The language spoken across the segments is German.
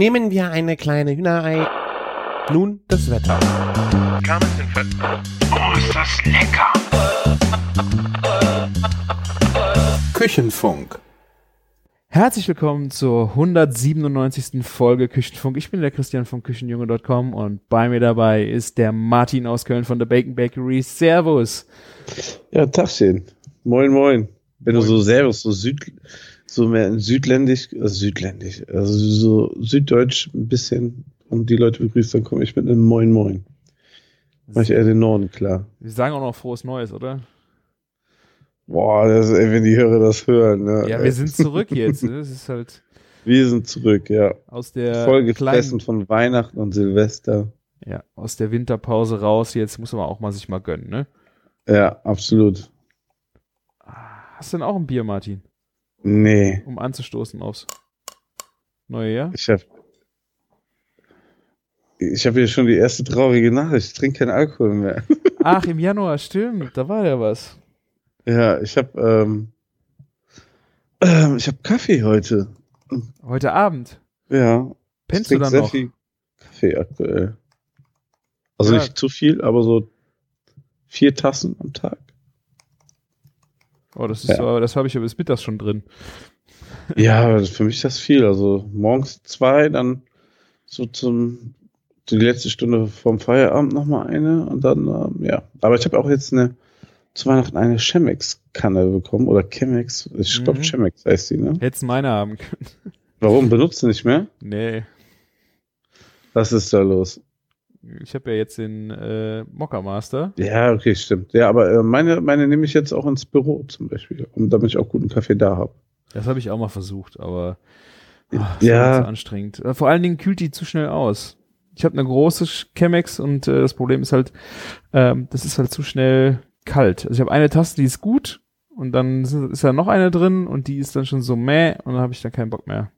Nehmen wir eine kleine Hühnerei. Nun das Wetter. Oh, ist das lecker! Küchenfunk. Herzlich willkommen zur 197. Folge Küchenfunk. Ich bin der Christian von Küchenjunge.com und bei mir dabei ist der Martin aus Köln von der Bacon Bakery. Servus. Ja, Tagchen. Moin, moin. Wenn du so Servus, so Süd, so mehr südländisch, also südländisch, also so süddeutsch ein bisschen und die Leute begrüßt, dann komme ich mit einem Moin, moin. Mach ich eher den Norden klar. Wir sagen auch noch frohes Neues, oder? Boah, das, ey, wenn die Hörer das hören, ne? Ja, wir sind zurück jetzt. Ne? Das ist halt Wir sind zurück, ja. aus der Voll gefressen kleinen, von Weihnachten und Silvester. ja, aus der Winterpause raus. Jetzt muss man auch mal sich mal gönnen, ne? Ja, absolut. Hast du denn auch ein Bier, Martin, Nee, um anzustoßen aufs neue Jahr? ich hab, ich habe hier schon die erste traurige Nachricht. Ich trinke keinen Alkohol mehr. Ach, im Januar, stimmt. Da war ja was. Ja, ich habe, ähm, ähm, ich habe Kaffee heute. Heute Abend. Ja. Pennst ich du dann sehr noch? viel Kaffee aktuell. Also Ja. nicht zu viel, aber so vier Tassen am Tag. Oh, das ist Ja. so, das habe ich ja bis mittags schon drin. Ja, für mich ist das viel. Also morgens zwei, dann so zum die letzte Stunde vorm Feierabend nochmal eine und dann, ähm, ja. Aber ich habe auch jetzt eine zu Weihnachten eine Chemex-Kanne bekommen oder Chemex. Ich glaube Mhm. Chemex heißt die, ne? Hättest meine haben können. Warum benutzt du nicht mehr? Nee. Was ist da los? Ich habe ja jetzt den äh, Mocker Master. Ja, okay, stimmt. Ja, aber äh, meine, meine nehme ich jetzt auch ins Büro zum Beispiel, um damit ich auch guten Kaffee da habe. Das habe ich auch mal versucht, aber ah, das Ja. war zu anstrengend. Äh, Vor allen Dingen kühlt die zu schnell aus. Ich habe eine große Chemex und äh, das Problem ist halt, ähm, das ist halt zu schnell kalt. Also ich habe eine Tasse, die ist gut und dann ist, ist da noch eine drin und die ist dann schon so mäh und dann habe ich dann keinen Bock mehr.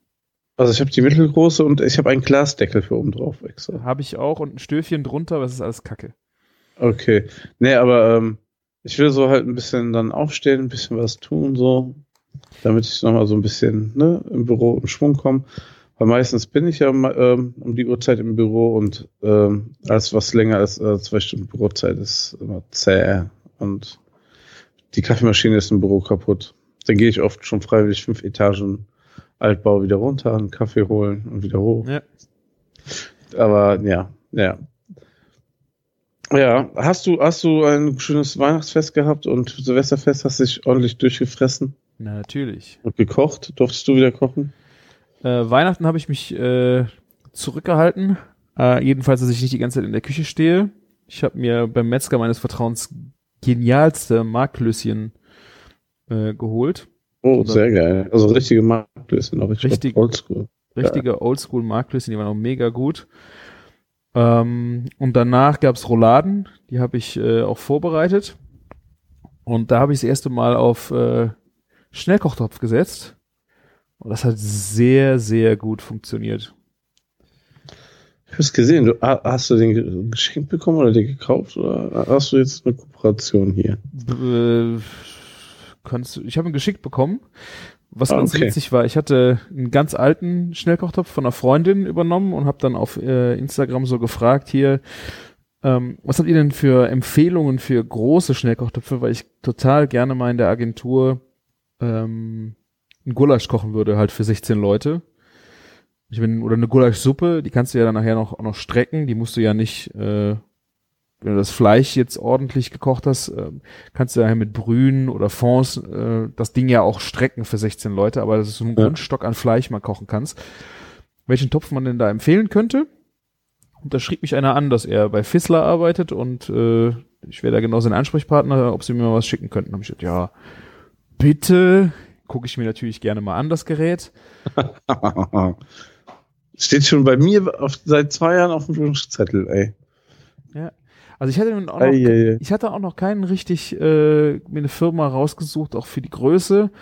Also ich habe die mittelgroße und ich habe einen Glasdeckel für oben drauf extra. Habe ich auch und ein Stöfchen drunter, aber es ist alles Kacke. Okay. Nee, aber ähm, ich will so halt ein bisschen dann aufstehen, ein bisschen was tun, so, damit ich nochmal so ein bisschen ne, im Büro im Schwung komme. Weil meistens bin ich ja ähm, um die Uhrzeit im Büro und ähm, alles, was länger als äh, zwei Stunden Bürozeit ist, immer zäh. Und die Kaffeemaschine ist im Büro kaputt. Dann gehe ich oft schon freiwillig fünf Etagen Altbau wieder runter, einen Kaffee holen und wieder hoch. Ja. Aber ja, ja. Ja, hast du, hast du ein schönes Weihnachtsfest gehabt und Silvesterfest hast dich ordentlich durchgefressen Na, natürlich. und gekocht? Durftest du wieder kochen? Äh, Weihnachten habe ich mich äh, zurückgehalten. Äh, jedenfalls, dass ich nicht die ganze Zeit in der Küche stehe. Ich habe mir beim Metzger meines Vertrauens genialste Marklöschen äh, geholt. Oh, sehr geil. Also richtige Marklöse noch. Ich Richtig. glaub, Oldschool. Richtige Oldschool Marklöschen, die waren auch mega gut. Ähm, und danach gab's Rouladen, die habe ich äh, auch vorbereitet. Und da habe ich das erste Mal auf äh, Schnellkochtopf gesetzt. Und das hat sehr, sehr gut funktioniert. Ich hab's gesehen. Du, ha- hast du den ge- geschenkt bekommen oder dir gekauft oder hast du jetzt eine Kooperation hier? B- äh, kannst du, ich habe ihn geschickt bekommen. Was Ah, ganz okay. witzig war, ich hatte einen ganz alten Schnellkochtopf von einer Freundin übernommen und habe dann auf äh, Instagram so gefragt hier, ähm, was habt ihr denn für Empfehlungen für große Schnellkochtöpfe, weil ich total gerne mal in der Agentur ähm, einen Gulasch kochen würde, halt für 16 Leute. Ich bin, oder eine Gulaschsuppe, die kannst du ja dann nachher noch, auch noch strecken, die musst du ja nicht, äh, wenn du das Fleisch jetzt ordentlich gekocht hast, ähm, kannst du daher mit Brühen oder Fonds äh, das Ding ja auch strecken für 16 Leute, aber das ist so ein Ja. Grundstock an Fleisch mal kochen kannst. Welchen Topf man denn da empfehlen könnte? Und da schrieb mich einer an, dass er bei Fissler arbeitet und äh, ich wäre da genau sein Ansprechpartner, ob sie mir mal was schicken könnten. Hab ich gesagt, ja, bitte. Gucke ich mir natürlich gerne mal an, das Gerät. Steht schon bei mir auf, seit zwei Jahren auf dem Wunschzettel, ey. Also ich hatte auch noch, Ei, ei, ei. ich hatte auch noch keinen richtig äh, mir eine Firma rausgesucht, auch für die Größe.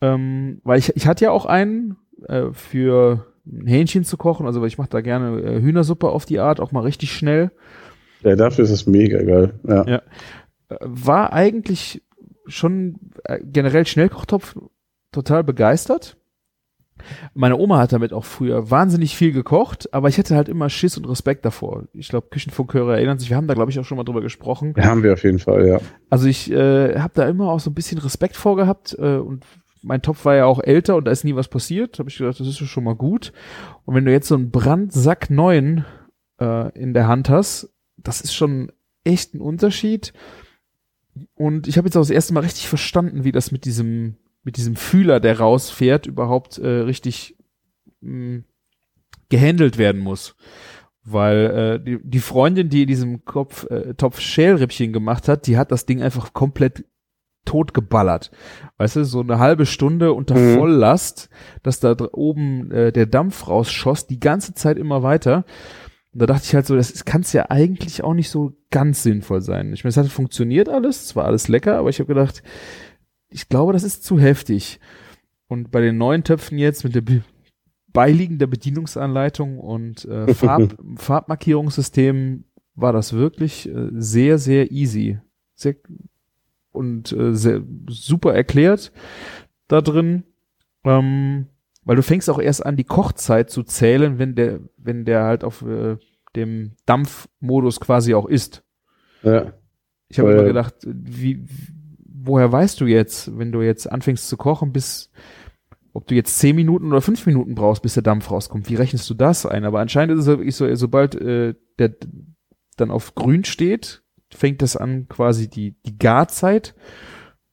Ähm, weil ich, ich hatte ja auch einen äh, für ein Hähnchen zu kochen, also weil ich mache da gerne äh, Hühnersuppe auf die Art, auch mal richtig schnell. Ja, dafür ist es mega geil. Ja. Ja. War eigentlich schon äh, generell Schnellkochtopf total begeistert. Meine Oma hat damit auch früher wahnsinnig viel gekocht, aber ich hätte halt immer Schiss und Respekt davor. Ich glaube, Küchenfunkhörer erinnern sich, wir haben da, glaube ich, auch schon mal drüber gesprochen. Ja, haben wir auf jeden Fall, ja. Also ich äh, habe da immer auch so ein bisschen Respekt vorgehabt äh, und mein Topf war ja auch älter und da ist nie was passiert. habe ich gedacht, das ist schon mal gut. Und wenn du jetzt so einen Brandsack neuen äh, in der Hand hast, das ist schon echt ein Unterschied. Und ich habe jetzt auch das erste Mal richtig verstanden, wie das mit diesem mit diesem Fühler, der rausfährt, überhaupt äh, richtig mh, mm, gehandelt werden muss. Weil äh, die, die Freundin, die in diesem Kopf, äh, Topf Schälrippchen gemacht hat, die hat das Ding einfach komplett tot geballert. Weißt du, so eine halbe Stunde unter mhm. Volllast, dass da oben äh, der Dampf rausschoss, die ganze Zeit immer weiter. Und da dachte ich halt so, das kann es ja eigentlich auch nicht so ganz sinnvoll sein. Ich meine, es hat funktioniert alles, es war alles lecker, aber ich habe gedacht, ich glaube, das ist zu heftig. Und bei den neuen Töpfen jetzt mit der Be beiliegender Bedienungsanleitung und äh, Farb Farbmarkierungssystem war das wirklich äh, sehr, sehr easy. Sehr, und äh, sehr, super erklärt da drin. Ähm, weil du fängst auch erst an, die Kochzeit zu zählen, wenn der, wenn der halt auf äh, dem Dampfmodus quasi auch ist. Ja. Ich habe immer gedacht, wie, woher weißt du jetzt, wenn du jetzt anfängst zu kochen, bis ob du jetzt zehn Minuten oder fünf Minuten brauchst, bis der Dampf rauskommt? Wie rechnest du das ein? Aber anscheinend ist es wirklich so, sobald äh, der dann auf grün steht, fängt das an quasi die, die Garzeit.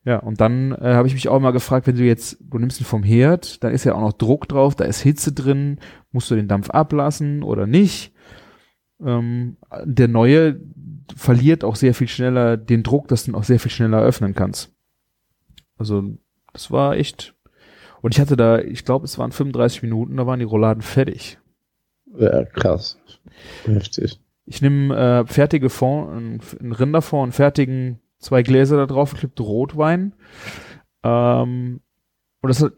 Ja, und dann äh, habe ich mich auch mal gefragt, wenn du jetzt, du nimmst ihn vom Herd, da ist ja auch noch Druck drauf, da ist Hitze drin, musst du den Dampf ablassen oder nicht? Ähm, der neue verliert auch sehr viel schneller den Druck, dass du ihn auch sehr viel schneller öffnen kannst. Also, das war echt. Und ich hatte da, ich glaube, es waren 35 Minuten, da waren die Rouladen fertig. Ja, krass. Heftig. Ich nehme äh, fertige Fond, einen Rinderfond, einen fertigen, zwei Gläser da drauf, geklippte Rotwein. Ähm, und das hat,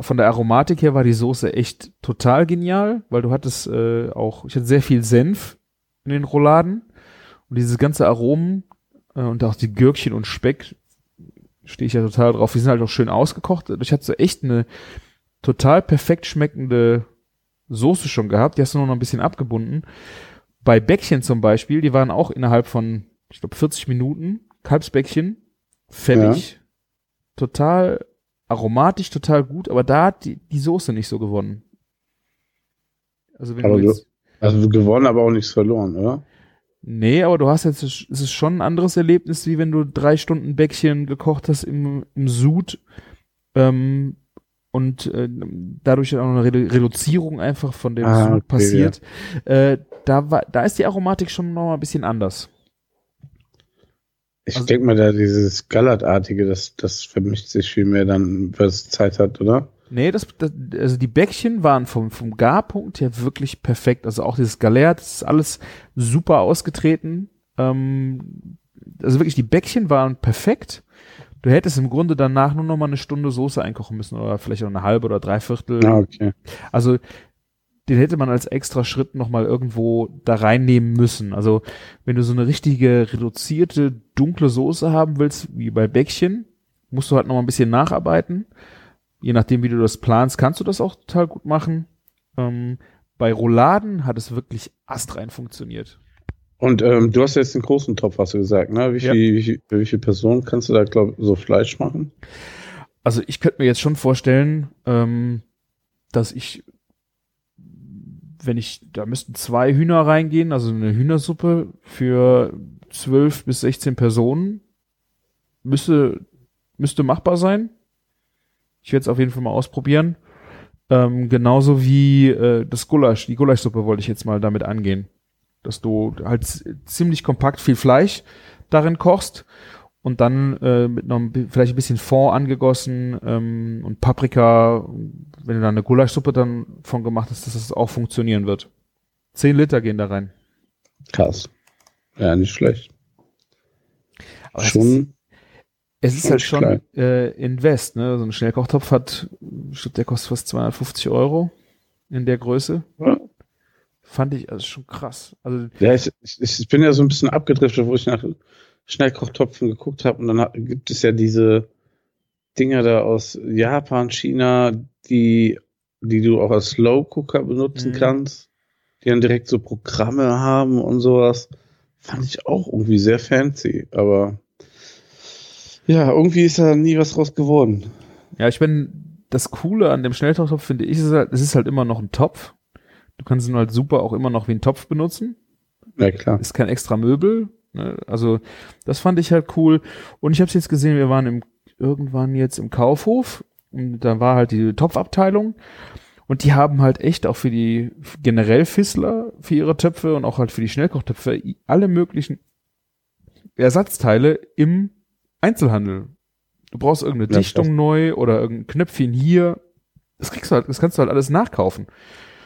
von der Aromatik her war die Soße echt total genial, weil du hattest äh, auch, ich hatte sehr viel Senf in den Rouladen. Und dieses ganze Aromen äh, und auch die Gürkchen und Speck stehe ich ja total drauf. Die sind halt auch schön ausgekocht. Ich hatte so echt eine total perfekt schmeckende Soße schon gehabt. Die hast du nur noch ein bisschen abgebunden. Bei Bäckchen zum Beispiel, die waren auch innerhalb von, ich glaube, 40 Minuten, Kalbsbäckchen, fertig. Ja. Total aromatisch, total gut, aber da hat die, die Soße nicht so gewonnen. Also wenn aber du jetzt, also gewonnen, aber auch nichts verloren, oder? Nee, aber du hast jetzt, es ist schon ein anderes Erlebnis, wie wenn du drei Stunden Bäckchen gekocht hast im, im Sud ähm, und äh, dadurch auch eine Redu Reduzierung einfach von dem ah, Sud okay, passiert. Ja. Äh, da, war, da ist die Aromatik schon noch mal ein bisschen anders. Ich also, denke mal, da dieses Gallertartige, das, das vermischt sich viel mehr dann, was Zeit hat, oder? Nee, das, das, also die Bäckchen waren vom, vom Garpunkt her wirklich perfekt. Also auch dieses Galert, das ist alles super ausgetreten. Ähm, also wirklich, die Bäckchen waren perfekt. Du hättest im Grunde danach nur noch mal eine Stunde Soße einkochen müssen oder vielleicht auch eine halbe oder dreiviertel. Ah, okay. Also den hätte man als extra Schritt noch mal irgendwo da reinnehmen müssen. Also wenn du so eine richtige reduzierte dunkle Soße haben willst, wie bei Bäckchen, musst du halt noch mal ein bisschen nacharbeiten je nachdem, wie du das planst, kannst du das auch total gut machen. Ähm, bei Rouladen hat es wirklich astrein funktioniert. Und ähm, du hast jetzt einen großen Topf, hast du gesagt, ne? Wie, viel, ja. wie, viel, wie viele Personen kannst du da, glaub, so Fleisch machen? Also ich könnte mir jetzt schon vorstellen, ähm, dass ich, wenn ich, da müssten zwei Hühner reingehen, also eine Hühnersuppe für zwölf bis sechzehn Personen, müsste, müsste machbar sein. Ich werde es auf jeden Fall mal ausprobieren. Ähm, genauso wie äh, das Gulasch, die Gulaschsuppe wollte ich jetzt mal damit angehen. Dass du halt ziemlich kompakt viel Fleisch darin kochst und dann äh, mit noch vielleicht ein bisschen Fond angegossen ähm, und Paprika, wenn du da eine Gulaschsuppe dann von gemacht hast, dass das auch funktionieren wird. Zehn Liter gehen da rein. Krass. Ja, nicht schlecht. Aber Schon es ist halt schon äh, Invest, ne? So ein Schnellkochtopf hat, ich glaube, der kostet fast 250 Euro in der Größe. Ja. Fand ich also schon krass. Also ja, ich, ich, ich bin ja so ein bisschen abgedriftet, wo ich nach Schnellkochtopfen geguckt habe und dann gibt es ja diese Dinger da aus Japan, China, die die du auch als Slow Cooker benutzen Mhm. kannst, die dann direkt so Programme haben und sowas. Fand ich auch irgendwie sehr fancy, aber ja, irgendwie ist da nie was draus geworden. Ja, ich bin, das Coole an dem Schnellkochtopf finde ich, ist halt, es ist halt immer noch ein Topf. Du kannst ihn halt super auch immer noch wie ein Topf benutzen. Ja, klar. Ist kein extra Möbel. Ne? Also, das fand ich halt cool. Und ich habe jetzt gesehen, wir waren im, irgendwann jetzt im Kaufhof und da war halt die Topfabteilung. Und die haben halt echt auch für die generell Fissler, für ihre Töpfe und auch halt für die Schnellkochtöpfe alle möglichen Ersatzteile im Einzelhandel. Du brauchst irgendeine Ja, Dichtung krass. neu oder irgendein Knöpfchen hier. Das kriegst du halt, das kannst du halt alles nachkaufen.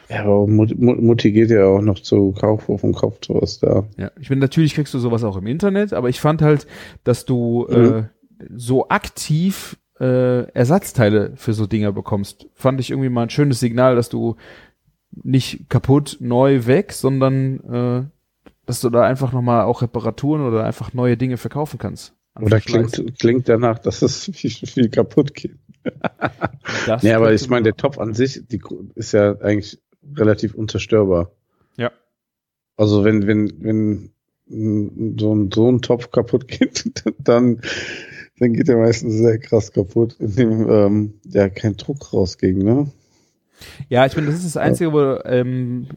Ja, aber Mut- Mut- Mutti geht ja auch noch zu Kaufhof und kauft sowas da. Ja, ich bin natürlich kriegst du sowas auch im Internet, aber ich fand halt, dass du äh, Mhm. so aktiv äh, Ersatzteile für so Dinger bekommst. Fand ich irgendwie mal ein schönes Signal, dass du nicht kaputt, neu, weg, sondern äh, dass du da einfach nochmal auch Reparaturen oder einfach neue Dinge verkaufen kannst. Oder klingt, klingt danach, dass es viel, viel kaputt geht. Das Nee, aber ich meine, der Topf an sich die ist ja eigentlich relativ unzerstörbar. Ja. Also wenn, wenn, wenn so ein, so ein Topf kaputt geht, dann, dann geht er meistens sehr krass kaputt, indem ähm, ja kein Druck rausging, ne? Ja, ich finde, das ist das Einzige, wo, ähm,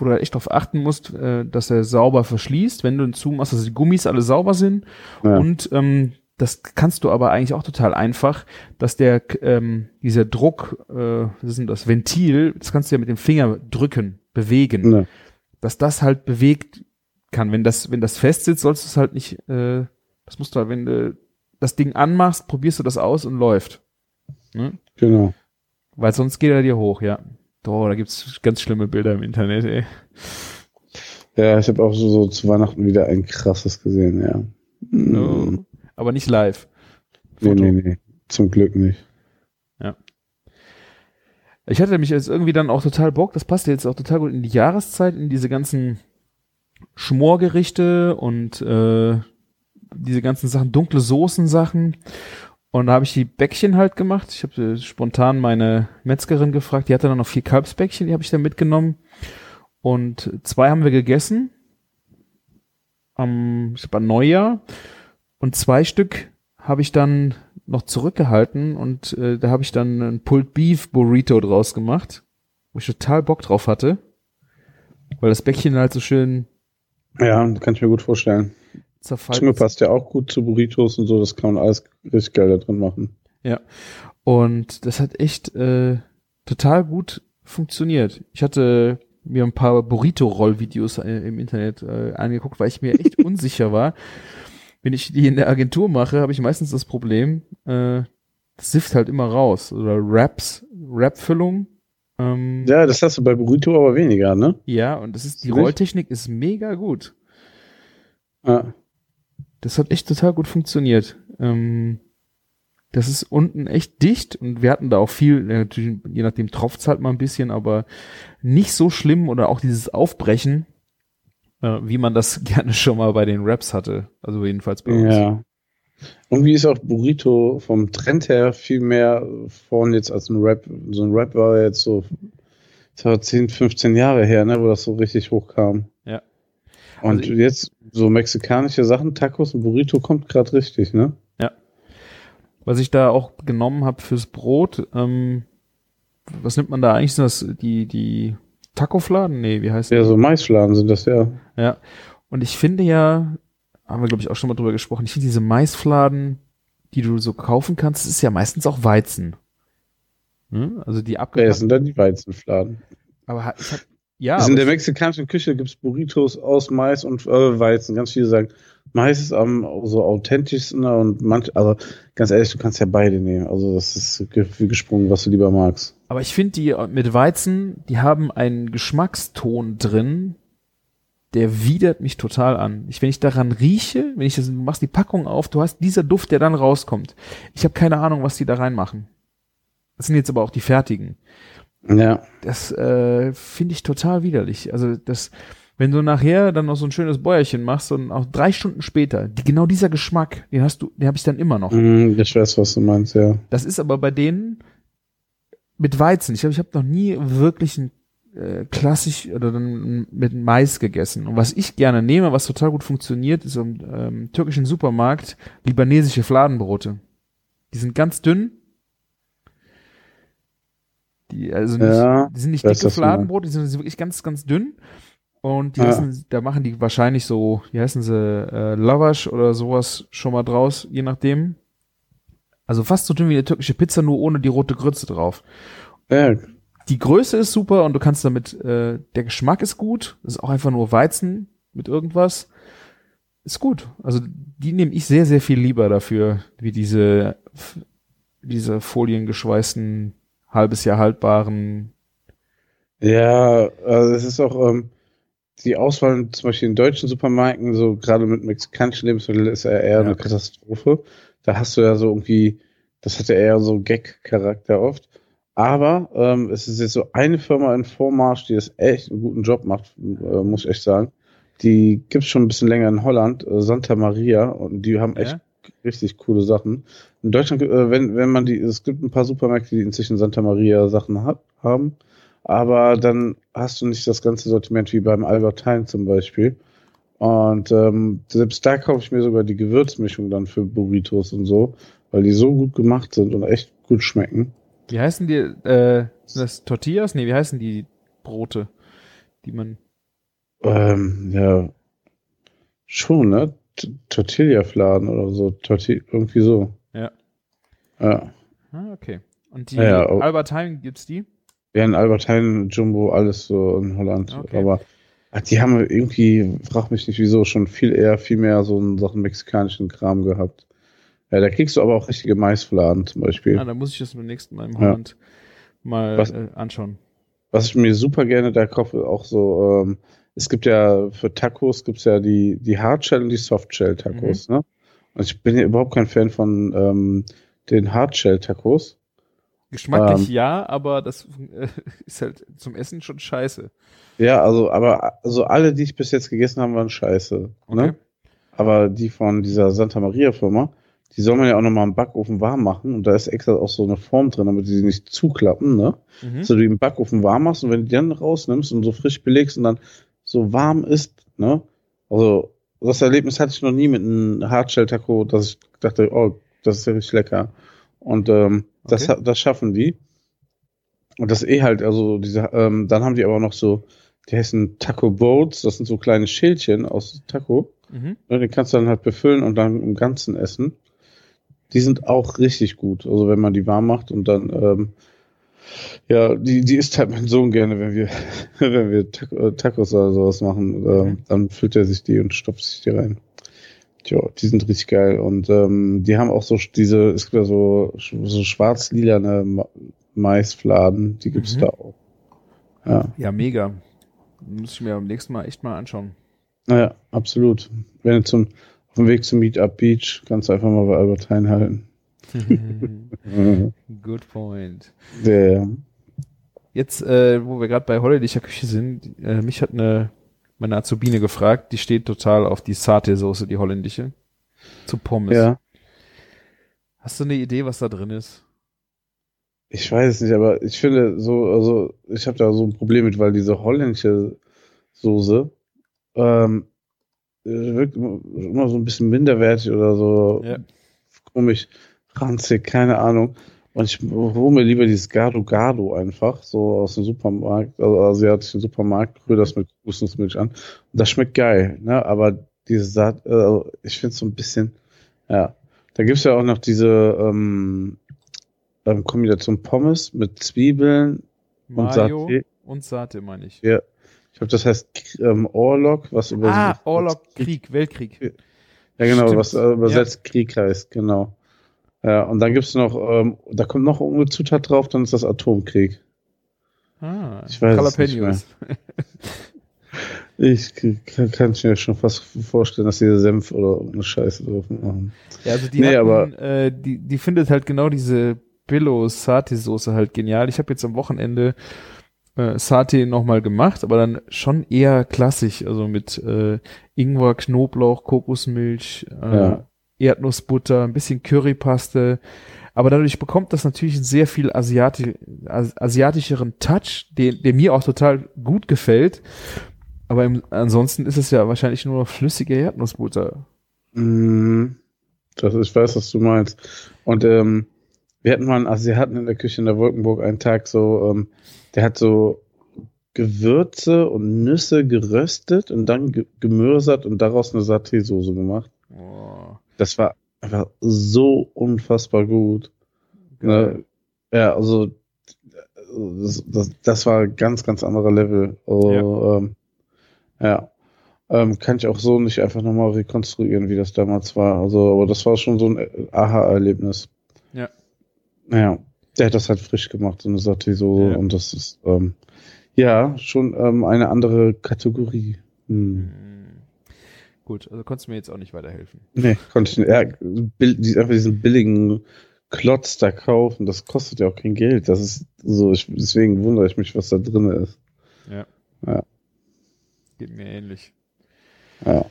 wo du halt echt drauf achten musst, äh, dass er sauber verschließt, wenn du ihn zumachst, dass die Gummis alle sauber sind. Ja. Und ähm, das kannst du aber eigentlich auch total einfach, dass der ähm, dieser Druck, äh, was ist denn das Ventil, das kannst du ja mit dem Finger drücken, bewegen, Ne. dass das halt bewegt kann. Wenn das wenn das fest sitzt, sollst du es halt nicht. Äh, das musst du halt, wenn du das Ding anmachst, probierst du das aus und läuft. Ne? Genau. Weil sonst geht er dir hoch, ja. Oh, da gibt's ganz schlimme Bilder im Internet, ey. Ja, ich habe auch so, so zu Weihnachten wieder ein krasses gesehen, ja. No. Mm. Aber nicht live. Nee, Foto. nee, nee. Zum Glück nicht. Ich hatte mich jetzt irgendwie dann auch total Bock, das passt jetzt auch total gut in die Jahreszeit, in diese ganzen Schmorgerichte und äh, diese ganzen Sachen, dunkle Soßensachen. Und da habe ich die Bäckchen halt gemacht. Ich habe äh, spontan meine Metzgerin gefragt, die hatte dann noch vier Kalbsbäckchen, die habe ich dann mitgenommen. Und zwei haben wir gegessen. Am, ich glaub, an Neujahr. Und zwei Stück habe ich dann noch zurückgehalten und äh, da habe ich dann ein Pulled Beef Burrito draus gemacht, wo ich total Bock drauf hatte, weil das Bäckchen halt so schön Ja, kann ich mir gut vorstellen. Zerfallen Zunge passt ja auch gut zu Burritos und so, das kann man alles richtig geil da drin machen. Und das hat echt äh, total gut funktioniert. Ich hatte mir ein paar Burrito-Roll-Videos äh, im Internet äh, angeguckt, weil ich mir echt unsicher war. Wenn ich die in der Agentur mache, habe ich meistens das Problem, äh, das sifft halt immer raus. Oder Raps, Rap-Füllung. Ähm, Ja, das hast du bei Burrito aber weniger, ne? Ja, und das ist, die? Rolltechnik ist mega gut. Ja. Das hat echt total gut funktioniert. Ähm, das ist unten echt dicht und wir hatten da auch viel, äh, natürlich, je nachdem tropft's halt mal ein bisschen, aber nicht so schlimm oder auch dieses Aufbrechen, äh, wie man das gerne schon mal bei den Raps hatte. Also jedenfalls bei uns. Ja. Irgendwie ist auch Burrito vom Trend her viel mehr vorn jetzt als ein Rap. So ein Rap war jetzt so, das war 10, 15 Jahre her, ne, wo das so richtig hochkam. Ja. Und Also jetzt so mexikanische Sachen, Tacos und Burrito kommt gerade richtig, ne? Was ich da auch genommen habe fürs Brot, ähm, was nimmt man da eigentlich? Sind das die, die Tacofladen? Nee, wie heißt Ja, so Maisfladen sind das ja. Ja. Und ich finde ja, haben wir glaube ich auch schon mal drüber gesprochen, ich finde diese Maisfladen, die du so kaufen kannst, das ist ja meistens auch Weizen. Hm? Also die Ja, das abgepackten. sind dann die Weizenfladen. Aber ich hab, ja, Also in der mexikanischen Küche gibt's Burritos aus Mais und äh, Weizen. Ganz viele sagen, Mais ist am so authentischsten und manch, also ganz ehrlich, du kannst ja beide nehmen. Also das ist wie gesprungen, was du lieber magst. aber ich finde die mit Weizen, die haben einen Geschmackston drin, der widert mich total an. Ich, wenn ich daran rieche, wenn ich das, du machst die Packung auf, du hast dieser Duft, der dann rauskommt. Ich habe keine Ahnung, was die da reinmachen. Das sind jetzt aber auch die fertigen. Ja, Das äh, finde ich total widerlich. Also das, wenn du nachher dann noch so ein schönes Bäuerchen machst und auch drei Stunden später, die, genau dieser Geschmack, den hast du, den habe ich dann immer noch. mm, ich weiß, was du meinst, ja. Das ist aber bei denen mit Weizen. Ich glaube, ich habe noch nie wirklich ein äh, klassisch oder dann mit Mais gegessen. Und was ich gerne nehme, was total gut funktioniert, ist im ähm, türkischen Supermarkt libanesische Fladenbrote. Die sind ganz dünn. Die, also nicht, Ja, die sind nicht dicke sind, die sind wirklich ganz, ganz dünn. Und die Ja. heißen, da machen die wahrscheinlich so, wie heißen sie, äh, Lavash oder sowas schon mal draus, je nachdem. Also fast so dünn wie eine türkische Pizza, nur ohne die rote Grütze drauf. Ja, Die Größe ist super und du kannst damit, äh, der Geschmack ist gut. Das ist auch einfach nur Weizen mit irgendwas. Ist gut. Also die nehme ich sehr, sehr viel lieber dafür, wie diese, diese foliengeschweißten, halbes Jahr haltbaren. Ja, also es ist auch ähm, die Auswahl zum Beispiel in deutschen Supermärkten, so gerade mit mexikanischen Lebensmitteln, ist ja eher eine Katastrophe. Da hast du ja so irgendwie, das hat ja eher so Gag-Charakter oft. Aber ähm, es ist jetzt so eine Firma in Vormarsch, die das echt einen guten Job macht, äh, muss ich echt sagen. Die gibt's schon ein bisschen länger in Holland, äh, Santa Maria, und die haben echt Ja? Richtig coole Sachen. In Deutschland, äh, wenn, wenn man die, es gibt ein paar Supermärkte, die inzwischen Santa Maria Sachen hat, haben, aber dann hast du nicht das ganze Sortiment wie beim Albert Heijn zum Beispiel. Und ähm, selbst da kaufe ich mir sogar die Gewürzmischung dann für Burritos und so, weil die so gut gemacht sind und echt gut schmecken. Wie heißen die, äh, sind das Tortillas? Nee, wie heißen die Brote, die man, Ähm, ja, schon, ne? Tortilla-Fladen oder so, Torti irgendwie so. Ja. Ja. ah, okay. Und die Ja, ja, oh. Albert Heijn gibt's die? Ja, in Albert Heijn, Jumbo, alles so in Holland. Okay. Aber ach, die haben irgendwie, frag mich nicht wieso, schon viel eher, viel mehr so einen Sachen mexikanischen Kram gehabt. Ja, da kriegst du aber auch richtige Maisfladen zum Beispiel. Ah, da muss ich das beim nächsten Mal im Ja. Holland mal Was- äh, anschauen. Was ich mir super gerne da kaufe, auch so, ähm, es gibt ja für Tacos gibt's ja die, die Hardshell und die Softshell-Tacos, Mhm. ne? Und ich bin ja überhaupt kein Fan von ähm, den Hardshell-Tacos. Geschmacklich Ähm. ja, aber das äh, ist halt zum Essen schon scheiße. Ja, also, aber also alle, die ich bis jetzt gegessen habe, waren scheiße. Okay. Ne? Aber die von dieser Santa Maria Firma, die soll man ja auch nochmal im Backofen warm machen. Und da ist extra auch so eine Form drin, damit die sich nicht zuklappen, ne? Mhm. So du die im Backofen warm machst und wenn du die dann rausnimmst und so frisch belegst und dann so warm ist, ne? Also, das Erlebnis hatte ich noch nie mit einem Hardshell-Taco, dass ich dachte, oh, das ist ja richtig lecker. Und ähm, das, Okay. das schaffen die. Und das eh halt, also diese, ähm, dann haben die aber noch so, die heißen Taco Boats, das sind so kleine Schälchen aus Taco. Mhm. Ne, den kannst du dann halt befüllen und dann im Ganzen essen. Die sind auch richtig gut. Also wenn man die warm macht und dann, ähm, ja, die, die isst halt mein Sohn gerne, wenn wir, wenn wir äh, Tacos oder sowas machen, äh, Mhm. dann füllt er sich die und stopft sich die rein. Tja, die sind richtig geil. Und ähm, die haben auch so diese, es gibt ja so, so schwarz-lilane Ma Maisfladen, die gibt's Mhm. da auch. Ja, Ja, mega. Muss ich mir beim nächsten Mal echt mal anschauen. naja, absolut. Wenn du zum, auf dem Weg zum Meetup Beach, kannst du einfach mal bei Albert Heijn halten. Good point. Der, Jetzt, äh, wo wir gerade bei holländischer Küche sind, äh, mich hat eine meine Azubine gefragt, die steht total auf die Satay-Soße, die holländische, zu Pommes. ja, Hast du eine Idee, was da drin ist? ich weiß es nicht, aber ich finde so, also ich habe da so ein Problem mit, weil diese holländische Soße ähm, wirkt immer immer so ein bisschen minderwertig oder so Ja. komisch, ranzig, keine Ahnung. Und ich hole mir lieber dieses Gado Gado einfach, so aus dem Supermarkt, also asiatischen Supermarkt, rühre das mit Kokosnussmilch an. Und das schmeckt geil, ne? Aber diese Saat, äh, also ich finde es so ein bisschen, ja. Da gibt's ja auch noch diese ähm, ähm, Kombination Pommes mit Zwiebeln und Mayo Satay. und Satay, meine ich. Ja. Ich glaube, das heißt ähm, Orlok, was über Ah, Orlok Krieg, Weltkrieg. Ja, genau, Stimmt. was übersetzt Krieg heißt, genau. Ja, und dann gibt's noch, ähm, da kommt noch irgendeine Zutat drauf, dann ist das Atomkrieg. Ah, Ich weiß es Jalapenos. Ich kann, kann mir schon fast vorstellen, dass die da Senf oder irgendeine Scheiße drauf machen. Ja, also die Nee, hatten, aber- äh, die, die findet halt genau diese Billo Satay Soße halt genial. Ich habe jetzt am Wochenende äh, Satay nochmal gemacht, aber dann schon eher klassisch, also mit äh, Ingwer, Knoblauch, Kokosmilch, äh, Ja. Erdnussbutter, ein bisschen Currypaste. Aber dadurch bekommt das natürlich einen sehr viel Asiati as asiatischeren Touch, den, der mir auch total gut gefällt. Aber im, ansonsten ist es ja wahrscheinlich nur noch flüssige Erdnussbutter. Mm, das, ich weiß, was du meinst. Und ähm, wir hatten mal einen Asiaten in der Küche in der Wolkenburg einen Tag so, ähm, der hat so Gewürze und Nüsse geröstet und dann ge gemörsert und daraus eine Saté-Soße gemacht. Oh. Das war einfach so unfassbar gut. Ne? Ja, also das, das, das war ein ganz, ganz anderer Level. Also, ja. Ähm, ja. Ähm, kann ich auch so nicht einfach nochmal rekonstruieren, wie das damals war. Also, aber das war schon so ein Aha-Erlebnis. Ja. Ja. Der hat das halt frisch gemacht, so eine Saté-Soße. Ja. Und das ist, ähm, ja, schon ähm, eine andere Kategorie. Hm. Hm. Gut, also konntest du mir jetzt auch nicht weiterhelfen. Nee, konnte ich nicht. Ja, bill- einfach diesen billigen Klotz da kaufen, das kostet ja auch kein Geld. Das ist so, ich, deswegen wundere ich mich, was da drin ist. Ja. Ja. Geht mir ähnlich. Ja,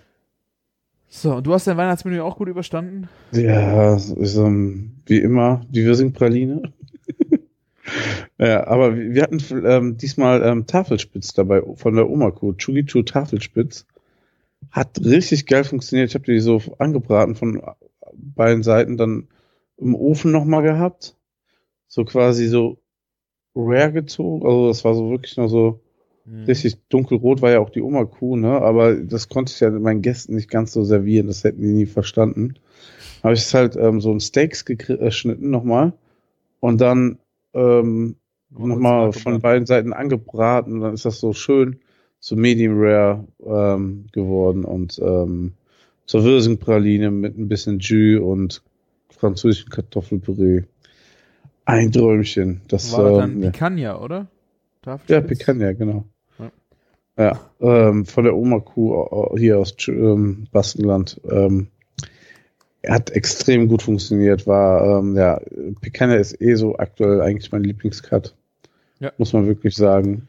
So, und du hast dein Weihnachtsmenü auch gut überstanden? ja ist, ähm, wie immer, die Würsing-Praline. ja, aber wir hatten ähm, diesmal ähm, Tafelspitz dabei von der Omaku. Chugichu Tafelspitz. Hat richtig geil funktioniert. Ich habe die so angebraten von beiden Seiten, dann im Ofen nochmal gehabt. So quasi so rare gezogen. Also das war so wirklich noch so Hm. richtig dunkelrot, war ja auch die Oma-Kuh, ne? Aber das konnte ich ja meinen Gästen nicht ganz so servieren. Das hätten die nie verstanden. Habe ich es halt ähm, so ein Steaks geschnitten nochmal. Und dann ähm, nochmal von beiden Seiten angebraten. Und dann ist das so schön, so medium rare ähm, geworden. Und ähm, zur Würsingpraline mit ein bisschen Jus und französischen Kartoffelpüree. Ein Träumchen. Das, War das dann ja. Picanha, oder? Ja, Tafelspitz? Picanha, genau. Ja. Ja, ähm, von der Oma-Kuh äh, hier aus ähm, Baskenland. Ähm, hat extrem gut funktioniert. War, ähm, ja, Picanha ist eh so aktuell eigentlich mein Lieblingscut. Ja. Muss man wirklich sagen.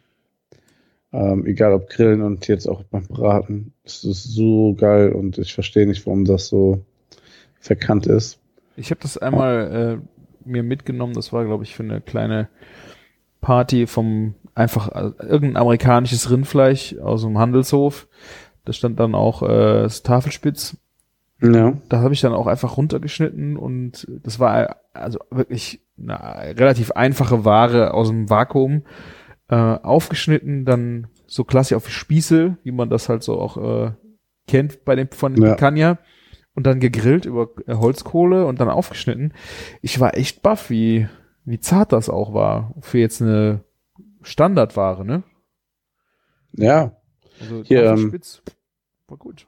Ähm, egal ob Grillen und jetzt auch beim Braten. Es ist so geil und ich verstehe nicht, warum das so verkannt ist. Ich habe das einmal äh, mir mitgenommen, das war, glaube ich, für eine kleine Party vom einfach äh, irgendein amerikanisches Rindfleisch aus dem Handelshof. Da stand dann auch äh, das Tafelspitz. Ja. Da habe ich dann auch einfach runtergeschnitten und das war äh, also wirklich eine relativ einfache Ware aus dem Vakuum äh, aufgeschnitten, dann so klassisch auf Spieße, wie man das halt so auch äh, kennt bei dem von Ja. Picanha und dann gegrillt über äh, Holzkohle und dann aufgeschnitten. Ich war echt baff, wie wie zart das auch war für jetzt eine Standardware, ne? Ja. Also Hier, ähm, Tafelspitz war gut.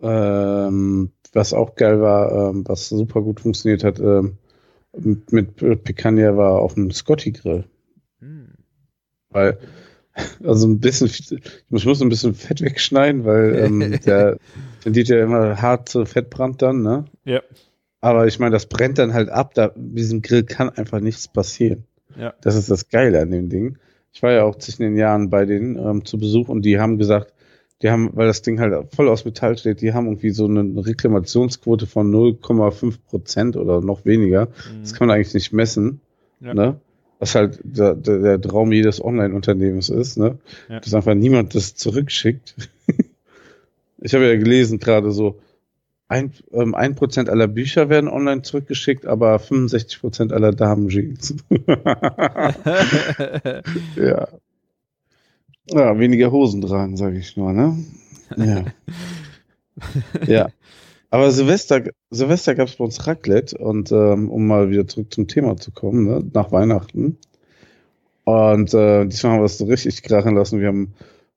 Ähm, was auch geil war, ähm, was super gut funktioniert hat, ähm, mit, mit Picanha war auf dem Scotty Grill. Weil, also ein bisschen, ich muss ein bisschen Fett wegschneiden, weil ähm, der tendiert ja immer hart zu Fettbrand dann, ne? Ja. Aber ich meine, das brennt dann halt ab, da mit diesem Grill kann einfach nichts passieren. Ja. Das ist das Geile an dem Ding. Ich war ja auch zwischen den Jahren bei denen ähm, zu Besuch und die haben gesagt, die haben, weil das Ding halt voll aus Metall steht, die haben irgendwie so eine Reklamationsquote von 0,5 Prozent oder noch weniger. Das kann man eigentlich nicht messen, Mhm. Ja. ne? Was halt der, der, der Traum jedes Online-Unternehmens ist, ne? Ja. Dass einfach niemand das zurückschickt. ich habe ja gelesen gerade so, ein, ähm, ein Prozent aller Bücher werden online zurückgeschickt, aber 65 Prozent aller Damen-Jeans. ja. Ja, weniger Hosen tragen, sage ich nur, ne? Ja. ja. Aber Silvester, Silvester gab es bei uns Raclette und ähm, um mal wieder zurück zum Thema zu kommen, ne, nach Weihnachten. Und äh, diesmal haben wir es so richtig krachen lassen. Wir haben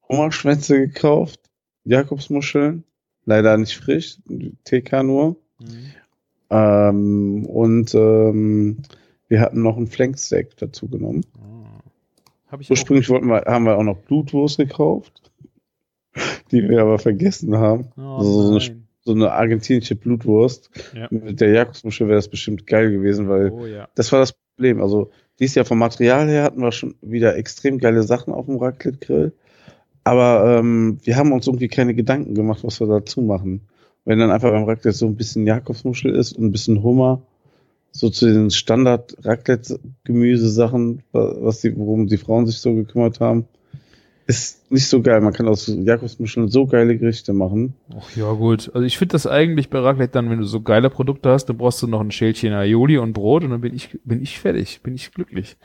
Hummerschwänze gekauft, Jakobsmuscheln, leider nicht frisch, TK nur. Mhm. Ähm, und ähm, wir hatten noch einen Flanksteak dazu genommen. Auch. Ursprünglich wollten wir, haben wir auch noch Blutwurst gekauft, die wir aber vergessen haben. Oh, Also so, eine. So eine argentinische Blutwurst. Ja. Mit der Jakobsmuschel wäre das bestimmt geil gewesen, weil Oh ja. das war das Problem. Also dieses Jahr vom Material her hatten wir schon wieder extrem geile Sachen auf dem Raclette-Grill. Aber ähm, wir haben uns irgendwie keine Gedanken gemacht, was wir dazu machen. Wenn dann einfach beim Raclette so ein bisschen Jakobsmuschel ist und ein bisschen Hummer, so zu den Standard-Raclette-Gemüsesachen, was die, worum die Frauen sich so gekümmert haben, ist nicht so geil. Man kann aus Jakobsmuscheln so geile Gerichte machen. Ach ja, gut. Also ich finde das eigentlich bei Raclette dann, wenn du so geile Produkte hast, dann brauchst du noch ein Schälchen Aioli und Brot und dann bin ich, bin ich fertig, bin ich glücklich.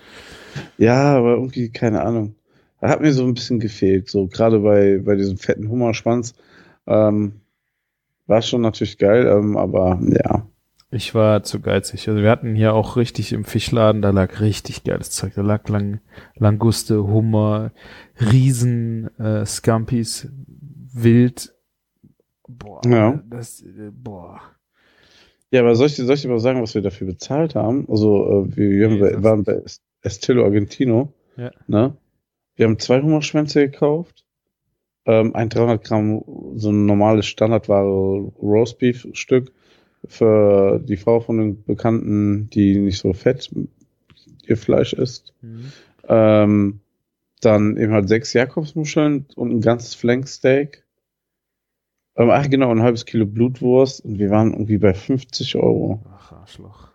Ja, aber irgendwie, keine Ahnung. Da hat mir so ein bisschen gefehlt. So gerade bei, bei diesem fetten Hummerschwanz. Ähm, war schon natürlich geil, ähm, aber ja. Ich war zu geizig. Also wir hatten hier auch richtig im Fischladen, da lag richtig geiles Zeug. Da lag Lang Languste, Hummer, Riesen, äh, Scampis, Wild. Boah, Ja. das, äh, boah. Ja, aber soll ich, soll ich dir mal sagen, was wir dafür bezahlt haben? Also, äh, wir, wir haben Nee, waren bei Est- Estilo Argentino. Ja. Ne? Wir haben zwei Hummerschwänze gekauft. Ähm, ein 300 Gramm, so ein normales Standardware Roastbeef-Stück für die Frau von den Bekannten, die nicht so fett ihr Fleisch isst. Mhm. Ähm, dann eben halt sechs Jakobsmuscheln und ein ganzes Flanksteak. Ähm, ach genau, ein halbes Kilo Blutwurst und wir waren irgendwie bei 50 Euro. Ach, Arschloch.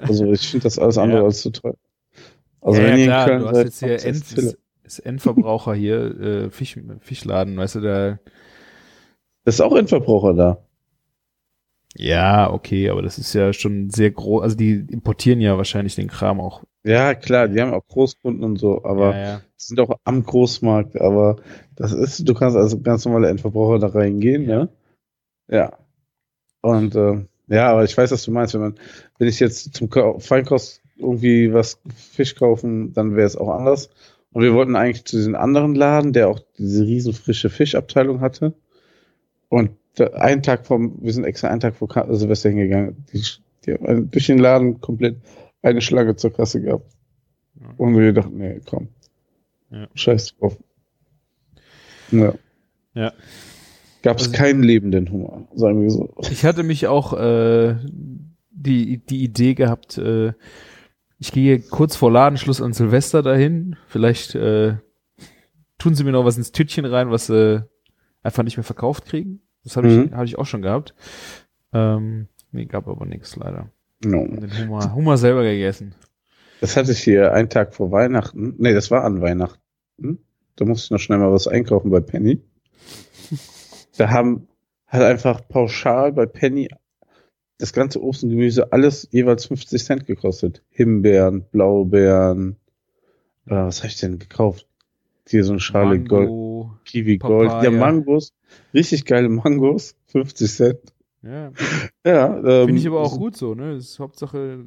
Also ich finde das alles andere Ja. als zu teuer. Also ja, wenn ihr in klar, Köln du hast jetzt hier End, ist Endverbraucher hier, äh, Fisch, Fischladen, weißt du, da. Das ist auch Endverbraucher da. Ja, okay, aber das ist ja schon sehr groß, also die importieren ja wahrscheinlich den Kram auch. Ja, klar, die haben auch Großkunden und so, aber ja, ja. sind auch am Großmarkt, aber das ist, du kannst also ganz normale Endverbraucher da reingehen, ne? Ja. Und äh, ja, aber ich weiß, was du meinst, wenn man, wenn ich jetzt zum Feinkost irgendwie was Fisch kaufen, dann wäre es auch anders. Und wir wollten eigentlich zu diesem anderen Laden, der auch diese riesen frische Fischabteilung hatte. Und einen Tag vom, wir sind extra einen Tag vor Silvester hingegangen. Die, die haben durch den Laden komplett eine Schlange zur Kasse gehabt. Ja. Und wir dachten, nee, komm. Ja. Scheiß drauf. Ja. Ja. Gab es Also- keinen lebenden Hummer, sagen wir so. Ich hatte mich auch äh, die, die Idee gehabt, äh, ich gehe kurz vor Ladenschluss an Silvester dahin. Vielleicht äh, tun sie mir noch was ins Tütchen rein, was sie einfach nicht mehr verkauft kriegen. Das habe ich, Mhm. hab ich auch schon gehabt. Ähm, nee, gab aber nichts leider. No. Und den Hummer, Hummer selber gegessen. Das hatte ich hier einen Tag vor Weihnachten. Nee, das war an Weihnachten. Da musste ich noch schnell mal was einkaufen bei Penny. Da haben hat einfach pauschal bei Penny das ganze Obst und Gemüse alles jeweils 50 Cent gekostet. Himbeeren, Blaubeeren. Äh, was habe ich denn gekauft? Hier so eine Schale Gold, Mango. Kiwi Gold. Papaya. Ja, Mangos. Richtig geile Mangos. 50 Cent. Ja, Ja, ähm, finde ich aber auch gut so, ne? Das ist Hauptsache,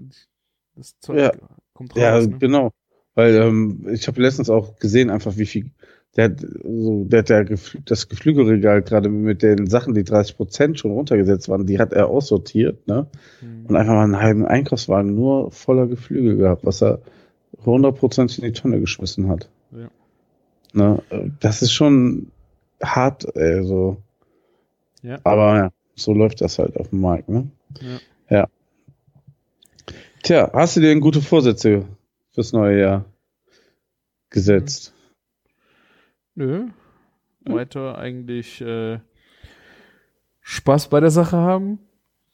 das Zeug Ja. kommt raus. Ja, ne? genau. Weil ähm, ich habe letztens auch gesehen, einfach wie viel. Der hat so, der hat ja gefl das Geflügelregal gerade mit den Sachen, die 30 Prozent schon runtergesetzt waren, die hat er aussortiert, ne? Hm. Und einfach mal einen halben Einkaufswagen nur voller Geflügel gehabt, was er 100 Prozent in die Tonne geschmissen hat. Ja. Ne? Das ist schon hart, ey, so. Ja. Aber ja, so läuft das halt auf dem Markt, ne? Ja. ja. Tja, hast du dir denn gute Vorsätze fürs neue Jahr gesetzt? Nö. Weiter eigentlich äh, Spaß bei der Sache haben.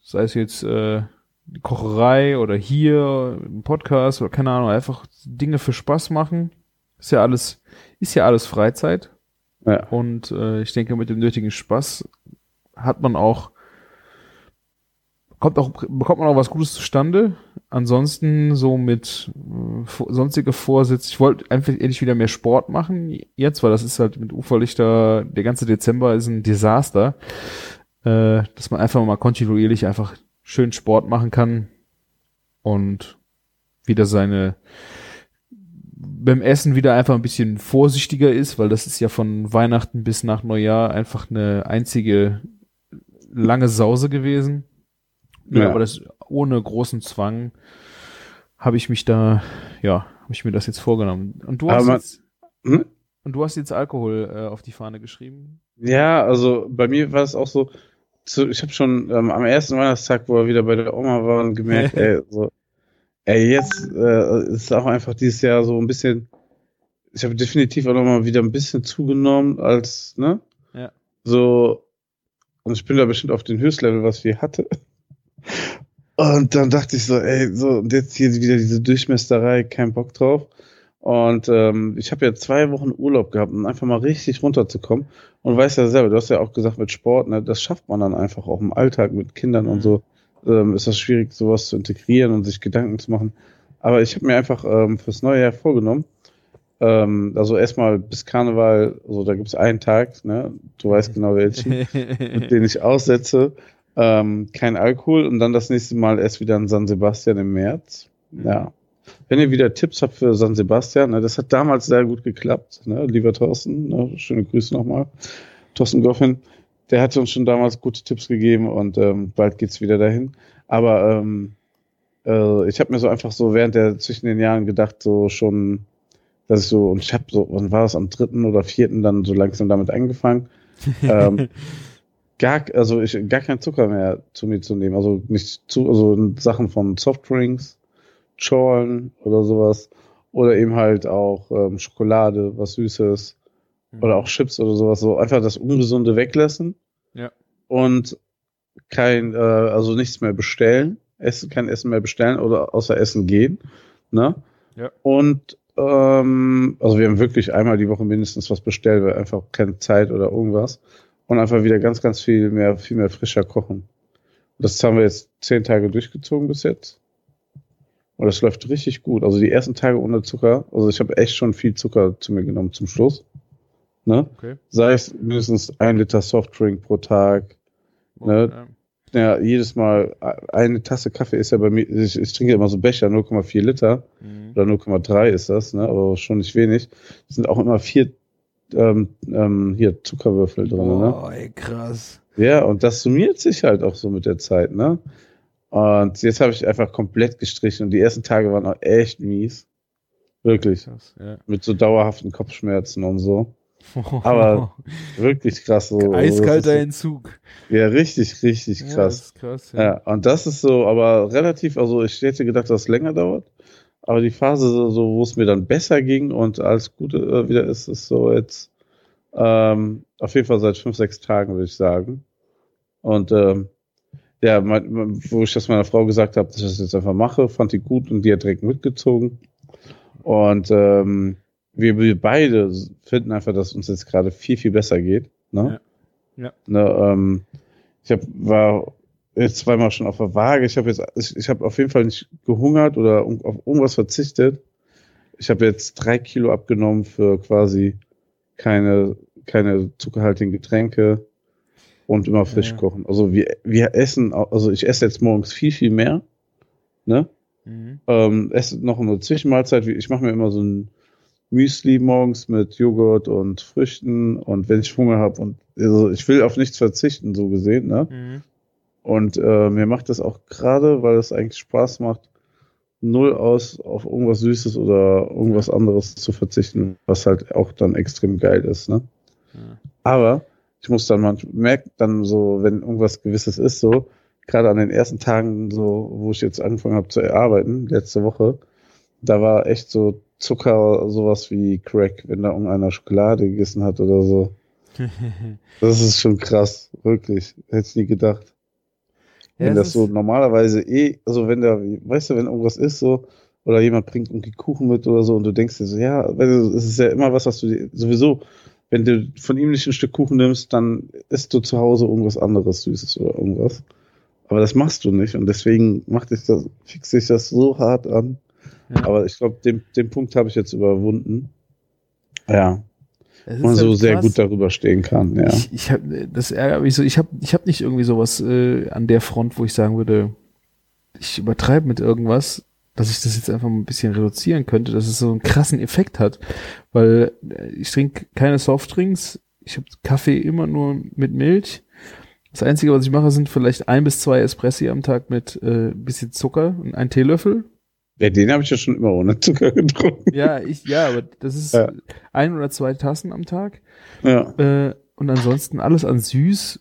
Sei es jetzt äh, die Kocherei oder hier ein Podcast oder keine Ahnung, einfach Dinge für Spaß machen. Ist ja alles, ist ja alles Freizeit. Ja. Und äh, ich denke, mit dem nötigen Spaß hat man auch, kommt auch, bekommt man auch was Gutes zustande. Ansonsten so mit äh, sonstige Vorsätze. Ich wollte einfach endlich wieder mehr Sport machen jetzt, weil das ist halt mit Uferlichter, der ganze Dezember ist ein Desaster. Äh, dass man einfach mal kontinuierlich einfach schön Sport machen kann und wieder seine beim Essen wieder einfach ein bisschen vorsichtiger ist, weil das ist ja von Weihnachten bis nach Neujahr einfach eine einzige lange Sause gewesen. Ja, aber das ohne großen Zwang habe ich mich da, ja, habe ich mir das jetzt vorgenommen. Und du hast man- jetzt, Hm? und du hast jetzt Alkohol äh, auf die Fahne geschrieben. Ja, also bei mir war es auch so, zu, ich habe schon ähm, am ersten Weihnachtstag, wo wir wieder bei der Oma waren, gemerkt, ey, so, ey, jetzt äh, ist auch einfach dieses Jahr so ein bisschen, ich habe definitiv auch nochmal wieder ein bisschen zugenommen als, ne? Ja. So, und ich bin da bestimmt auf den Höchstlevel, was wir hatte. Und dann dachte ich so, ey, so, und jetzt hier wieder diese Durchmesterei, kein Bock drauf. Und ähm, ich habe ja zwei Wochen Urlaub gehabt, um einfach mal richtig runterzukommen. Und weißt ja selber, du hast ja auch gesagt mit Sport, ne, das schafft man dann einfach auch im Alltag mit Kindern und so. Ähm, ist das schwierig, sowas zu integrieren und sich Gedanken zu machen. Aber ich habe mir einfach ähm, fürs neue Jahr vorgenommen, ähm, also erstmal bis Karneval, also da gibt's einen Tag, ne, du weißt genau welchen, mit den ich aussetze, ähm, kein Alkohol und dann das nächste Mal erst wieder in San Sebastian im März. Ja. Wenn ihr wieder Tipps habt für San Sebastian, ne, das hat damals sehr gut geklappt, ne, lieber Thorsten, ne, schöne Grüße nochmal, Thorsten Goffin, der hat uns schon damals gute Tipps gegeben und ähm, bald geht's wieder dahin. Aber ähm, äh, ich habe mir so einfach so während der zwischen den Jahren gedacht, so schon, dass ich so, und ich habe so, wann war das, am dritten oder vierten dann so langsam damit angefangen. ähm, gar, also ich, gar kein Zucker mehr zu mir zu nehmen. Also nicht zu, also in Sachen von Softdrinks, Schorlen oder sowas. Oder eben halt auch ähm, Schokolade, was Süßes. Oder auch Chips oder sowas. So einfach das Ungesunde weglassen. Ja. Und kein, äh, also nichts mehr bestellen. Essen, kein Essen mehr bestellen oder außer Essen gehen. Ne? Ja. Und ähm, also wir haben wirklich einmal die Woche mindestens was bestellt, weil einfach keine Zeit oder irgendwas. Und einfach wieder ganz, ganz viel mehr, viel mehr frischer kochen. Das haben wir jetzt zehn Tage durchgezogen bis jetzt. Und das läuft richtig gut. Also die ersten Tage ohne Zucker, also ich habe echt schon viel Zucker zu mir genommen zum Schluss. Ne? Okay. Sei es mindestens ein Liter Softdrink pro Tag. Ne? Ja. Ja, jedes Mal eine Tasse Kaffee ist ja bei mir, ich, ich trinke immer so Becher, 0,4 Liter Mhm. oder 0,3 ist das, ne? aber schon nicht wenig. Es sind auch immer vier ähm, ähm, hier Zuckerwürfel drin. Ne? Oh, ey, krass. Ja, und das summiert sich halt auch so mit der Zeit. Ne? Und jetzt habe ich einfach komplett gestrichen und die ersten Tage waren auch echt mies. Wirklich. Krass, ja. Mit so dauerhaften Kopfschmerzen und so. Aber Wirklich krass. So, Eiskalter ist Entzug. so, Ja, richtig, richtig Ja, das krass. ist krass. Ja, und das ist so, aber relativ, also ich hätte gedacht, dass es länger dauert. Aber die Phase, so, so, wo es mir dann besser ging und alles Gute äh, wieder ist, ist so jetzt ähm, auf jeden Fall seit fünf, sechs Tagen, würde ich sagen. Und ähm, ja, mein- wo ich das meiner Frau gesagt habe, dass ich das jetzt einfach mache, fand die gut und die hat direkt mitgezogen. Und ähm, wir, wir beide finden einfach, dass uns jetzt gerade viel, viel besser geht. Ne? Ja. Ja. Ne, ähm, ich hab, war jetzt zweimal schon auf der Waage. Ich habe jetzt, ich, ich habe auf jeden Fall nicht gehungert oder um- auf irgendwas verzichtet. Ich habe jetzt drei Kilo abgenommen für quasi keine, keine zuckerhaltigen Getränke und immer frisch Ja. kochen. Also wir, wir essen, also ich esse jetzt morgens viel, viel mehr. Ne? Mhm. Ähm, esse noch eine Zwischenmahlzeit. Ich mache mir immer so ein Müsli morgens mit Joghurt und Früchten und wenn ich Hunger habe und also ich will auf nichts verzichten, so gesehen, ne? Mhm. Und äh, mir macht das auch gerade, weil es eigentlich Spaß macht, null aus auf irgendwas Süßes oder irgendwas anderes zu verzichten, was halt auch dann extrem geil ist, ne? Ja. Aber ich muss dann manchmal merke dann so, wenn irgendwas Gewisses ist, so, gerade an den ersten Tagen, so, wo ich jetzt angefangen habe zu arbeiten, letzte Woche, da war echt so Zucker, sowas wie Crack, wenn da irgendeiner Schokolade gegessen hat oder so. Das ist schon krass, wirklich. Hätte ich nie gedacht. Ja, wenn das ist- so normalerweise eh, also wenn da, weißt du, wenn irgendwas ist so, oder jemand bringt irgendwie Kuchen mit oder so und du denkst dir so, ja, es ist ja immer was, was du dir, sowieso, wenn du von ihm nicht ein Stück Kuchen nimmst, dann isst du zu Hause irgendwas anderes, Süßes oder irgendwas. Aber das machst du nicht und deswegen macht dich das, fixt sich das so hart an. Ja. Aber ich glaube, den, den Punkt habe ich jetzt überwunden. Ja, man so halt sehr gut darüber stehen kann, ja. Ich, ich hab, das ärgert mich so. Ich habe ich hab nicht irgendwie sowas äh, an der Front, wo ich sagen würde, ich übertreibe mit irgendwas, dass ich das jetzt einfach mal ein bisschen reduzieren könnte, dass es so einen krassen Effekt hat. Weil äh, ich trinke keine Softdrinks, ich habe Kaffee immer nur mit Milch. Das Einzige, was ich mache, sind vielleicht ein bis zwei Espressi am Tag mit äh, bisschen Zucker und ein Teelöffel. Ja den habe ich ja schon immer ohne Zucker getrunken. Ja, ich, ja, aber das ist Ja. ein oder zwei Tassen am Tag. Ja. Äh, und ansonsten alles an süß.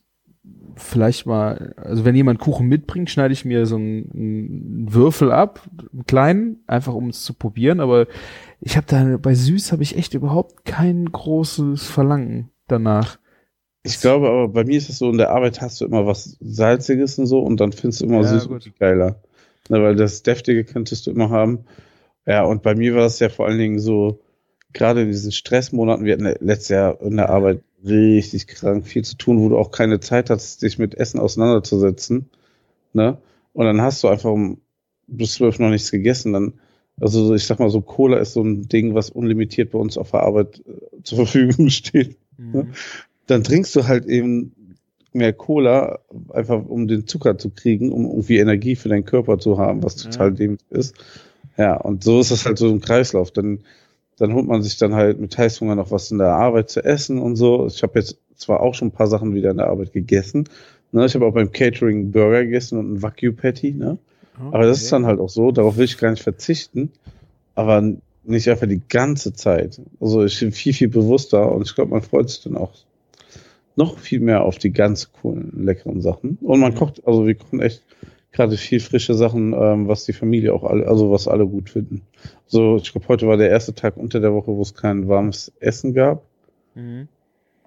Vielleicht mal, also wenn jemand Kuchen mitbringt, schneide ich mir so einen, einen Würfel ab, einen kleinen, einfach um es zu probieren. Aber ich habe da bei süß habe ich echt überhaupt kein großes Verlangen danach. Ich glaube aber, bei mir ist es so, in der Arbeit hast du immer was Salziges und so und dann findest du immer Ja, süß geiler. Ne, weil das Deftige könntest du immer haben. Ja, und bei mir war es ja vor allen Dingen so, gerade in diesen Stressmonaten, wir hatten letztes Jahr in der Arbeit richtig krank viel zu tun, wo du auch keine Zeit hattest, dich mit Essen auseinanderzusetzen. Ne? Und dann hast du einfach um bis zwölf noch nichts gegessen. Dann, also so, ich sag mal so, Cola ist so ein Ding, was unlimitiert bei uns auf der Arbeit äh, zur Verfügung steht Mhm. dann trinkst du halt eben mehr Cola, einfach um den Zucker zu kriegen, um irgendwie Energie für deinen Körper zu haben, was total Ja. dämlich ist. Ja, und so ist das halt so ein Kreislauf. Dann, dann holt man sich dann halt mit Heißhunger noch was in der Arbeit zu essen und so. Ich habe jetzt zwar auch schon ein paar Sachen wieder in der Arbeit gegessen. Ne? Ich habe auch beim Catering Burger gegessen und ein Wagyu Patty. Ne? Aber das ist dann halt auch so, darauf will ich gar nicht verzichten, aber nicht einfach die ganze Zeit. Also ich bin viel, viel bewusster und ich glaube, man freut sich dann auch noch viel mehr auf die ganz coolen, leckeren Sachen. Und man Mhm. kocht, also wir kochen echt gerade viel frische Sachen, ähm, was die Familie auch alle, also was alle gut finden. So, ich glaube, heute war der erste Tag unter der Woche, wo es kein warmes Essen gab. Mhm.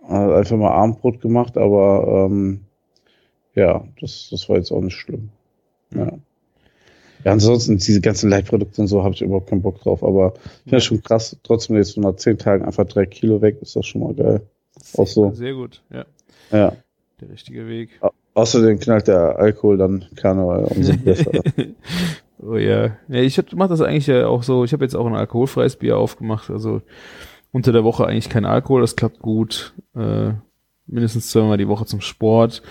Äh, einfach mal Abendbrot gemacht, aber ähm, ja, das, das war jetzt auch nicht schlimm. Ja. Ja, ansonsten diese ganzen Leitprodukte und so habe ich überhaupt keinen Bock drauf, aber ich finde das schon krass. Trotzdem jetzt so nach zehn Tagen einfach drei Kilo weg, ist das schon mal geil. Auch so. Sehr gut, ja. Ja. Der richtige Weg. Au- Außerdem knallt der Alkohol dann Karneval umso besser. oh ja. Ja, ich mache das eigentlich ja auch so. Ich habe jetzt auch ein alkoholfreies Bier aufgemacht. Also unter der Woche eigentlich kein Alkohol, das klappt gut. Äh, mindestens zweimal die Woche zum Sport.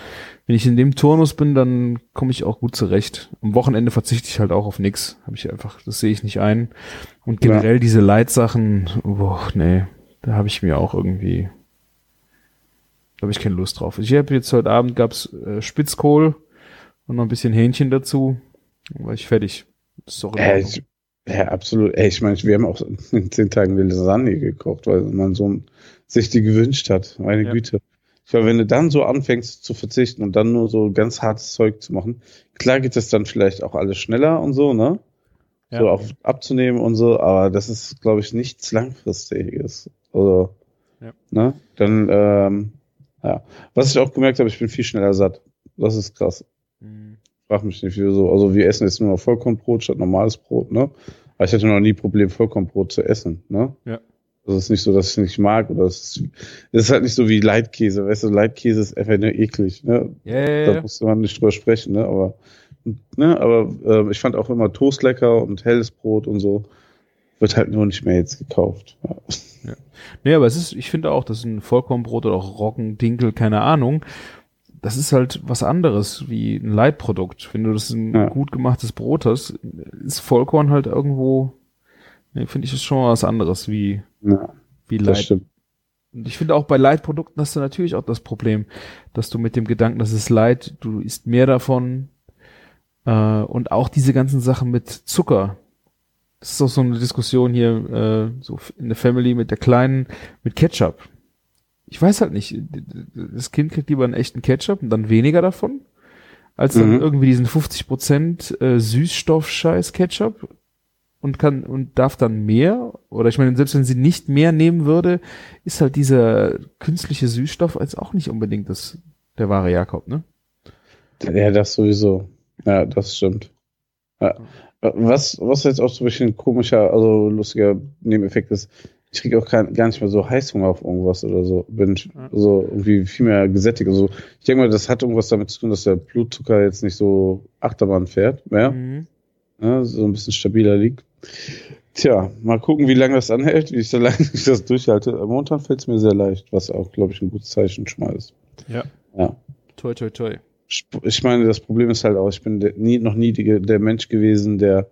Wenn ich in dem Turnus bin, dann komme ich auch gut zurecht. Am Wochenende verzichte ich halt auch auf nix. Habe ich einfach, das sehe ich nicht ein. Und Ja. generell diese Leitsachen, boah, nee, da habe ich mir auch irgendwie, habe ich keine Lust drauf. Ich habe jetzt heute Abend gab's äh, Spitzkohl und noch ein bisschen Hähnchen dazu. Dann war ich fertig. Das ist doch Ordnung. ich, ja, absolut. Ey, ich meine, wir haben auch in zehn Tagen eine Lasagne gekocht, weil mein Sohn sich die gewünscht hat. Meine Ja. Güte. Ich glaube, wenn du dann so anfängst zu verzichten und dann nur so ganz hartes Zeug zu machen, klar geht das dann vielleicht auch alles schneller und so, ne? Ja. So auch abzunehmen und so, aber das ist, glaube ich, nichts Langfristiges. Also, Ja. ne? Dann, ähm, ja. Was ich auch gemerkt habe, ich bin viel schneller satt. Das ist krass. Mhm. Frag mich nicht, wieso. Also wir essen jetzt nur noch Vollkornbrot statt normales Brot, ne? Aber ich hatte noch nie Problem, Vollkornbrot zu essen, ne? Ja. Also es ist nicht so, dass ich es nicht mag oder es ist, es ist halt nicht so wie Leitkäse, weißt du, Leitkäse ist einfach nur eklig, ne? Ja, ja, Da ja. musste man nicht drüber sprechen, ne? Aber, ne? Aber äh, ich fand auch immer Toast lecker und helles Brot und so. Wird halt nur nicht mehr jetzt gekauft. Ja. Nee, aber es ist, ich finde auch, dass ein Vollkornbrot oder auch Roggen, Dinkel, keine Ahnung, das ist halt was anderes wie ein Leitprodukt. Wenn du das ein Ja. gut gemachtes Brot hast, ist Vollkorn halt irgendwo, nee, finde ich, ist schon mal was anderes wie, ja wie das Leit. stimmt. Und ich finde auch bei Leitprodukten hast du natürlich auch das Problem, dass du mit dem Gedanken, das ist Leid, du isst mehr davon, äh, und auch diese ganzen Sachen mit Zucker. Das ist auch so eine Diskussion hier, äh, so in der Family mit der Kleinen, mit Ketchup. Ich weiß halt nicht, das Kind kriegt lieber einen echten Ketchup und dann weniger davon, als dann Mhm. irgendwie diesen 50% äh, Süßstoff-Scheiß Ketchup und kann und darf dann mehr oder ich meine selbst wenn sie nicht mehr nehmen würde ist halt dieser künstliche Süßstoff als auch nicht unbedingt das der wahre Jakob ne Ja, das sowieso. Ja, das stimmt. Ja. Was, was jetzt auch so ein bisschen komischer, also lustiger Nebeneffekt ist, ich kriege auch kein, gar nicht mehr so Heißhunger auf irgendwas oder so. Bin Ja. so irgendwie viel mehr gesättigt. Also ich denke mal, das hat irgendwas damit zu tun, dass der Blutzucker jetzt nicht so Achterbahn fährt mehr, mhm. ne, so ein bisschen stabiler liegt. Tja, mal gucken, wie lange das anhält, wie ich so lange ich das durchhalte. Momentan fällt es mir sehr leicht, was auch, glaube ich, ein gutes Zeichen schon mal ist. ja Ja. toi toi toi ich meine, das Problem ist halt auch, ich bin nie, noch nie die, der Mensch gewesen, der,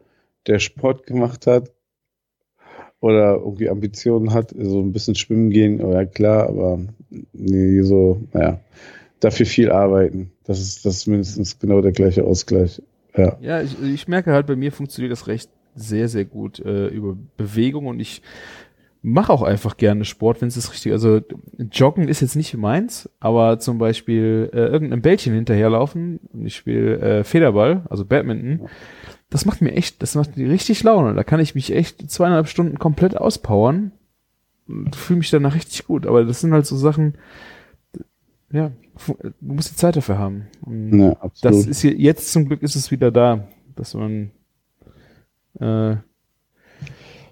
der Sport gemacht hat oder irgendwie Ambitionen hat, so ein bisschen schwimmen gehen, oh ja klar, aber nee, so, naja, dafür viel arbeiten. Das ist, das ist mindestens genau der gleiche Ausgleich. Ja. ja ich, ich merke halt bei mir funktioniert das recht sehr sehr gut äh, über Bewegung und ich mache auch einfach gerne Sport, wenn es das richtig, also Joggen ist jetzt nicht meins, aber zum Beispiel äh, irgendeinem Bällchen hinterherlaufen und ich spiele äh, Federball, also Badminton, das macht mir echt, das macht mir richtig Laune. Da kann ich mich echt zweieinhalb Stunden komplett auspowern und fühle mich danach richtig gut. Aber das sind halt so Sachen, ja, du musst die Zeit dafür haben. Und Ja, absolut. das ist hier, jetzt zum Glück ist es wieder da, dass man, äh,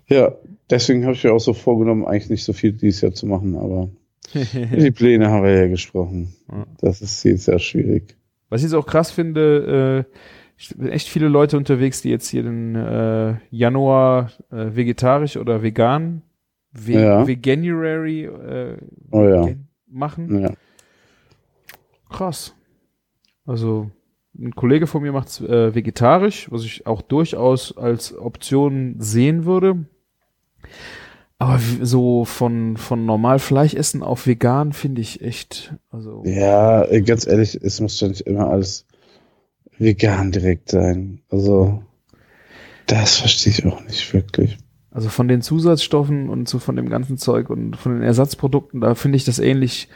ja, deswegen habe ich mir auch so vorgenommen, eigentlich nicht so viel dieses Jahr zu machen, aber die Pläne haben wir ja gesprochen. Das ist jetzt sehr schwierig. Was ich jetzt auch krass finde, äh, echt viele Leute unterwegs, die jetzt hier den äh, Januar äh, vegetarisch oder vegan, ve Ja. Veganuary äh, Oh ja. machen. Ja. Krass. Also ein Kollege von mir macht äh, vegetarisch, was ich auch durchaus als Option sehen würde. Aber so von von normal Fleisch essen auf vegan finde ich echt, also Ja, äh, ganz ehrlich, es muss ja nicht immer alles vegan direkt sein. Also, das verstehe ich auch nicht wirklich. Also von den Zusatzstoffen und so von dem ganzen Zeug und von den Ersatzprodukten, da finde ich das ähnlich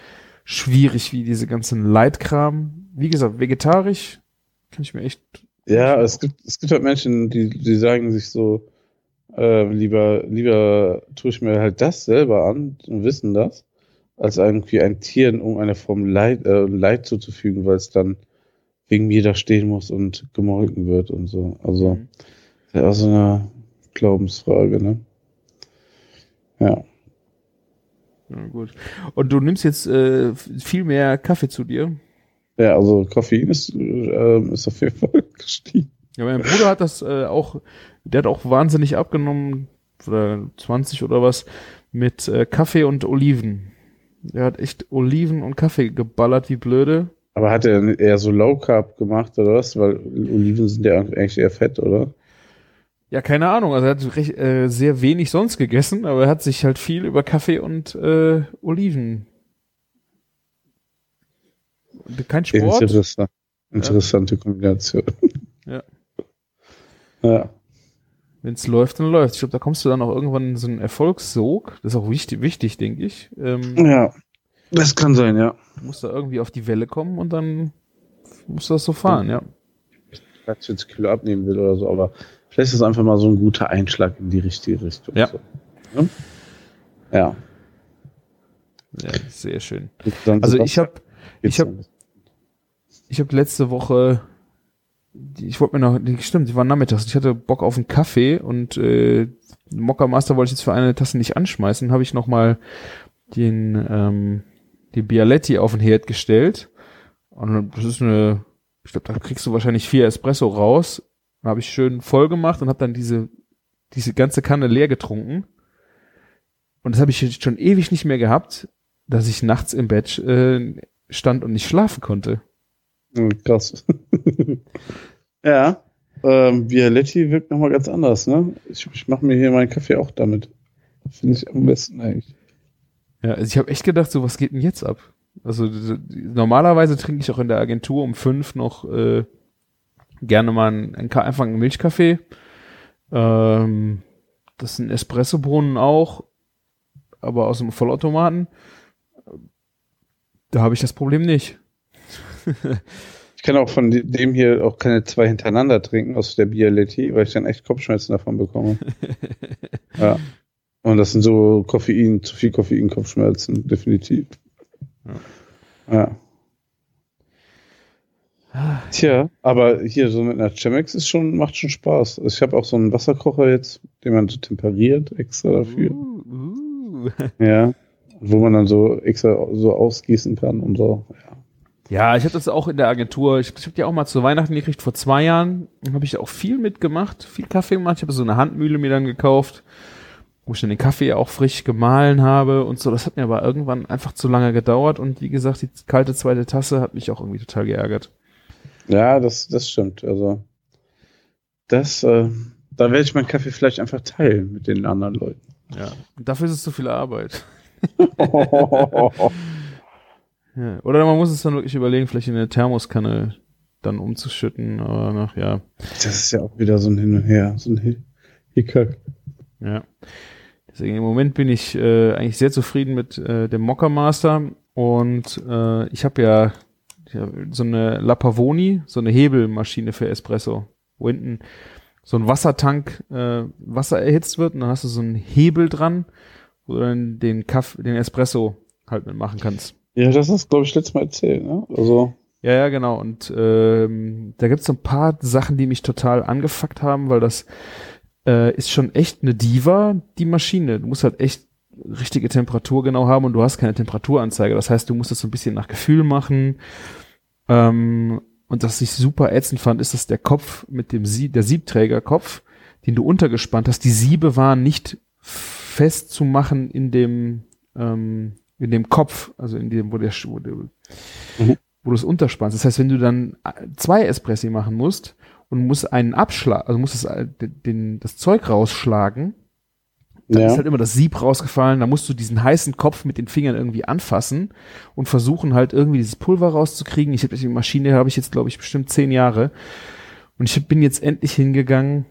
schwierig wie diese ganzen Leitkram. Wie gesagt, vegetarisch kann ich mir echt. Ja, es gibt, es gibt halt Menschen, die, die sagen sich so, äh, lieber, lieber tue ich mir halt das selber an und wissen das, als irgendwie ein Tier in irgendeiner Form Leid, äh, Leid zuzufügen, weil es dann wegen mir da stehen muss und gemolken wird und so. Also, Mhm. das ist auch so eine Glaubensfrage, ne? Ja. Ja, gut. Und du nimmst jetzt äh, viel mehr Kaffee zu dir. Ja, also Koffein ist, äh, ist auf jeden Fall gestiegen. Ja, mein Bruder hat das äh, auch, der hat auch wahnsinnig abgenommen, oder 20 oder was, mit äh, Kaffee und Oliven. Der hat echt Oliven und Kaffee geballert wie blöde. Aber hat er eher so Low Carb gemacht oder was? Weil Oliven sind ja eigentlich eher fett, oder? Ja, keine Ahnung. Also er hat recht, äh, sehr wenig sonst gegessen, aber er hat sich halt viel über Kaffee und äh, Oliven. Kein Sport. Interessant. Interessante Kombination. Ja. Ja. Wenn es läuft, dann läuft. Ich glaube, da kommst du dann auch irgendwann in so einen Erfolgssog. Das ist auch wichtig, wichtig denke ich. Ähm, Ja. Das kann sein, ja. Du musst da irgendwie auf die Welle kommen und dann musst du das so fahren, ja. Falls ich jetzt Kilo abnehmen will oder so, aber vielleicht ist es einfach mal so ein guter Einschlag in die richtige Richtung. Ja. So. Ja. ja. Ja, sehr schön. Also ich habe ich hab- ich habe letzte Woche, ich wollte mir noch, stimmt, die war nachmittags, ich hatte Bock auf einen Kaffee und äh, Mokka Master wollte ich jetzt für eine Tasse nicht anschmeißen, habe ich noch mal den ähm, die Bialetti auf den Herd gestellt und das ist eine, ich glaube, da kriegst du wahrscheinlich vier Espresso raus. Habe ich schön voll gemacht und habe dann diese diese ganze Kanne leer getrunken und das habe ich jetzt schon ewig nicht mehr gehabt, dass ich nachts im Bett äh, stand und nicht schlafen konnte. Hm, Krass. ja. Ähm, Bialetti wirkt nochmal ganz anders, ne? Ich, ich mache mir hier meinen Kaffee auch damit. Finde ich am besten eigentlich. Ja, also ich habe echt gedacht, so was geht denn jetzt ab? Also normalerweise trinke ich auch in der Agentur um fünf noch äh, gerne mal einen, einen, einfach einen Milchkaffee. Ähm, das sind Espressobrunnen auch, aber aus dem Vollautomaten. Da habe ich das Problem nicht. Ich kann auch von de- dem hier auch keine zwei hintereinander trinken aus der Bialetti, weil ich dann echt Kopfschmerzen davon bekomme. ja. Und das sind so Koffein, zu viel Koffein, Kopfschmerzen, definitiv. Ja. Tja, aber hier so mit einer Chemex ist schon, macht schon Spaß. Also ich habe auch so einen Wasserkocher jetzt, den man so temperiert extra dafür. Uh, uh. Ja. Wo man dann so extra so ausgießen kann und so. Ja. Ja, ich habe das auch in der Agentur. Ich, ich habe die auch mal zu Weihnachten gekriegt vor zwei Jahren. Habe ich auch viel mitgemacht, viel Kaffee gemacht. Ich habe so eine Handmühle mir dann gekauft, wo ich dann den Kaffee auch frisch gemahlen habe und so. Das hat mir aber irgendwann einfach zu lange gedauert und wie gesagt, die kalte zweite Tasse hat mich auch irgendwie total geärgert. Ja, das, das stimmt. Also, das, äh, da werde ich meinen Kaffee vielleicht einfach teilen mit den anderen Leuten. Ja. Dafür ist es zu viel Arbeit. Ja. Oder man muss es dann wirklich überlegen, vielleicht in eine Thermoskanne dann umzuschütten, aber nach, ja. das ist ja auch wieder so ein Hin und Her, so ein Hi- Hickhack. Ja. Deswegen im Moment bin ich äh, eigentlich sehr zufrieden mit äh, dem Mocker Master und äh, ich habe ja, ja so eine La Pavoni, so eine Hebelmaschine für Espresso, wo hinten so ein Wassertank äh, Wasser erhitzt wird und dann hast du so einen Hebel dran, wo du dann den Kaff, den Espresso halt mitmachen kannst. Ja, das hast glaube ich, letztes Mal erzählt, ne? Also. Ja, ja, genau. Und ähm, da gibt's so ein paar Sachen, die mich total angefuckt haben, weil das äh, ist schon echt eine Diva, die Maschine. Du musst halt echt richtige Temperatur genau haben und du hast keine Temperaturanzeige. Das heißt, du musst das so ein bisschen nach Gefühl machen. Ähm, und was ich super ätzend fand, ist, dass der Kopf mit dem Sieb, der Siebträgerkopf, den du untergespannt hast, die Siebe waren nicht festzumachen in dem ähm, in dem Kopf, also in dem, wo der, wo, der, mhm. wo du es unterspannst. Das heißt, wenn du dann zwei Espressi machen musst und musst einen Abschlag, also musst das, äh, den, das Zeug rausschlagen, dann ja. ist halt immer das Sieb rausgefallen, da musst du diesen heißen Kopf mit den Fingern irgendwie anfassen und versuchen halt irgendwie dieses Pulver rauszukriegen. Ich habe die Maschine habe ich jetzt glaube ich bestimmt zehn Jahre und ich bin jetzt endlich hingegangen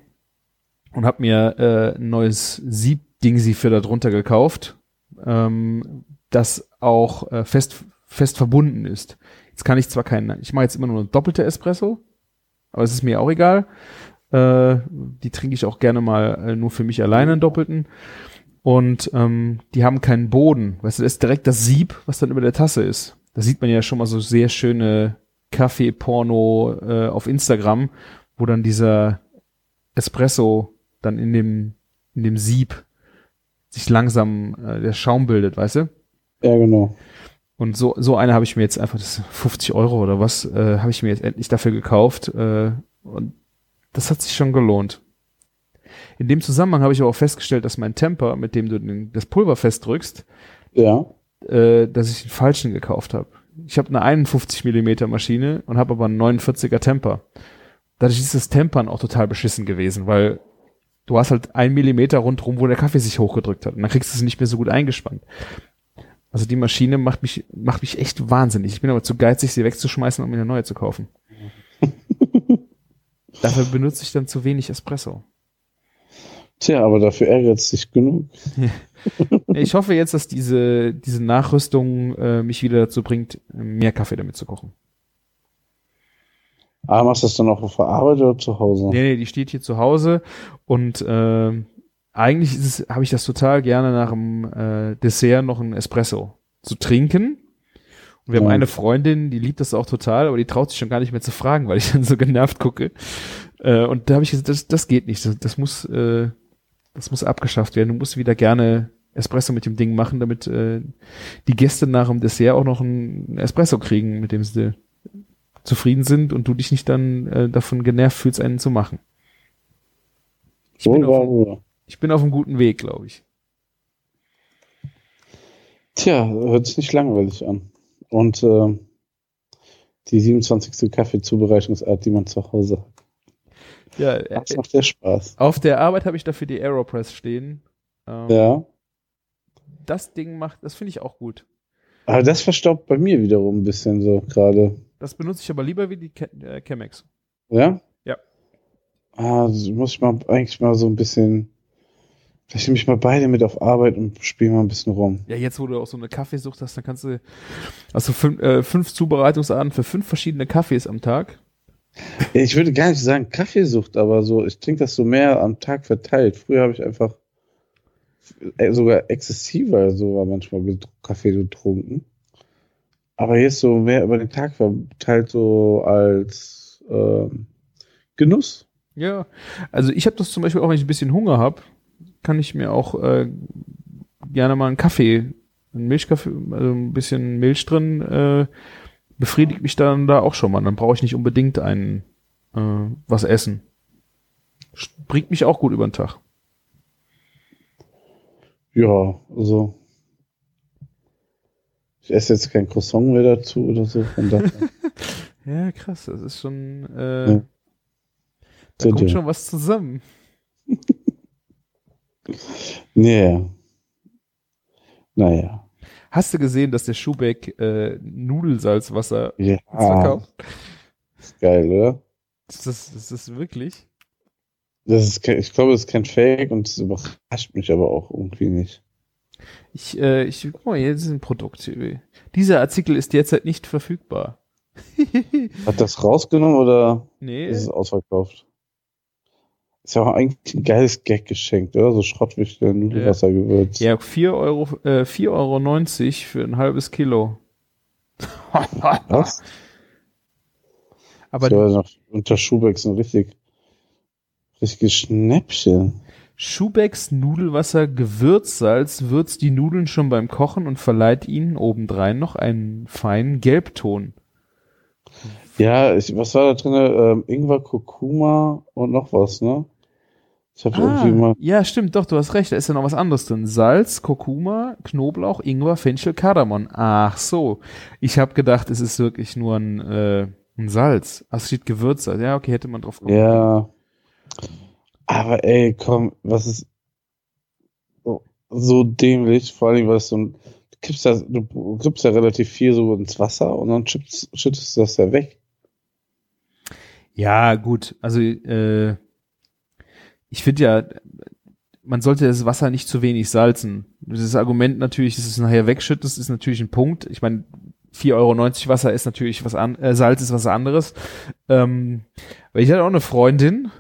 und habe mir äh, ein neues Sieb-Dingsi für da drunter gekauft, ähm, das auch äh, fest fest verbunden ist. Jetzt kann ich zwar keinen, ich mache jetzt immer nur eine doppelte Espresso, aber es ist mir auch egal. Äh, die trinke ich auch gerne mal äh, nur für mich alleine einen doppelten. Und ähm, die haben keinen Boden. Weißt du, das ist direkt das Sieb, was dann über der Tasse ist. Da sieht man ja schon mal so sehr schöne Kaffee-Porno äh, auf Instagram, wo dann dieser Espresso dann in dem, in dem Sieb sich langsam äh, der Schaum bildet, weißt du? Ja, genau. Und so, so eine habe ich mir jetzt einfach, das 50 Euro oder was, äh, habe ich mir jetzt endlich dafür gekauft. Äh, und das hat sich schon gelohnt. In dem Zusammenhang habe ich aber auch festgestellt, dass mein Temper, mit dem du den, das Pulver festdrückst, ja. äh, dass ich den falschen gekauft habe. Ich habe eine 51 Millimeter Maschine und habe aber einen 49er Temper. Dadurch ist das Tempern auch total beschissen gewesen, weil du hast halt ein Millimeter rundherum, wo der Kaffee sich hochgedrückt hat. Und dann kriegst du es nicht mehr so gut eingespannt. Also die Maschine macht mich, macht mich echt wahnsinnig. Ich bin aber zu geizig, sie wegzuschmeißen, um mir eine neue zu kaufen. Dafür benutze ich dann zu wenig Espresso. Tja, aber dafür ärgert es sich genug. ich hoffe jetzt, dass diese, diese Nachrüstung äh, mich wieder dazu bringt, mehr Kaffee damit zu kochen. Ah, machst du das dann auch auf der Arbeit oder zu Hause? Nee, nee, die steht hier zu Hause und äh, eigentlich habe ich das total gerne nach dem äh, Dessert noch ein Espresso zu trinken. Und wir ja. haben eine Freundin, die liebt das auch total, aber die traut sich schon gar nicht mehr zu fragen, weil ich dann so genervt gucke. Äh, und da habe ich gesagt, das, das geht nicht. Das, das muss, äh, das muss abgeschafft werden. Du musst wieder gerne Espresso mit dem Ding machen, damit äh, die Gäste nach dem Dessert auch noch ein Espresso kriegen, mit dem sie zufrieden sind und du dich nicht dann äh, davon genervt fühlst, einen zu machen. Ich bin, auf, ich bin auf einem guten Weg, glaube ich. Tja, hört sich nicht langweilig an. Und äh, die 27. Kaffeezubereitungsart, die man zu Hause hat. Ja, das äh, macht sehr Spaß. Auf der Arbeit habe ich dafür die Aeropress stehen. Ähm, ja. Das Ding macht, das finde ich auch gut. Aber das verstaubt bei mir wiederum ein bisschen so gerade. Das benutze ich aber lieber wie die äh, Chemex. Ja? Ja. Ah, das muss ich mal eigentlich mal so ein bisschen Vielleicht nehme ich mal beide mit auf Arbeit und spiele mal ein bisschen rum. Ja, jetzt, wo du auch so eine Kaffeesucht hast, dann kannst du also fünf, äh, fünf Zubereitungsarten für fünf verschiedene Kaffees am Tag. Ich würde gar nicht sagen Kaffeesucht, aber so, ich trinke das so mehr am Tag verteilt. Früher habe ich einfach äh, sogar exzessiver sogar manchmal Kaffee getrunken. Aber jetzt so mehr über den Tag verteilt so als äh, Genuss. Ja, also ich habe das zum Beispiel auch, wenn ich ein bisschen Hunger habe, kann ich mir auch äh, gerne mal einen Kaffee, einen Milchkaffee, also ein bisschen Milch drin, äh, befriedigt mich dann da auch schon mal. Dann brauche ich nicht unbedingt ein äh, was essen. Bringt mich auch gut über den Tag. Ja, also ich esse jetzt kein Croissant mehr dazu oder so. Ja, krass, das ist schon äh, ja. da kommt schon was zusammen. Nee. Naja. Hast du gesehen, dass der Schubeck äh, Nudelsalzwasser ja. verkauft? Ist geil, oder? Ist das, ist das wirklich? Das ist, ich glaube, das ist kein Fake und es überrascht mich aber auch irgendwie nicht. Ich, äh, ich, guck mal, hier ist ein Produkt. Dieser Artikel ist derzeit nicht verfügbar. Hat das rausgenommen oder nee. ist es ausverkauft? Ist ja auch eigentlich ein geiles Gag geschenkt, oder? So Schrottwichtel, Nudelwassergewürz. Ja, 4 Euro, äh, 4,90 Euro für ein halbes Kilo. Was? Aber das war noch unter Schubecks ein richtig, richtiges Schnäppchen. Schubecks Nudelwasser Gewürzsalz würzt die Nudeln schon beim Kochen und verleiht ihnen obendrein noch einen feinen Gelbton. Ja, ich, was war da drin? Ähm, Ingwer, Kurkuma und noch was, ne? Ich habe Ah, irgendwie mal. ja, stimmt, doch, du hast recht, da ist ja noch was anderes drin. Salz, Kurkuma, Knoblauch, Ingwer, Fenchel, Kardamom. Ach so. Ich habe gedacht, es ist wirklich nur ein, äh, ein Salz. Ach, es steht Gewürzsalz. Ja, okay, hätte man drauf kommen können. Ja. Aber ey, komm, was ist so- so dämlich? Vor allem, weil es so ein. Du kippst, das, du kippst ja relativ viel so ins Wasser und dann schüttest, schüttest du das ja weg. Ja, gut. Also, äh, ich finde ja, man sollte das Wasser nicht zu wenig salzen. Dieses Argument natürlich, dass es nachher wegschüttest, ist natürlich ein Punkt. Ich meine, 4,90 Euro Wasser ist natürlich was an, äh, Salz ist was anderes. Ähm, weil ich hatte auch eine Freundin,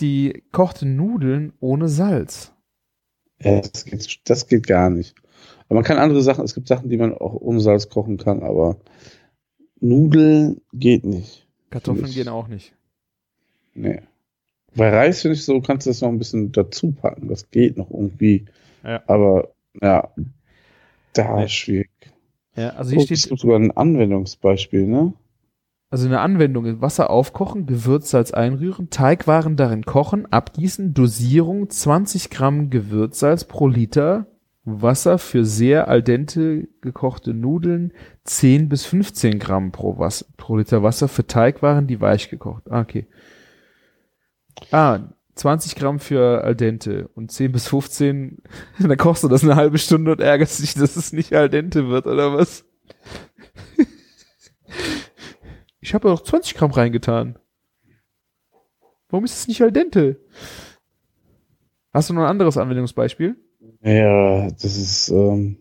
die kochte Nudeln ohne Salz. Ja, das geht, das geht gar nicht. Aber man kann andere Sachen, es gibt Sachen, die man auch ohne Salz kochen kann, aber Nudeln geht nicht. Kartoffeln gehen auch nicht. Nee. Bei Reis finde ich so, kannst du das noch ein bisschen dazu packen. Das geht noch irgendwie. Ja. Aber ja, da ist schwierig. Ja, also Oh, hier es steht, gibt sogar ein Anwendungsbeispiel, ne? also eine Anwendung ist Wasser aufkochen, Gewürzsalz einrühren, Teigwaren darin kochen, abgießen, Dosierung 20 Gramm Gewürzsalz pro Liter, Wasser für sehr al dente gekochte Nudeln 10 bis 15 Gramm pro, Wasser, pro Liter Wasser für Teigwaren, die weich gekocht. Ah, okay. Ah, 20 Gramm für al dente und 10 bis 15, dann kochst du das eine halbe Stunde und ärgerst dich, dass es nicht al dente wird, oder was? Ich habe doch 20 Gramm reingetan. Warum ist es nicht al dente? Hast du noch ein anderes Anwendungsbeispiel? Ja, das ist, ähm,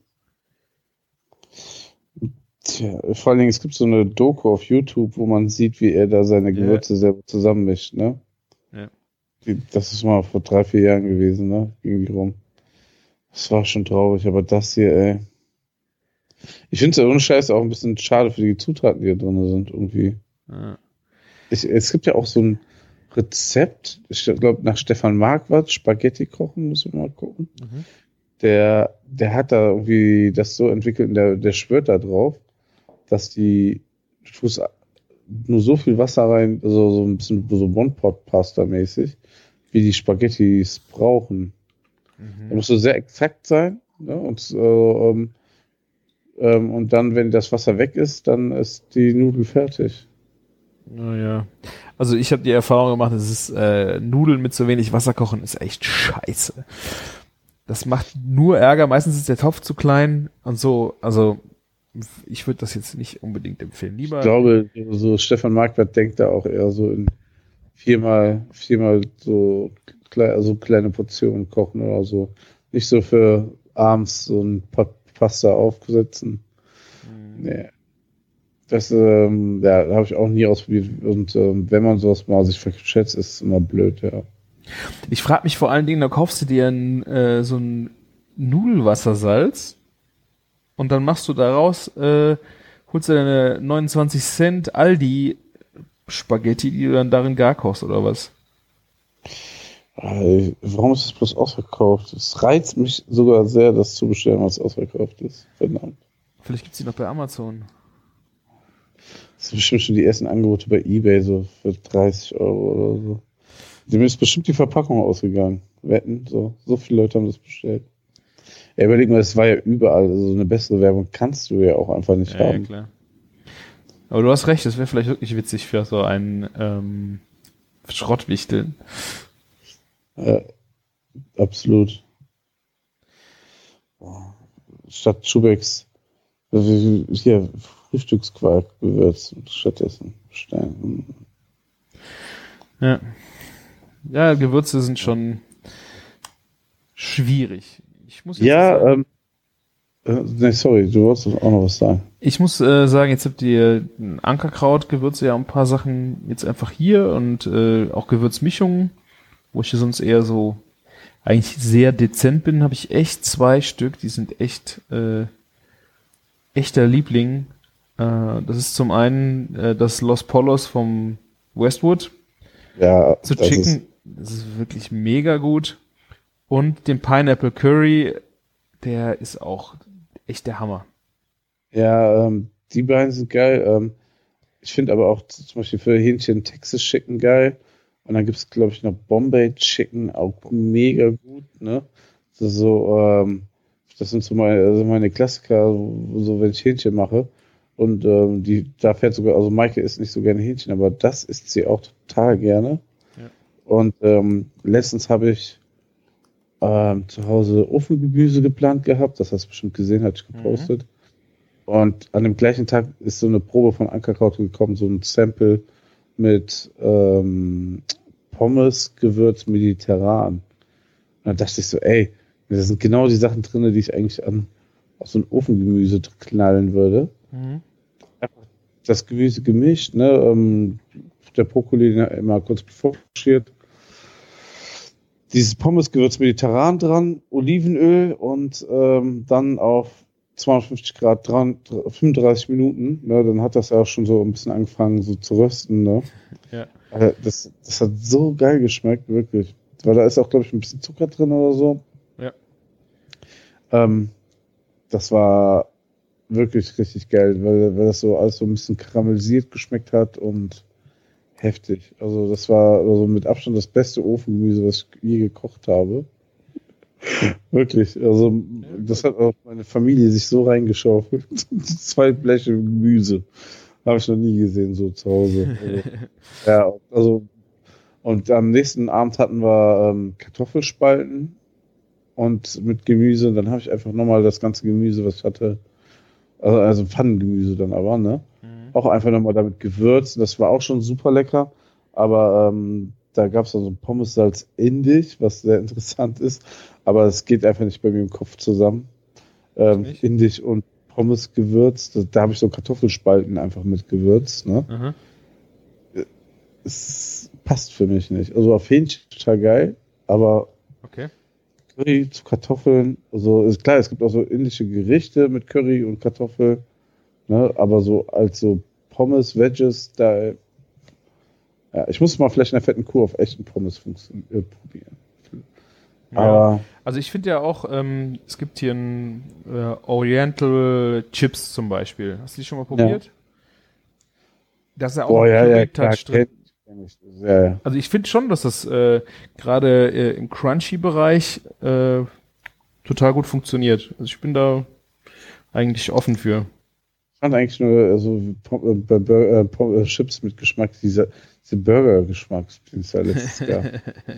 tja, vor allen Dingen, es gibt so eine Doku auf YouTube, wo man sieht, wie er da seine Ja. Gewürze selber zusammenmischt, ne? Das ist mal vor drei, vier Jahren gewesen, ne? Irgendwie rum. Das war schon traurig, aber das hier, ey. Ich finde es ja ohne Scheiß auch ein bisschen schade für die Zutaten, die hier drin sind, irgendwie. Ja. Ich, es gibt ja auch so ein Rezept, ich glaube nach Stefan Marquardt, Spaghetti kochen, müssen wir mal gucken. Mhm. Der, der hat da irgendwie das so entwickelt, und der, der schwört da drauf, dass die, du tust nur so viel Wasser rein, also so ein bisschen so One-Pot-Pasta-mäßig, wie die Spaghettis brauchen. Da Mhm. musst du sehr exakt sein, ne? Und, äh, ähm, ähm, und dann, wenn das Wasser weg ist, dann ist die Nudel fertig. Naja. Also ich habe die Erfahrung gemacht, es ist äh, Nudeln mit so wenig Wasser kochen ist echt scheiße. Das macht nur Ärger. Meistens ist der Topf zu klein und so. Also ich würde das jetzt nicht unbedingt empfehlen. Lieber Ich glaube, so Stefan Marquardt denkt da auch eher so in viermal, viermal so also kleine Portionen kochen oder so. Nicht so für abends so ein pa Pasta aufsetzen. Nee. Das ähm, ja, habe ich auch nie ausprobiert. Und ähm, wenn man sowas mal sich verschätzt, ist es immer blöd, ja. Ich frage mich vor allen Dingen, da kaufst du dir ein, äh, so ein Nudelwassersalz und dann machst du daraus, äh, holst du deine 29 Cent Aldi Spaghetti, die du dann darin gar kochst oder was? Äh, Warum ist es bloß ausverkauft? Es reizt mich sogar sehr, das zu bestellen, was ausverkauft ist. Verdammt. Vielleicht gibt's die noch bei Amazon. Das sind bestimmt schon die ersten Angebote bei Ebay, so für 30 Euro oder so. Dem ist bestimmt die Verpackung ausgegangen. Wetten, so. So viele Leute haben das bestellt. Ja, überleg mal, das war ja überall. Also so eine bessere Werbung kannst du ja auch einfach nicht Ja, ja, haben. klar. Aber du hast recht, das wäre vielleicht wirklich witzig für so einen ähm, Schrottwichteln. Ja, absolut. Statt Schubecks, also hier, Frühstücksquark gewürzt stattdessen. Stein. Ja. Ja, Gewürze sind schon schwierig. Ich muss jetzt Ja, sagen, ähm, äh, nee, sorry, du wolltest auch noch was sagen. ich muss äh, sagen, jetzt habt ihr ein Ankerkraut, Gewürze ja ein paar Sachen jetzt einfach hier und äh, auch Gewürzmischungen, wo ich hier sonst eher so eigentlich sehr dezent bin, habe ich echt zwei Stück, die sind echt äh, echter Liebling. Äh, das ist zum einen äh, das Los Polos vom Westwood Ja, zu das Chicken. ist, das ist wirklich mega gut. Und den Pineapple Curry, der ist auch echt der Hammer. ja, ähm, die beiden sind geil. Ähm, ich finde aber auch zum Beispiel für Hähnchen Texas Chicken geil. Und dann gibt es, glaube ich, noch Bombay Chicken, auch mega gut, ne? Das, ist so, ähm, das sind so meine, also meine Klassiker, so so wenn ich Hähnchen mache. Und ähm, die, da fährt sogar, also Maike isst nicht so gerne Hähnchen, aber das isst sie auch total gerne. Ja. Und ähm, letztens habe ich ähm, zu Hause Ofengemüse geplant gehabt, das hast du bestimmt gesehen, hatte ich gepostet. Und an dem gleichen Tag ist so eine Probe von Ankerkraut gekommen, so ein Sample mit ähm, Pommes, Gewürz, mediterran. Und dann dachte ich so, ey, da sind genau die Sachen drin, die ich eigentlich an auf so ein Ofengemüse knallen würde. Das Gemüse gemischt, ne, ähm, der Brokkoli immer kurz bevorsteht. Dieses Pommesgewürz mediterran dran, Olivenöl und ähm, dann auf 250 Grad dran, 35 Minuten. Ne, dann hat das ja auch schon so ein bisschen angefangen so zu rösten. Ne. Ja. Alter, das, das hat so geil geschmeckt, wirklich. Weil da ist auch, glaube ich, ein bisschen Zucker drin oder so. Ja. Ähm, das war wirklich richtig geil, weil, weil das so alles so ein bisschen karamellisiert geschmeckt hat und heftig. Also das war also mit Abstand das beste Ofengemüse, was ich je gekocht habe. Wirklich. Also das hat auch meine Familie sich so reingeschaufelt. Zwei Bleche Gemüse. Habe ich noch nie gesehen, so zu Hause. Also, ja, also und am nächsten Abend hatten wir ähm, Kartoffelspalten und mit Gemüse. Und dann habe ich einfach nochmal das ganze Gemüse, was ich hatte, also, also Pfannengemüse dann aber, ne? Auch einfach nochmal damit gewürzt. Das war auch schon super lecker. Aber ähm, da gab es dann so ein Pommessalz Indisch, was sehr interessant ist. Aber es geht einfach nicht bei mir im Kopf zusammen. Ähm? Indisch und Pommes gewürzt. Da, da habe ich so Kartoffelspalten einfach mit gewürzt. Ne? Aha. Es passt für mich nicht. Also auf Hähnchen total geil, aber Okay. Curry zu Kartoffeln, also ist klar, es gibt auch so indische Gerichte mit Curry und Kartoffel, ne, aber so als so Pommes, Wedges, da, ja, ich muss mal vielleicht in der fetten Kuh auf echten Pommes äh, probieren. Ja. Also ich finde ja auch, ähm, es gibt hier ein äh, Oriental Chips zum Beispiel. Hast du die schon mal probiert? Da ist ja auch boah, ja, ja, klar, drin. Ja, ja. Also ich finde schon, dass das äh, gerade äh, im Crunchy-Bereich äh, total gut funktioniert. Also ich bin da eigentlich offen für. Ich fand eigentlich nur also, Pom- äh, bei Bur- äh, äh, Chips mit Geschmack, diese Burger-Geschmack, den es ja letztes Jahr.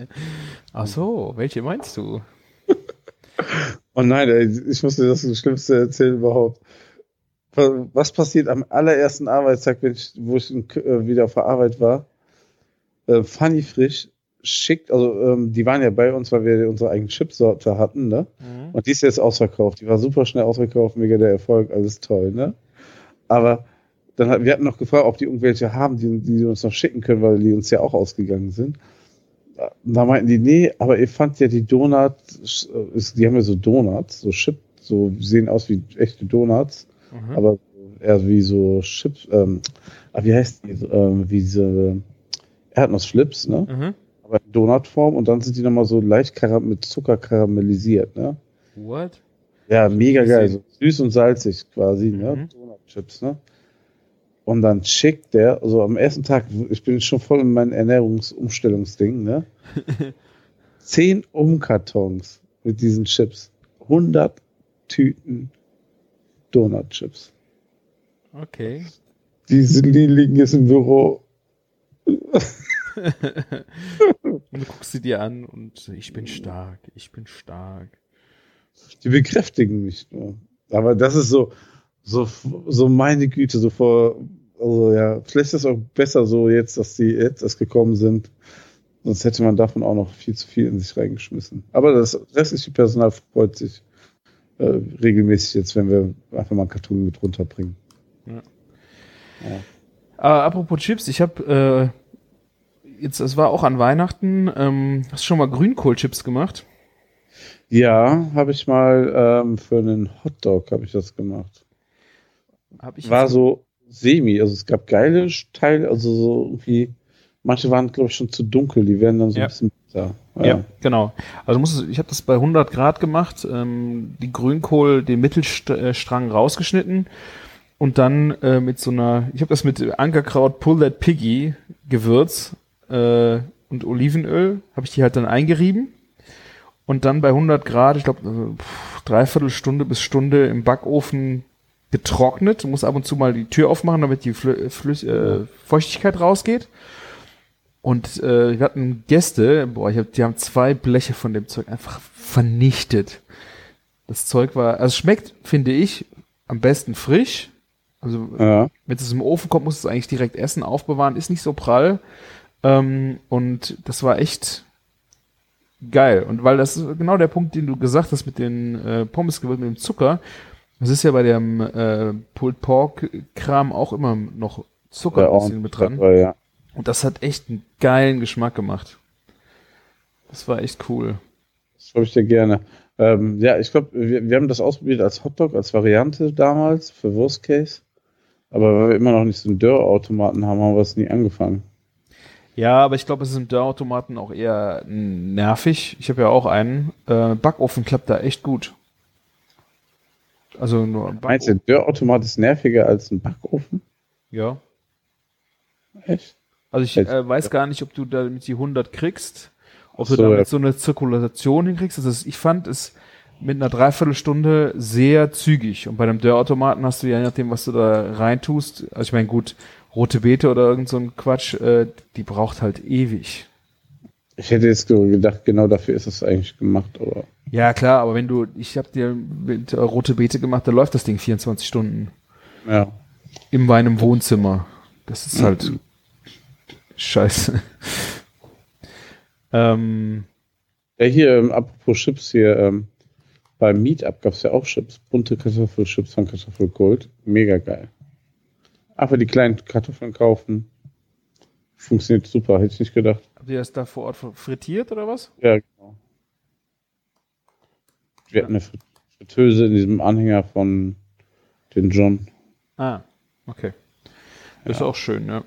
Ach so, welche meinst du? Oh nein, ey, ich muss dir das Schlimmste erzählen überhaupt. Was passiert am allerersten Arbeitstag, wenn ich, wo ich in, äh, wieder auf der Arbeit war? Äh, Funny Frisch schickt, also ähm, die waren ja bei uns, weil wir unsere eigene Chipsorte hatten, ne? Und die ist jetzt ausverkauft. Die war super schnell ausverkauft, mega der Erfolg, alles toll, ne? Aber dann hat, wir hatten noch gefragt, ob die irgendwelche haben, die, die uns noch schicken können, weil die uns ja auch ausgegangen sind. Und da meinten die, nee, aber ihr fand ja die Donuts, äh, die haben ja so Donuts, so Chip, so sehen aus wie echte Donuts, Mhm. aber eher wie so Chips, ähm, ah, wie heißt die, ähm, wie diese Erdnussflips, ne? Mhm. Aber in Donutform und dann sind die nochmal so leicht mit Zucker karamellisiert, ne? What? Ja, mega geil, so süß und salzig quasi, ne? Donutchips, ne? Und dann schickt der, also am ersten Tag, ich bin schon voll in meinem Ernährungsumstellungsding, ne? Zehn Umkartons mit diesen Chips. 100 Tüten Donutchips. Okay. Die, die liegen jetzt im Büro. Und du guckst sie dir an und ich bin stark, ich bin stark. Die bekräftigen mich nur. Aber das ist so, so, so meine Güte, so vor, also ja, vielleicht ist es auch besser so jetzt, dass die jetzt erst gekommen sind. Sonst hätte man davon auch noch viel zu viel in sich reingeschmissen. Aber das restliche Personal freut sich äh, regelmäßig jetzt, wenn wir einfach mal einen Karton mit runterbringen. Aber apropos Chips, ich habe äh, jetzt, es war auch an Weihnachten, ähm, hast du schon mal Grünkohlchips gemacht? Ja, habe ich mal ähm, für einen Hotdog habe ich das gemacht. War so semi. Also es gab geile Teile, also so irgendwie, manche waren, glaube ich, schon zu dunkel, die werden dann so Ja. ein bisschen besser. Ja, genau. Also muss ich habe das bei 100 Grad gemacht, ähm, die Grünkohl den Mittelstrang rausgeschnitten und dann äh, mit so einer, ich habe das mit Ankerkraut Pull That Piggy Gewürz äh, und Olivenöl habe ich die halt dann eingerieben und dann bei 100 Grad, ich glaube äh, dreiviertel Stunde bis Stunde im Backofen getrocknet. Du musst ab und zu mal die Tür aufmachen, damit die Flü Flü äh, Feuchtigkeit rausgeht. Und äh, wir hatten Gäste, boah, ich hab, die haben zwei Bleche von dem Zeug einfach vernichtet. Das Zeug war, also es schmeckt, finde ich, am besten frisch. Also Ja. wenn es im Ofen kommt, muss es eigentlich direkt essen, aufbewahren, ist nicht so prall. Ähm, und das war echt geil. Und weil das ist genau der Punkt, den du gesagt hast mit den äh, Pommes mit dem Zucker. Das ist ja bei dem äh, Pulled Pork Kram auch immer noch Zucker Ja, ein bisschen mit dran. Aber ja. Und das hat echt einen geilen Geschmack gemacht. Das war echt cool. Das glaube ich dir gerne. Ähm, ja, ich glaube, wir, wir haben das ausprobiert als Hotdog, als Variante damals für Worst Case. Aber weil wir immer noch nicht so einen Dörrautomaten haben, haben wir es nie angefangen. Ja, aber ich glaube, es ist im Dörrautomaten auch eher nervig. Ich habe ja auch einen. Äh, Backofen klappt da echt gut. Also nur Meinst du, Backofen. der Dörrautomat ist nerviger als ein Backofen? Ja. Echt? Also ich äh, weiß gar nicht, ob du damit die 100 kriegst, ob so, du damit ja. so eine Zirkulation hinkriegst. Also ich fand es mit einer Dreiviertelstunde sehr zügig. Und bei einem Dörrautomaten hast du ja, je nachdem, was du da reintust, also ich meine, gut, rote Beete oder irgend so ein Quatsch, äh, die braucht halt ewig. Ich hätte jetzt gedacht, genau dafür ist es eigentlich gemacht, aber Ja, klar, aber wenn du, ich habe dir mit äh, rote Beete gemacht, da läuft das Ding 24 Stunden ja. in meinem Wohnzimmer. Das ist halt scheiße. ähm, Ja, hier, ähm, apropos Chips hier, ähm, beim Meetup gab es ja auch Chips, bunte Kartoffelchips von Kartoffelgold. Mega geil. Einfach die kleinen Kartoffeln kaufen. Funktioniert super, hätte ich nicht gedacht. Ihr das da vor Ort frittiert oder was? Ja, genau. Wir hatten eine Frit- Fritteuse in diesem Anhänger von den John. Ah, okay. Das ist auch schön, ja.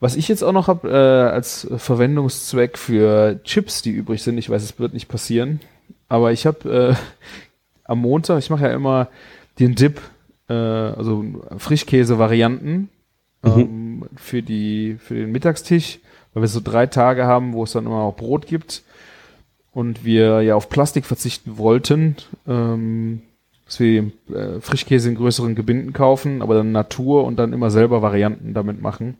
Was ich jetzt auch noch habe äh, als Verwendungszweck für Chips, die übrig sind, ich weiß, es wird nicht passieren, aber ich habe äh, am Montag, ich mache ja immer den Dip, äh, also Frischkäse-Varianten ähm, für die für den Mittagstisch, weil wir so drei Tage haben, wo es dann immer auch Brot gibt und wir ja auf Plastik verzichten wollten. Ähm, dass wir äh, Frischkäse in größeren Gebinden kaufen, aber dann Natur und dann immer selber Varianten damit machen,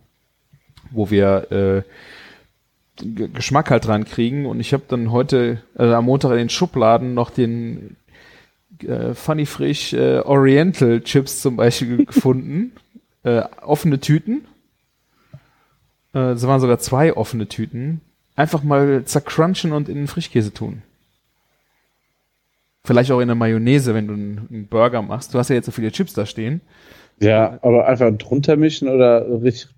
wo wir äh, G- Geschmack halt dran kriegen. Und ich habe dann heute, also am Montag in den Schubladen noch den äh, Funny Frisch äh, Oriental Chips zum Beispiel gefunden. Äh, offene Tüten. Äh, es waren sogar zwei offene Tüten. Einfach mal zercrunchen und in den Frischkäse tun. Vielleicht auch in der Mayonnaise, wenn du einen, Burger machst. Du hast ja jetzt so viele Chips da stehen. Ja, aber einfach drunter mischen oder richtig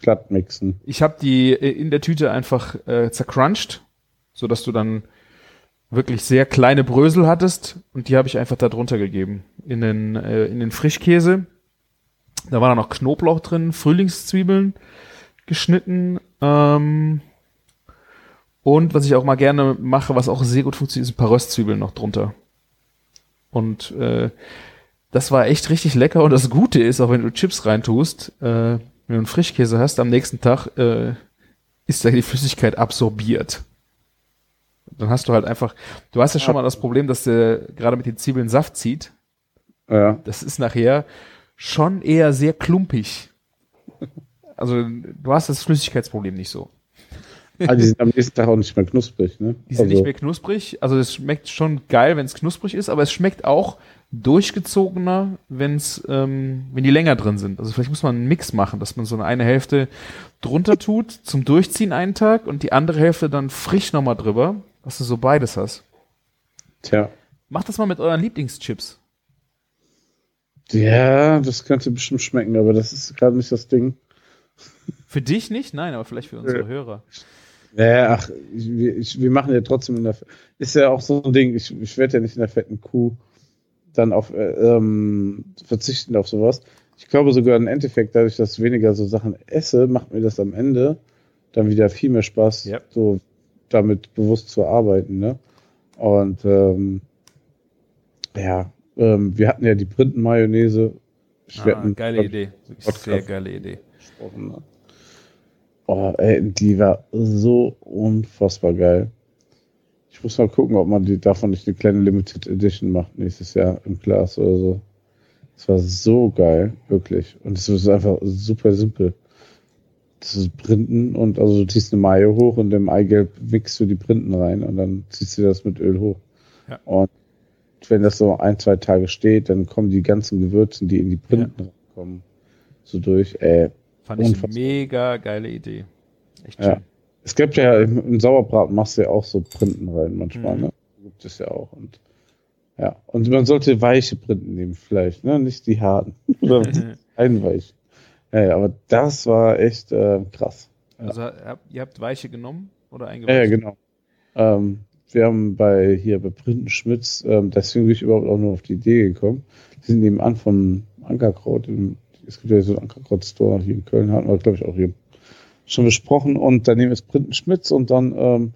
glatt mixen. Ich habe die äh, in der Tüte einfach äh, zercrunched, so dass du dann wirklich sehr kleine Brösel hattest und die habe ich einfach da drunter gegeben in den äh, in den Frischkäse. Da war da noch Knoblauch drin, Frühlingszwiebeln geschnitten ähm, und was ich auch mal gerne mache, was auch sehr gut funktioniert, ist ein paar Röstzwiebeln noch drunter. Und äh, das war echt richtig lecker und das Gute ist, auch wenn du Chips reintust, äh, wenn du einen Frischkäse hast, am nächsten Tag äh, ist da die Flüssigkeit absorbiert. Dann hast du halt einfach, du hast ja schon mal das Problem, dass der gerade mit den Zwiebeln Saft zieht. Ja. Das ist nachher schon eher sehr klumpig. Also du hast das Flüssigkeitsproblem nicht so. Aber die sind am nächsten Tag auch nicht mehr knusprig, ne? Die sind Also, nicht mehr knusprig. Also es schmeckt schon geil, wenn es knusprig ist, aber es schmeckt auch durchgezogener, wenn's, ähm, wenn die länger drin sind. Also vielleicht muss man einen Mix machen, dass man so eine, eine Hälfte drunter tut zum Durchziehen einen Tag und die andere Hälfte dann frisch nochmal drüber, dass du so beides hast. Tja. Macht das mal mit euren Lieblingschips. Ja, das könnte bestimmt schmecken, aber das ist gerade nicht das Ding. Für dich nicht? Nein, aber vielleicht für unsere Hörer. Ja, ach, ich, wir- ich, wir machen ja trotzdem in der, ist ja auch so ein Ding, ich, ich werde ja nicht in der fetten Kuh dann auf, äh, ähm, verzichten auf sowas. ich glaube sogar im Endeffekt, dadurch, dass ich weniger so Sachen esse, macht mir das am Ende dann wieder viel mehr Spaß, Ja. so damit bewusst zu arbeiten. Ne? Und ähm, ja, ähm, wir hatten ja die Printen-Mayonnaise. Ah, geile Idee. Sehr geile Idee. Gesprochen. Ne? Oh, ey, die war so unfassbar geil. Ich muss mal gucken, ob man die davon nicht eine kleine Limited Edition macht nächstes Jahr im Glas oder so. Es war so geil, wirklich. Und es ist einfach super simpel. Das ist Printen und also du ziehst eine Mayo hoch und im Eigelb wickst du die Printen rein und dann ziehst du das mit Öl hoch. Ja. Und wenn das so ein, zwei Tage steht, dann kommen die ganzen Gewürzen, die in die Printen kommen, so durch. Ey, Fand ich eine Unfassbar. mega geile Idee. Echt Ja. schön. Es gibt ja im, Sauerbraten machst du ja auch so Printen rein manchmal, Mhm. ne? Gibt es ja auch. Und ja. Und man sollte weiche Printen nehmen, vielleicht, ne? Nicht die harten. Oder einweich. Ja, ja, aber das war echt äh, krass. Also ihr habt Weiche genommen oder Ja, ja, eingeweicht? genau. Ähm, wir haben bei hier bei Printen Schmitz, ähm, deswegen bin ich überhaupt auch nur auf die Idee gekommen. Die sind nebenan von Ankerkraut. Im, es gibt ja so einen Ankerkraut-Store hier in Köln, hatten wir, glaube ich, auch hier schon besprochen. Und daneben ist Printen Schmitz und dann ähm,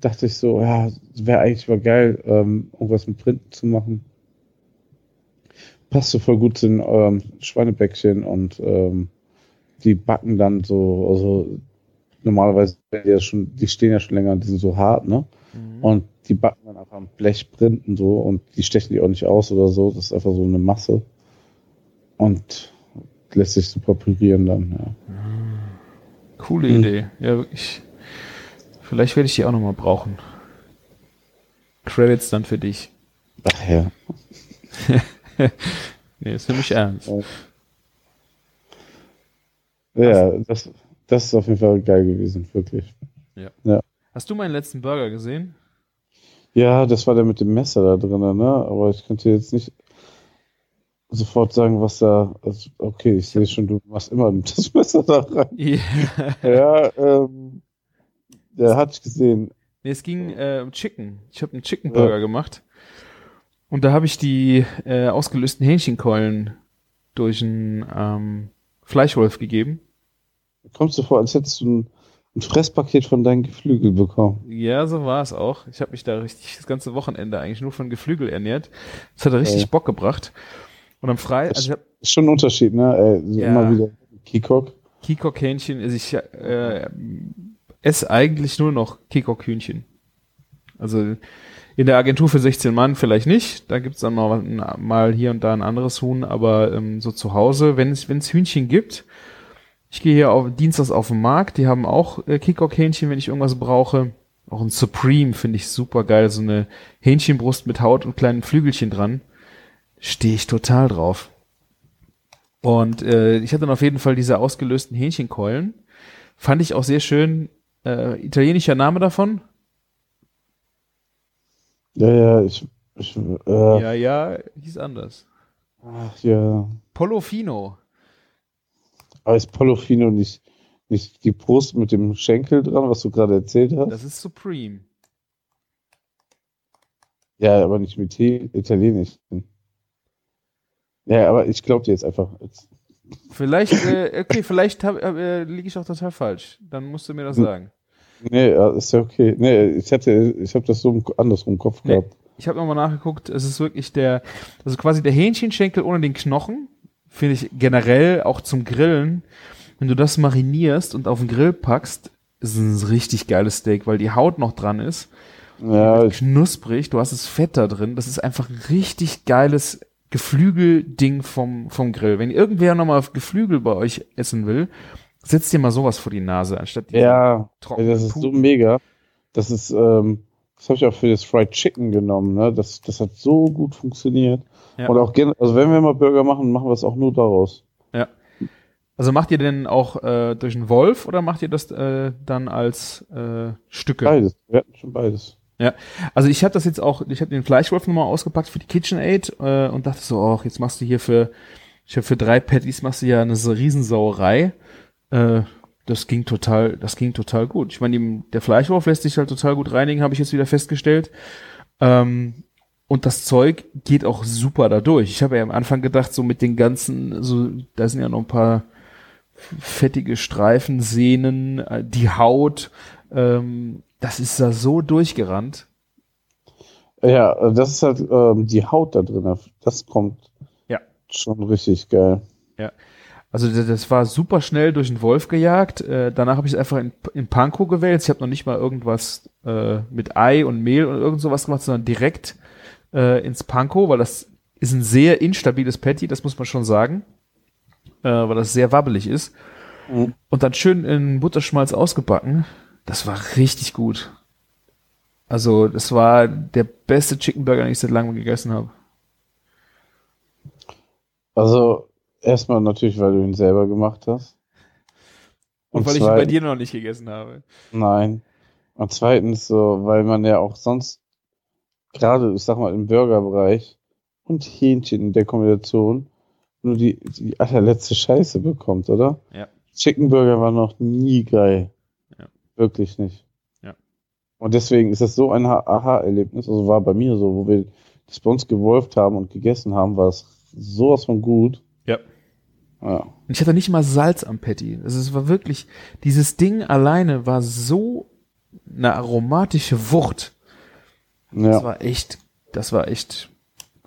dachte ich so, ja, wäre eigentlich mal geil, ähm, irgendwas mit Printen zu machen. Passt so voll gut zu den ähm, Schweinebäckchen und ähm, die backen dann so, also normalerweise, die, ja schon, die stehen ja schon länger, die sind so hart, ne? Mhm. Und die backen dann einfach am Blech printen so und die stechen die auch nicht aus oder so. Das ist einfach so eine Masse. Und lässt sich super pürieren dann, ja. Coole Mhm. Idee. Ja, wirklich. Vielleicht werde ich die auch nochmal brauchen. Credits dann für dich. Ach ja. Nee, ist mich ernst. Ja, das, das ist auf jeden Fall geil gewesen, wirklich. Hast du meinen letzten Burger gesehen? Ja, das war der mit dem Messer da drin, ne? Aber ich könnte jetzt nicht sofort sagen, was da. Also, okay, ich sehe schon, du machst immer das Messer da rein. Ja. Ja, ähm, der hat ich gesehen. Nee, es ging äh, um Chicken. Ich habe einen Chicken Burger gemacht. Und da habe ich die äh, ausgelösten Hähnchenkeulen durch einen ähm, Fleischwolf gegeben. Kommst du vor, als hättest du ein, ein Fresspaket von deinen Geflügel bekommen. Ja, so war es auch. Ich habe mich da richtig das ganze Wochenende eigentlich nur von Geflügel ernährt. Das hat richtig Ja. Bock gebracht. Und am Freitag, also Ist schon ein Unterschied, ne? So Ja. Immer wieder Kikok. Kikok-Hähnchen, also ich äh, esse eigentlich nur noch Kikok-Hühnchen. Also in der Agentur für 16 Mann vielleicht nicht, da gibt's dann mal, mal hier und da ein anderes Huhn, aber ähm, so zu Hause, wenn es wenn es Hühnchen gibt, ich gehe hier auf Dienstags auf den Markt, die haben auch äh, Kikok-Hähnchen, wenn ich irgendwas brauche. Auch ein Supreme finde ich super geil, so eine Hähnchenbrust mit Haut und kleinen Flügelchen dran. Stehe ich total drauf. Und äh, ich hatte dann auf jeden Fall diese ausgelösten Hähnchenkeulen. Fand ich auch sehr schön. Äh, italienischer Name davon? Ja, ja, ich. ich äh, Ja, ja, hieß anders. Ach, ja. Polofino. Aber ist Polofino nicht, nicht die Brust mit dem Schenkel dran, was du gerade erzählt hast? Das ist Supreme. Ja, aber nicht mit Italienisch. Ja, aber ich glaube dir jetzt einfach. Vielleicht, äh, okay, vielleicht hab, äh, liege ich auch total falsch. Dann musst du mir das Hm. sagen. Nee, ist ja okay. Nee, ich hatte, ich habe das so andersrum im Kopf Nee. gehabt. Ich habe nochmal nachgeguckt, es ist wirklich der, also quasi der Hähnchenschenkel ohne den Knochen, finde ich generell auch zum Grillen. Wenn du das marinierst und auf den Grill packst, ist es ein richtig geiles Steak, weil die Haut noch dran ist. Ja, knusprig, du hast das Fett da drin. Das ist einfach ein richtig geiles Geflügelding vom, vom Grill. Wenn irgendwer nochmal Geflügel bei euch essen will, setzt dir mal sowas vor die Nase, anstatt ja, das ist so Pupen. mega. Das ist, ähm, das habe ich auch für das Fried Chicken genommen. Ne? Das, das hat so gut funktioniert. Ja. Und auch gerne, also wenn wir mal Burger machen, machen wir es auch nur daraus. Ja. Also macht ihr denn auch äh, durch einen Wolf oder macht ihr das äh, dann als äh, Stücke? Beides. Wir hatten schon beides. Also ich habe das jetzt auch, ich habe den Fleischwolf nochmal ausgepackt für die KitchenAid äh, und dachte so, ach, jetzt machst du hier für, ich hab für drei Patties machst du ja eine Riesensauerei. Äh, das ging total, das ging total gut. Ich meine, der Fleischwolf lässt sich halt total gut reinigen, habe ich jetzt wieder festgestellt. Ähm, Und das Zeug geht auch super dadurch. Ich habe ja am Anfang gedacht, so mit den ganzen, so, da sind ja noch ein paar fettige Streifen, Sehnen, äh, die Haut, ähm, das ist da so durchgerannt. Ja, das ist halt ähm, die Haut da drin. Das kommt Ja. schon richtig geil. Also das, das war super schnell durch den Wolf gejagt. Äh, danach habe ich es einfach in, in Panko gewählt. Ich habe noch nicht mal irgendwas äh, mit Ei und Mehl und irgend sowas gemacht, sondern direkt äh, ins Panko, weil das ist ein sehr instabiles Patty, das muss man schon sagen, äh, weil das sehr wabbelig ist. Mhm. Und dann schön in Butterschmalz ausgebacken. Das war richtig gut. Also das war der beste Chicken Burger, den ich seit langem gegessen habe. Also erstmal natürlich, weil du ihn selber gemacht hast. Und, weil ich ihn bei dir noch nicht gegessen habe. Nein. Und zweitens so, weil man ja auch sonst gerade, ich sag mal, im Burgerbereich und Hähnchen in der Kombination nur die, die allerletzte Scheiße bekommt, oder? Ja. Chicken Burger war noch nie geil. Wirklich nicht. Ja. Und deswegen ist das so ein Ha- Aha-Erlebnis, also war bei mir so, wo wir das bei uns gewolft haben und gegessen haben, war es sowas von gut. Ja. Ja. Und ich hatte nicht mal Salz am Patty. Also es war wirklich, dieses Ding alleine war so eine aromatische Wucht. Das Ja. war echt, das war echt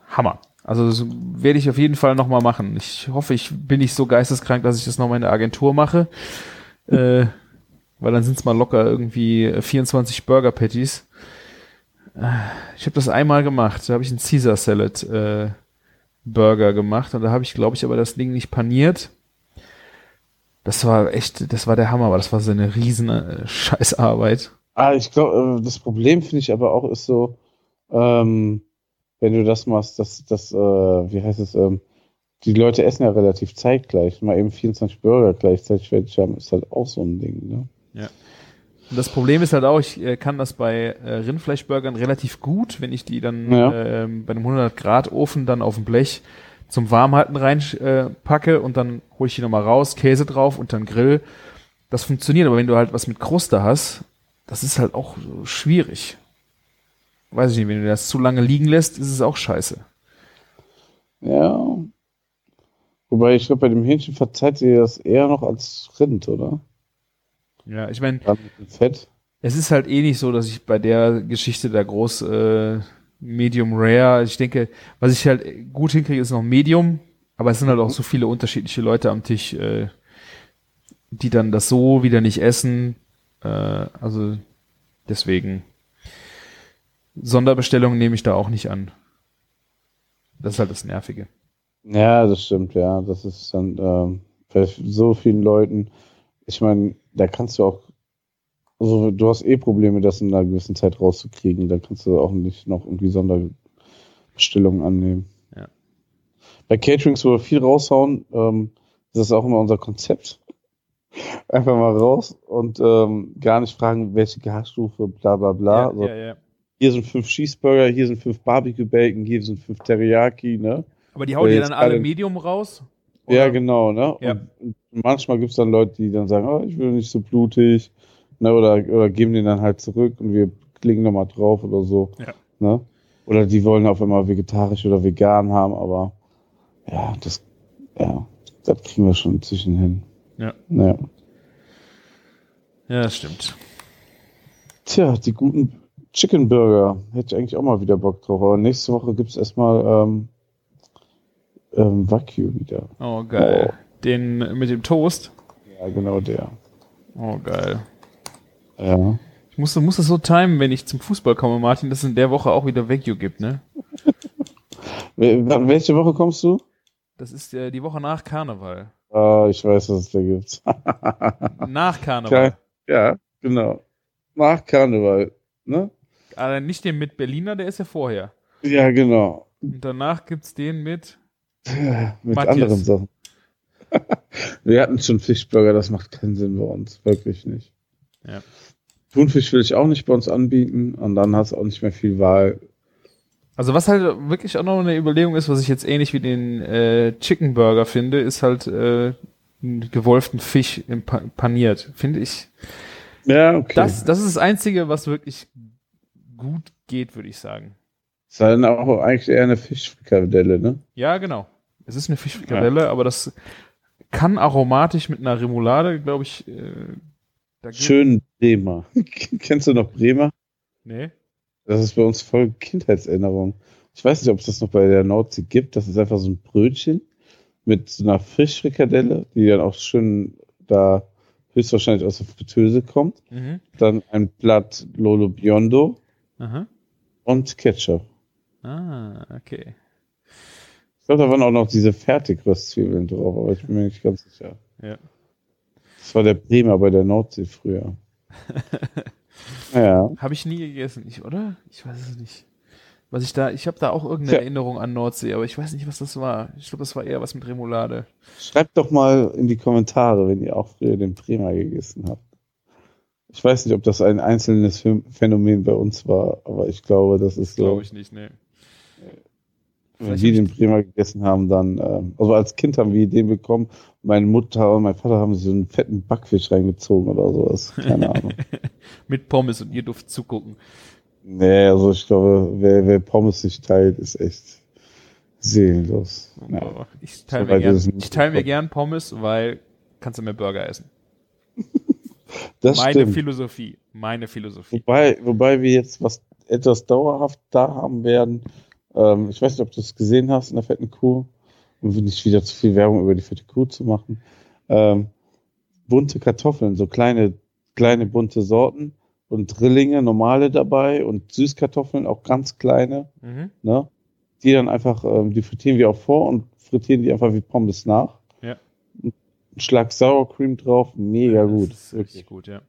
Hammer. Also das werde ich auf jeden Fall nochmal machen. Ich hoffe, ich bin nicht so geisteskrank, dass ich das nochmal in der Agentur mache. äh, weil dann sind es mal locker irgendwie 24 Burger Patties. Äh, Ich habe das einmal gemacht. Da habe ich einen Caesar Salad äh, Burger gemacht und da habe ich, glaube ich, aber das Ding nicht paniert. Das war echt, das war der Hammer, aber das war so eine riesen äh, Scheißarbeit. Ah, ich glaube, das Problem finde ich aber auch ist so, ähm, wenn du das machst, dass das, äh, wie heißt es, ähm, die Leute essen ja relativ zeitgleich. Mal eben 24 Burger gleichzeitig fertig haben, ist halt auch so ein Ding, ne? Und das Problem ist halt auch, ich äh, kann das bei äh, Rindfleischburgern relativ gut, wenn ich die dann Ja. ähm, bei einem 100 Grad Ofen dann auf dem Blech zum Warmhalten rein äh, und dann hole ich die nochmal raus, Käse drauf und dann Grill. Das funktioniert, aber wenn du halt was mit Kruste hast, das ist halt auch so schwierig. Weiß ich nicht, wenn du das zu lange liegen lässt, ist es auch scheiße. Ja. Wobei ich glaube, bei dem Hähnchen verzeiht ihr das eher noch als Rind, oder? Ja, ich meine. Es ist halt eh nicht so, dass ich bei der Geschichte da groß äh, Medium Rare, ich denke, was ich halt gut hinkriege, ist noch Medium, aber es sind halt auch so viele unterschiedliche Leute am Tisch, äh, die dann das so wieder nicht essen. Äh, also deswegen Sonderbestellungen nehme ich da auch nicht an. Das ist halt das Nervige. Ja, das stimmt, ja. Das ist dann ähm, bei so vielen Leuten, ich meine, da kannst du auch, also du hast eh Probleme, das in einer gewissen Zeit rauszukriegen. Da kannst du auch nicht noch irgendwie Sonderbestellungen annehmen. Ja. Bei Caterings, wo wir viel raushauen, ähm, das ist auch immer unser Konzept. Einfach mal raus und ähm, gar nicht fragen, welche Gasstufe, bla bla bla. ja, Also, ja, ja. Hier sind fünf Cheeseburger, hier sind fünf Barbecue Bacon, hier sind fünf Teriyaki, ne? Aber die hauen jetzt dann alle Medium raus? Ja, Oder- genau, ne? Ja. Und manchmal gibt es dann Leute, die dann sagen, oh, ich will nicht so blutig, ne? Oder, oder geben den dann halt zurück und wir klingen nochmal drauf oder so. Ja. Ne? Oder die wollen auf einmal vegetarisch oder vegan haben, aber ja, das, ja, das kriegen wir schon inzwischen hin. Ja. Ja. Ja, das stimmt. Tja, die guten Chicken Burger. Hätte ich eigentlich auch mal wieder Bock drauf. Aber nächste Woche gibt es erstmal ähm, ähm, Wagyu wieder. Oh, geil. Den mit dem Toast? Ja, genau der. Oh, geil. Ja. Ich muss, muss das so timen, wenn ich zum Fußball komme, Martin, dass es in der Woche auch wieder Vecchio gibt, ne? Wel- Welche Woche kommst du? Das ist äh, die Woche nach Karneval. Ah, ich weiß, was es da gibt. Nach Karneval. Ja, genau. Nach Karneval. Ne? Aber nicht den mit Berliner, der ist ja vorher. Ja, genau. Und danach gibt's den mit. Mit Matthias. anderen Sachen. Wir hatten schon Fischburger, das macht keinen Sinn bei uns. Wirklich nicht. Ja. Thunfisch will ich auch nicht bei uns anbieten und dann hast du auch nicht mehr viel Wahl. Also was halt wirklich auch noch eine Überlegung ist, was ich jetzt ähnlich wie den äh, Chicken Burger finde, ist halt äh, einen gewolften Fisch im pa paniert. Finde ich. Ja, okay. Das, das ist das Einzige, was wirklich gut geht, würde ich sagen. War dann auch eigentlich eher eine Fischfrikadelle, ne? Ja, genau. Es ist eine Fischfrikadelle, aber das kann aromatisch mit einer Remoulade, glaube ich. Äh, Schön Bremer. Kennst du noch Bremer? Nee. Das ist bei uns voll Kindheitserinnerung. Ich weiß nicht, ob es das noch bei der Nordsee gibt. Das ist einfach so ein Brötchen mit so einer Fischfrikadelle, die dann auch schön da höchstwahrscheinlich aus der Fritteuse kommt. Mhm. Dann ein Blatt Lolo Biondo Aha. und Ketchup. Ah, okay. Ich glaube, da waren auch noch diese Fertigröstzwiebeln drauf, aber ich bin mir nicht ganz sicher. Ja. Das war der Bremer bei der Nordsee früher. ja. Habe ich nie gegessen, ich, oder? Ich weiß es nicht. Was ich da, ich habe da auch irgendeine Ja. Erinnerung an Nordsee, aber ich weiß nicht, was das war. Ich glaube, das war eher was mit Remoulade. Schreibt doch mal in die Kommentare, wenn ihr auch früher den Bremer gegessen habt. Ich weiß nicht, ob das ein einzelnes Phän- Phänomen bei uns war, aber ich glaube, das ist so. Glaube ich nicht, nee. Vielleicht hab den Bremer gegessen haben, dann, ähm, also als Kind haben wir den bekommen. Meine Mutter und mein Vater haben sich so einen fetten Backfisch reingezogen oder sowas. Keine Ahnung. Mit Pommes und ihr dürft zugucken. Nee, also ich glaube, wer, wer Pommes nicht teilt, ist echt seelenlos. Ja. Ich teile So mir, gern, ich teile mir gern Pommes, weil kannst du mehr Burger essen. Das meine stimmt. Philosophie. Meine Philosophie. Wobei, wobei wir jetzt was etwas dauerhaft da haben werden. Ähm, ich weiß nicht, ob du es gesehen hast in der fetten Kuh, um nicht wieder zu viel Werbung über die fette Kuh zu machen. Ähm, bunte Kartoffeln, so kleine, kleine bunte Sorten und Drillinge, normale dabei und Süßkartoffeln, auch ganz kleine, Mhm. ne? Die dann einfach, ähm, die frittieren wir auch vor und frittieren die einfach wie Pommes nach. Ja. Ein Schlag Sour Cream drauf, mega Das gut. richtig gut, ja.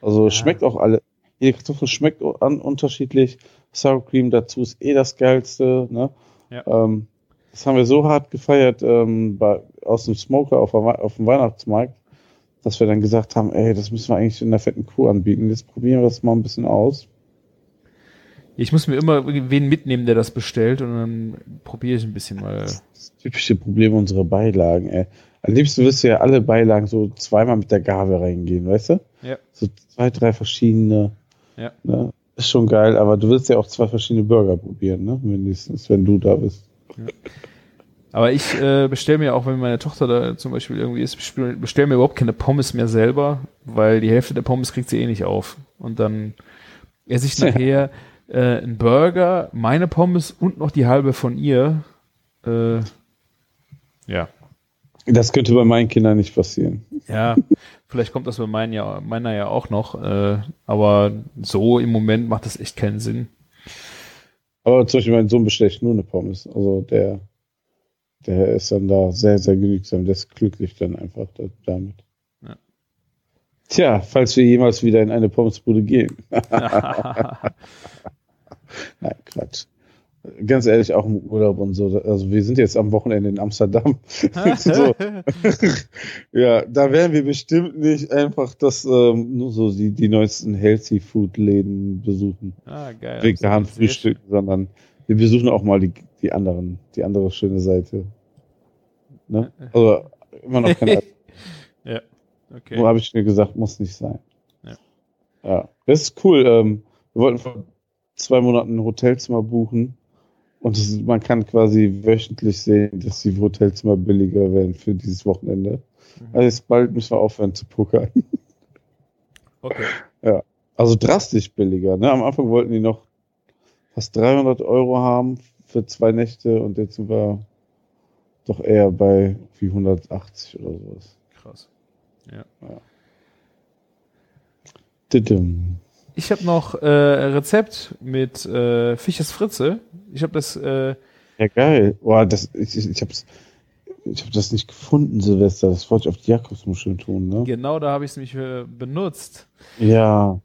Also Ja. schmeckt auch alle. Jede Kartoffel schmeckt an, unterschiedlich. Sour Cream dazu ist eh das Geilste. Ne? Ja. Ähm, das haben wir so hart gefeiert ähm, bei, aus dem Smoker auf, auf dem Weihnachtsmarkt, dass wir dann gesagt haben, ey, das müssen wir eigentlich in der fetten Kuh anbieten. Jetzt probieren wir das mal ein bisschen aus. Ich muss mir immer wen mitnehmen, der das bestellt und dann probiere ich ein bisschen mal. Das typische Problem unserer Beilagen, ey. Am liebsten wirst du ja alle Beilagen so zweimal mit der Gabel reingehen, weißt du? Ja. So zwei, drei verschiedene. Ja. Ne? Ist schon geil, aber du willst ja auch zwei verschiedene Burger probieren, ne? Mindestens, wenn du da bist. Aber ich äh, bestelle mir auch, wenn meine Tochter da zum Beispiel irgendwie ist, bestelle bestell mir überhaupt keine Pommes mehr selber, weil die Hälfte der Pommes kriegt sie eh nicht auf. Und dann esse ich nachher äh, einen Burger, meine Pommes und noch die halbe von ihr. Äh, ja. Das könnte bei meinen Kindern nicht passieren. Ja, vielleicht kommt das bei meinen ja, meiner ja auch noch, äh, aber so im Moment macht das echt keinen Sinn. Aber zum Beispiel mein Sohn bestellt nur eine Pommes. Also der, der ist dann da sehr, sehr genügsam. Der ist glücklich dann einfach da, damit. Ja. Tja, falls wir jemals wieder in eine Pommesbude gehen. Nein, Quatsch. Ganz ehrlich, auch im Urlaub und so. Also wir sind jetzt am Wochenende in Amsterdam. ja, da werden wir bestimmt nicht einfach das ähm, nur so die, die neuesten Healthy Food Läden besuchen. ah, geil. Vegan frühstücken, sondern wir besuchen auch mal die, die anderen, die andere schöne Seite. Ne? Also immer noch keine Ja, okay. Nur habe ich mir gesagt, muss nicht sein. Ja. Ja, das ist cool. Ähm, wir wollten vor zwei Monaten ein Hotelzimmer buchen und ist- man kann quasi wöchentlich sehen, dass die Hotelzimmer billiger werden für dieses Wochenende. Mhm. Also jetzt bald müssen wir aufhören zu pokern. Okay. Also drastisch billiger. Ne? Am Anfang wollten die noch fast 300 Euro haben für zwei Nächte und jetzt sind wir doch eher bei wie 180 oder sowas. Krass. Didim. Ich habe noch äh, ein Rezept mit äh, Fisches Fritze. Ich habe das, äh, Ja, geil. Boah, das, ich, ich, ich hab's, ich hab das nicht gefunden, Silvester. Das wollte ich auf die Jakobsmuscheln tun, ne? genau da habe ich es nämlich äh, benutzt. Ja.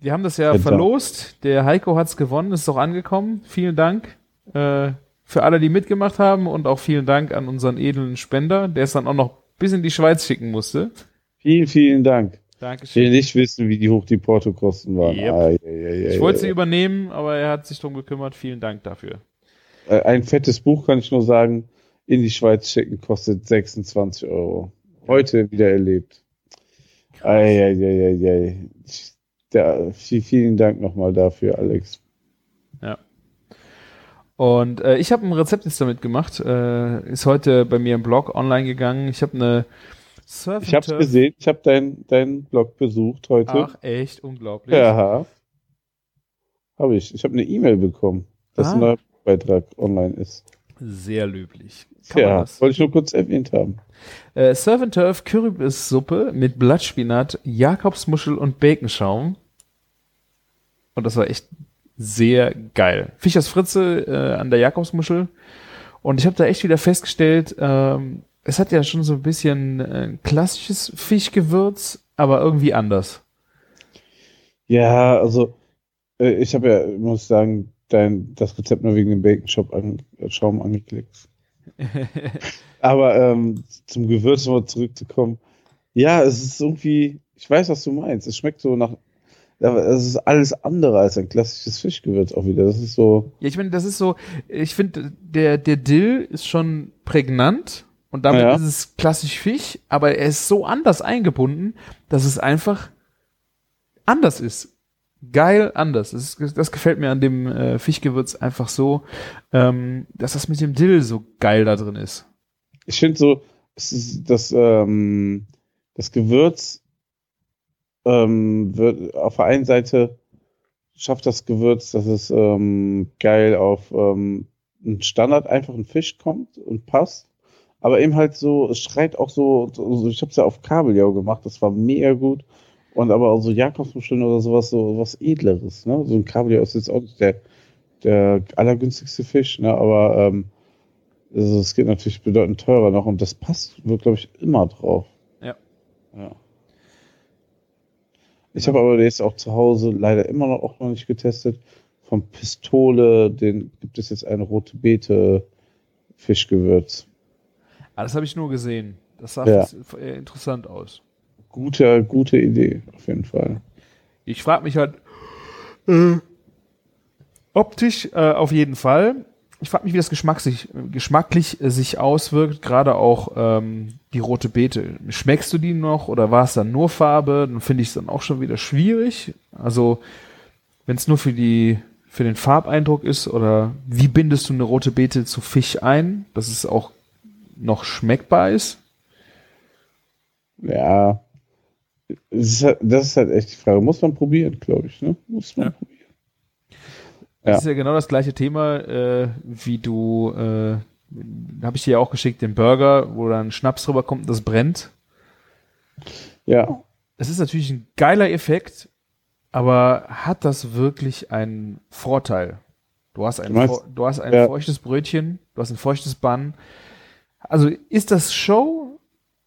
Wir haben das ja Verdammt. verlost. Der Heiko hat's gewonnen, ist auch angekommen. Vielen Dank äh, für alle, die mitgemacht haben und auch vielen Dank an unseren edlen Spender, der es dann auch noch bis in die Schweiz schicken musste. Vielen, vielen Dank. Ich will Dankeschön. nicht wissen, wie die hoch die Portokosten waren. Yep. Ai, ai, ai, Ich ai, wollte sie übernehmen, aber er hat sich drum gekümmert. Vielen Dank dafür. Äh, Ein fettes Buch kann ich nur sagen, in die Schweiz schicken kostet 26 Euro. Heute wieder erlebt. Ei, ei, ei, ei, ei. Da, viel- vielen Dank nochmal dafür, Alex. Ja. Und äh, ich habe ein Rezept jetzt damit gemacht. Äh, ist heute bei mir im Blog online gegangen. Ich habe eine Surf Ich habe gesehen, ich habe deinen dein Blog besucht heute. Ach, echt unglaublich. Ja. Habe ich. Ich habe eine E-Mail bekommen, dass Ah. ein neuer Beitrag online ist. Sehr löblich. Kann Ja, das? wollte ich nur kurz erwähnt haben. Äh, Surf and Turf Kürbissuppe mit Blattspinat, Jakobsmuschel und Baconschaum. Und das war echt sehr geil. Fischers Fritze äh, an der Jakobsmuschel. Und ich habe da echt wieder festgestellt, ähm, es hat ja schon so ein bisschen äh, klassisches Fischgewürz, aber irgendwie anders. Ja, also äh, ich habe ja, muss sagen, dein, das Rezept nur wegen dem Bacon Shop an, äh, Schaum angeklickt. Aber ähm, zum Gewürz nochmal zurückzukommen. Ja, es ist irgendwie, ich weiß, was du meinst. Es schmeckt so nach, es ist alles andere als ein klassisches Fischgewürz auch wieder. Das ist so, Ja, ich meine, das ist so, ich finde, der, der Dill ist schon prägnant und damit Ja. ist es klassisch Fisch, aber er ist so anders eingebunden, dass es einfach anders ist. Geil anders. Das, ist, das gefällt mir an dem äh, Fischgewürz einfach so, ähm, dass das mit dem Dill so geil da drin ist. ich finde so, das, ähm, das Gewürz ähm, wird auf der einen Seite schafft das Gewürz, dass es ähm, geil auf ähm, einen Standard einfachen Fisch kommt und passt. Aber eben halt so, es schreit auch so, so ich habe es ja auf Kabeljau gemacht, das war mega gut. Und aber auch so Jakobsmuscheln oder sowas, so was Edleres, ne? So ein Kabeljau ist jetzt auch nicht der, der allergünstigste Fisch, ne? Aber ähm, also es geht natürlich bedeutend teurer noch und das passt, wird, glaube ich, immer drauf. Ja. Ja. Ich habe aber jetzt auch zu Hause leider immer noch auch noch nicht getestet. Vom Pistole, den gibt es jetzt eine rote Beete Fischgewürz. Ah, das habe ich nur gesehen. Das sah Ja. äh, interessant aus. Gute, gute Idee, auf jeden Fall. Ich frage mich halt äh, optisch äh, auf jeden Fall. Ich frage mich, wie das geschmacklich, geschmacklich äh, sich auswirkt, gerade auch ähm, die rote Beete. Schmeckst du die noch oder war es dann nur Farbe? Dann finde ich es dann auch schon wieder schwierig. Also wenn es nur für die für den Farbeindruck ist oder wie bindest du eine rote Beete zu Fisch ein, dass es auch noch schmeckbar ist? Ja. Es ist halt, das ist halt echt die Frage. Muss man probieren, glaube ich, ne? Muss man Ja. probieren. Das Ja. ist ja genau das gleiche Thema, äh, wie du, äh, habe ich dir ja auch geschickt, den Burger, wo dann Schnaps drüber kommt und das brennt. Ja. Das ist natürlich ein geiler Effekt, aber hat das wirklich einen Vorteil? Du hast ein, Du meinst- du hast ein ja. feuchtes Brötchen, du hast ein feuchtes Bann. Also ist das Show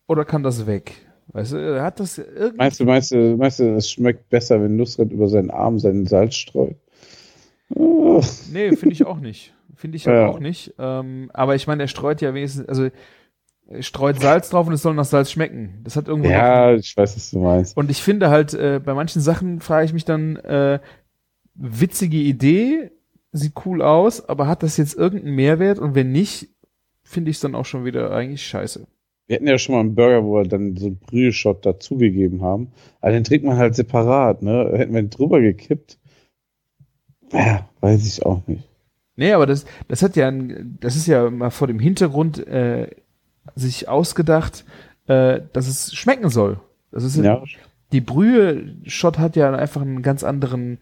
oder kann das weg? Weißt du, hat das irgendwie. Meinst du, meinst du, meinst du, es schmeckt besser, wenn Nusret über seinen Arm seinen Salz streut? Ah, Nee, finde ich auch nicht. Finde ich halt Ja. auch nicht. Ähm, aber ich meine, er streut ja wenigstens, also er streut Salz drauf und es soll nach Salz schmecken. Das hat irgendwo. Ja, ich weiß, was du meinst. Und ich finde halt, äh, bei manchen Sachen frage ich mich dann, äh, witzige Idee, sieht cool aus, aber hat das jetzt irgendeinen Mehrwert? Und wenn nicht, finde ich es dann auch schon wieder eigentlich scheiße. Wir hatten ja schon mal einen Burger, wo wir dann so einen Brüheshot dazugegeben haben. Aber den trinkt man halt separat, ne? Hätten wir den drüber gekippt. Ja, weiß ich auch nicht. Nee, aber das, das hat ja, ein, das ist ja mal vor dem Hintergrund äh, sich ausgedacht, äh, dass es schmecken soll. Das ist Ja, die Brühe-Shot hat ja einfach einen ganz anderen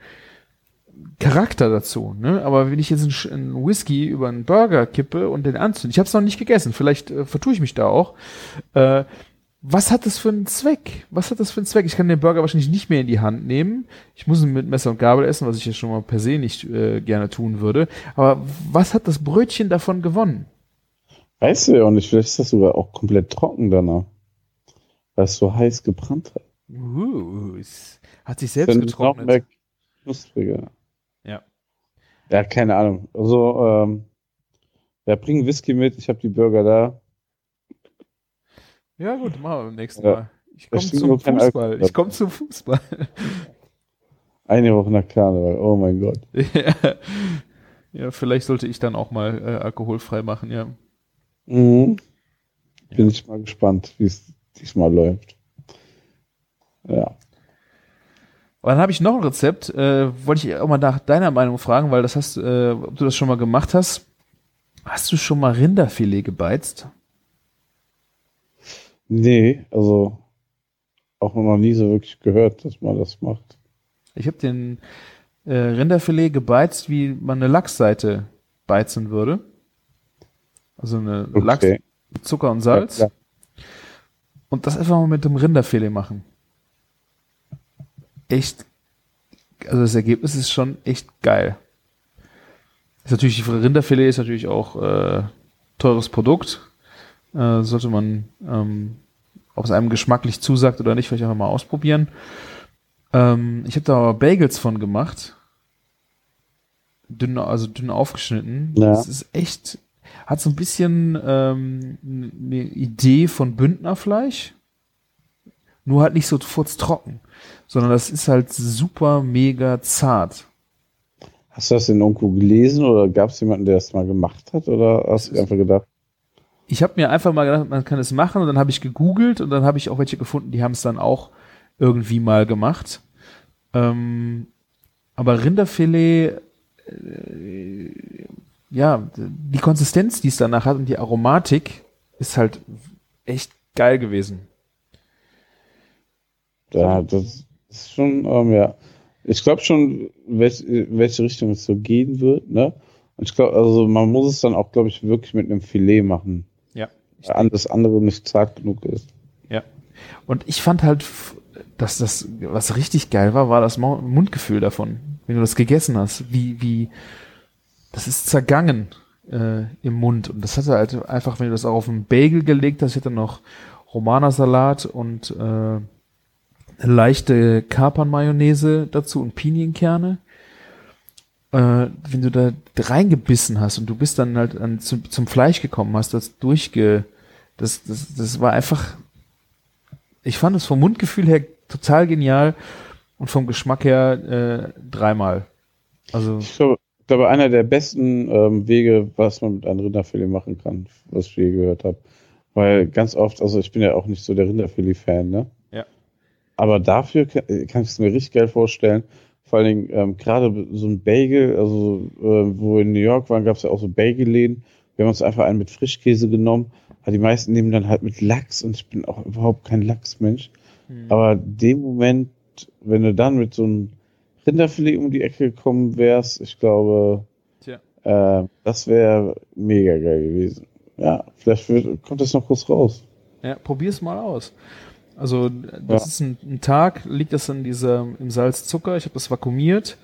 Charakter dazu, ne? Aber wenn ich jetzt einen, einen Whisky über einen Burger kippe und den anzünde, ich habe es noch nicht gegessen, vielleicht äh, vertue ich mich da auch. Äh, was hat das für einen Zweck? Was hat das für einen Zweck? Ich kann den Burger wahrscheinlich nicht mehr in die Hand nehmen. Ich muss ihn mit Messer und Gabel essen, was ich ja schon mal per se nicht äh, gerne tun würde. Aber was hat das Brötchen davon gewonnen? weißt du ja auch nicht. Vielleicht ist das sogar auch komplett trocken danach. Weil es so heiß gebrannt hat. Uh, es hat sich selbst getrocknet. knuspriger. Ja. Ja, keine Ahnung. Also, ähm, ja, bring Whisky mit. Ich habe die Burger da. Ja, gut, machen wir beim nächsten Ja. Mal. Ich komme zum Fußball. Ich komme zum Fußball. Eine Woche nach Karneval. Oh mein Gott. ja. ja, vielleicht sollte ich dann auch mal äh, alkoholfrei machen, ja. Mhm. Bin ich mal gespannt, wie es diesmal läuft. Ja. Aber dann habe ich noch ein Rezept, äh, wollte ich auch mal nach deiner Meinung fragen, weil das hast, äh, ob du das schon mal gemacht hast. Hast du schon mal Rinderfilet gebeizt? Nee, also auch noch nie so wirklich gehört, dass man das macht. Ich habe den äh, Rinderfilet gebeizt, wie man eine Lachsseite beizen würde. Also eine Okay. Lachs mit Zucker und Salz. Ja, ja. Und das einfach mal mit dem Rinderfilet machen. Echt, also das Ergebnis ist schon echt geil. Ist natürlich, Rinderfilet ist natürlich auch äh, teures Produkt. Äh, sollte man, ähm, ob es einem geschmacklich zusagt oder nicht, vielleicht einfach mal ausprobieren. Ähm, ich habe da aber Bagels von gemacht. Dünn, also dünn aufgeschnitten. Ja. Das ist echt, hat so ein bisschen ähm, eine Idee von Bündnerfleisch. Nur halt nicht so furztrocken. Sondern das ist halt super mega zart. Hast du das in irgendwo gelesen oder gab es jemanden, der das mal gemacht hat? Oder hast du einfach gedacht, Ich habe mir einfach mal gedacht, man kann es machen und dann habe ich gegoogelt und dann habe ich auch welche gefunden, die haben es dann auch irgendwie mal gemacht. Ähm, aber Rinderfilet, äh, ja, die Konsistenz, die es danach hat und die Aromatik ist halt echt geil gewesen. Ja, das ist schon, ähm, ja. Ich glaube schon, welch, welche Richtung es so gehen wird, ne? Und ich glaube, also man muss es dann auch, glaube ich, wirklich mit einem Filet machen. Ja. Weil alles andere nicht zart genug ist. Ja. Und ich fand halt, dass das, was richtig geil war, war das Mundgefühl davon. Wenn du das gegessen hast, wie, wie, das ist zergangen äh, im Mund. Und das hatte halt einfach, wenn du das auch auf einen Bagel gelegt hast, ich hatte noch Romana-Salat und äh, eine leichte Kapern-Mayonnaise dazu und Pinienkerne. Äh, wenn du da reingebissen hast und du bist dann halt an, zum, zum Fleisch gekommen, hast das durchge, das, das, das war einfach, ich fand es vom Mundgefühl her total genial und vom Geschmack her äh, dreimal. Also, Ich glaube, ich glaube, einer der besten ähm, Wege, was man mit einem Rinderfilet machen kann, was ich je gehört habe. Weil ganz oft, also ich bin ja auch nicht so der Rinderfilet-Fan, ne? Aber dafür kann, kann ich es mir richtig geil vorstellen. Vor allen Dingen ähm, gerade so ein Bagel, also äh, wo wir in New York waren, gab es ja auch so Bagelläden. Wir haben uns einfach einen mit Frischkäse genommen. Aber die meisten nehmen dann halt mit Lachs und ich bin auch überhaupt kein Lachsmensch. Aber dem Moment, wenn du dann mit so einem Rinderfilet um die Ecke gekommen wärst, ich glaube, äh, das wäre mega geil gewesen. Ja, vielleicht wird, kommt das noch kurz raus. Ja, probier's mal aus. Also das Ja. ist ein, ein Tag, liegt das in dieser im Salzzucker. Ich habe das vakuumiert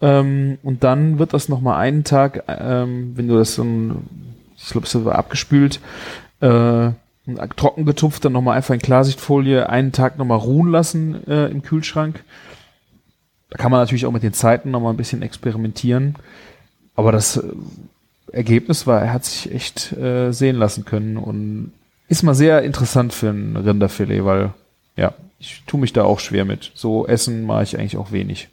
ähm, und dann wird das noch mal einen Tag, ähm, wenn du das dann, ich glaube, es war abgespült, äh, trocken getupft, dann noch mal einfach in Klarsichtfolie einen Tag noch mal ruhen lassen äh, im Kühlschrank. Da kann man natürlich auch mit den Zeiten noch mal ein bisschen experimentieren, aber das äh, Ergebnis war, er hat sich echt äh, sehen lassen können und ist mal sehr interessant für ein Rinderfilet, weil ja, ich tue mich da auch schwer mit. So essen mache ich eigentlich auch wenig.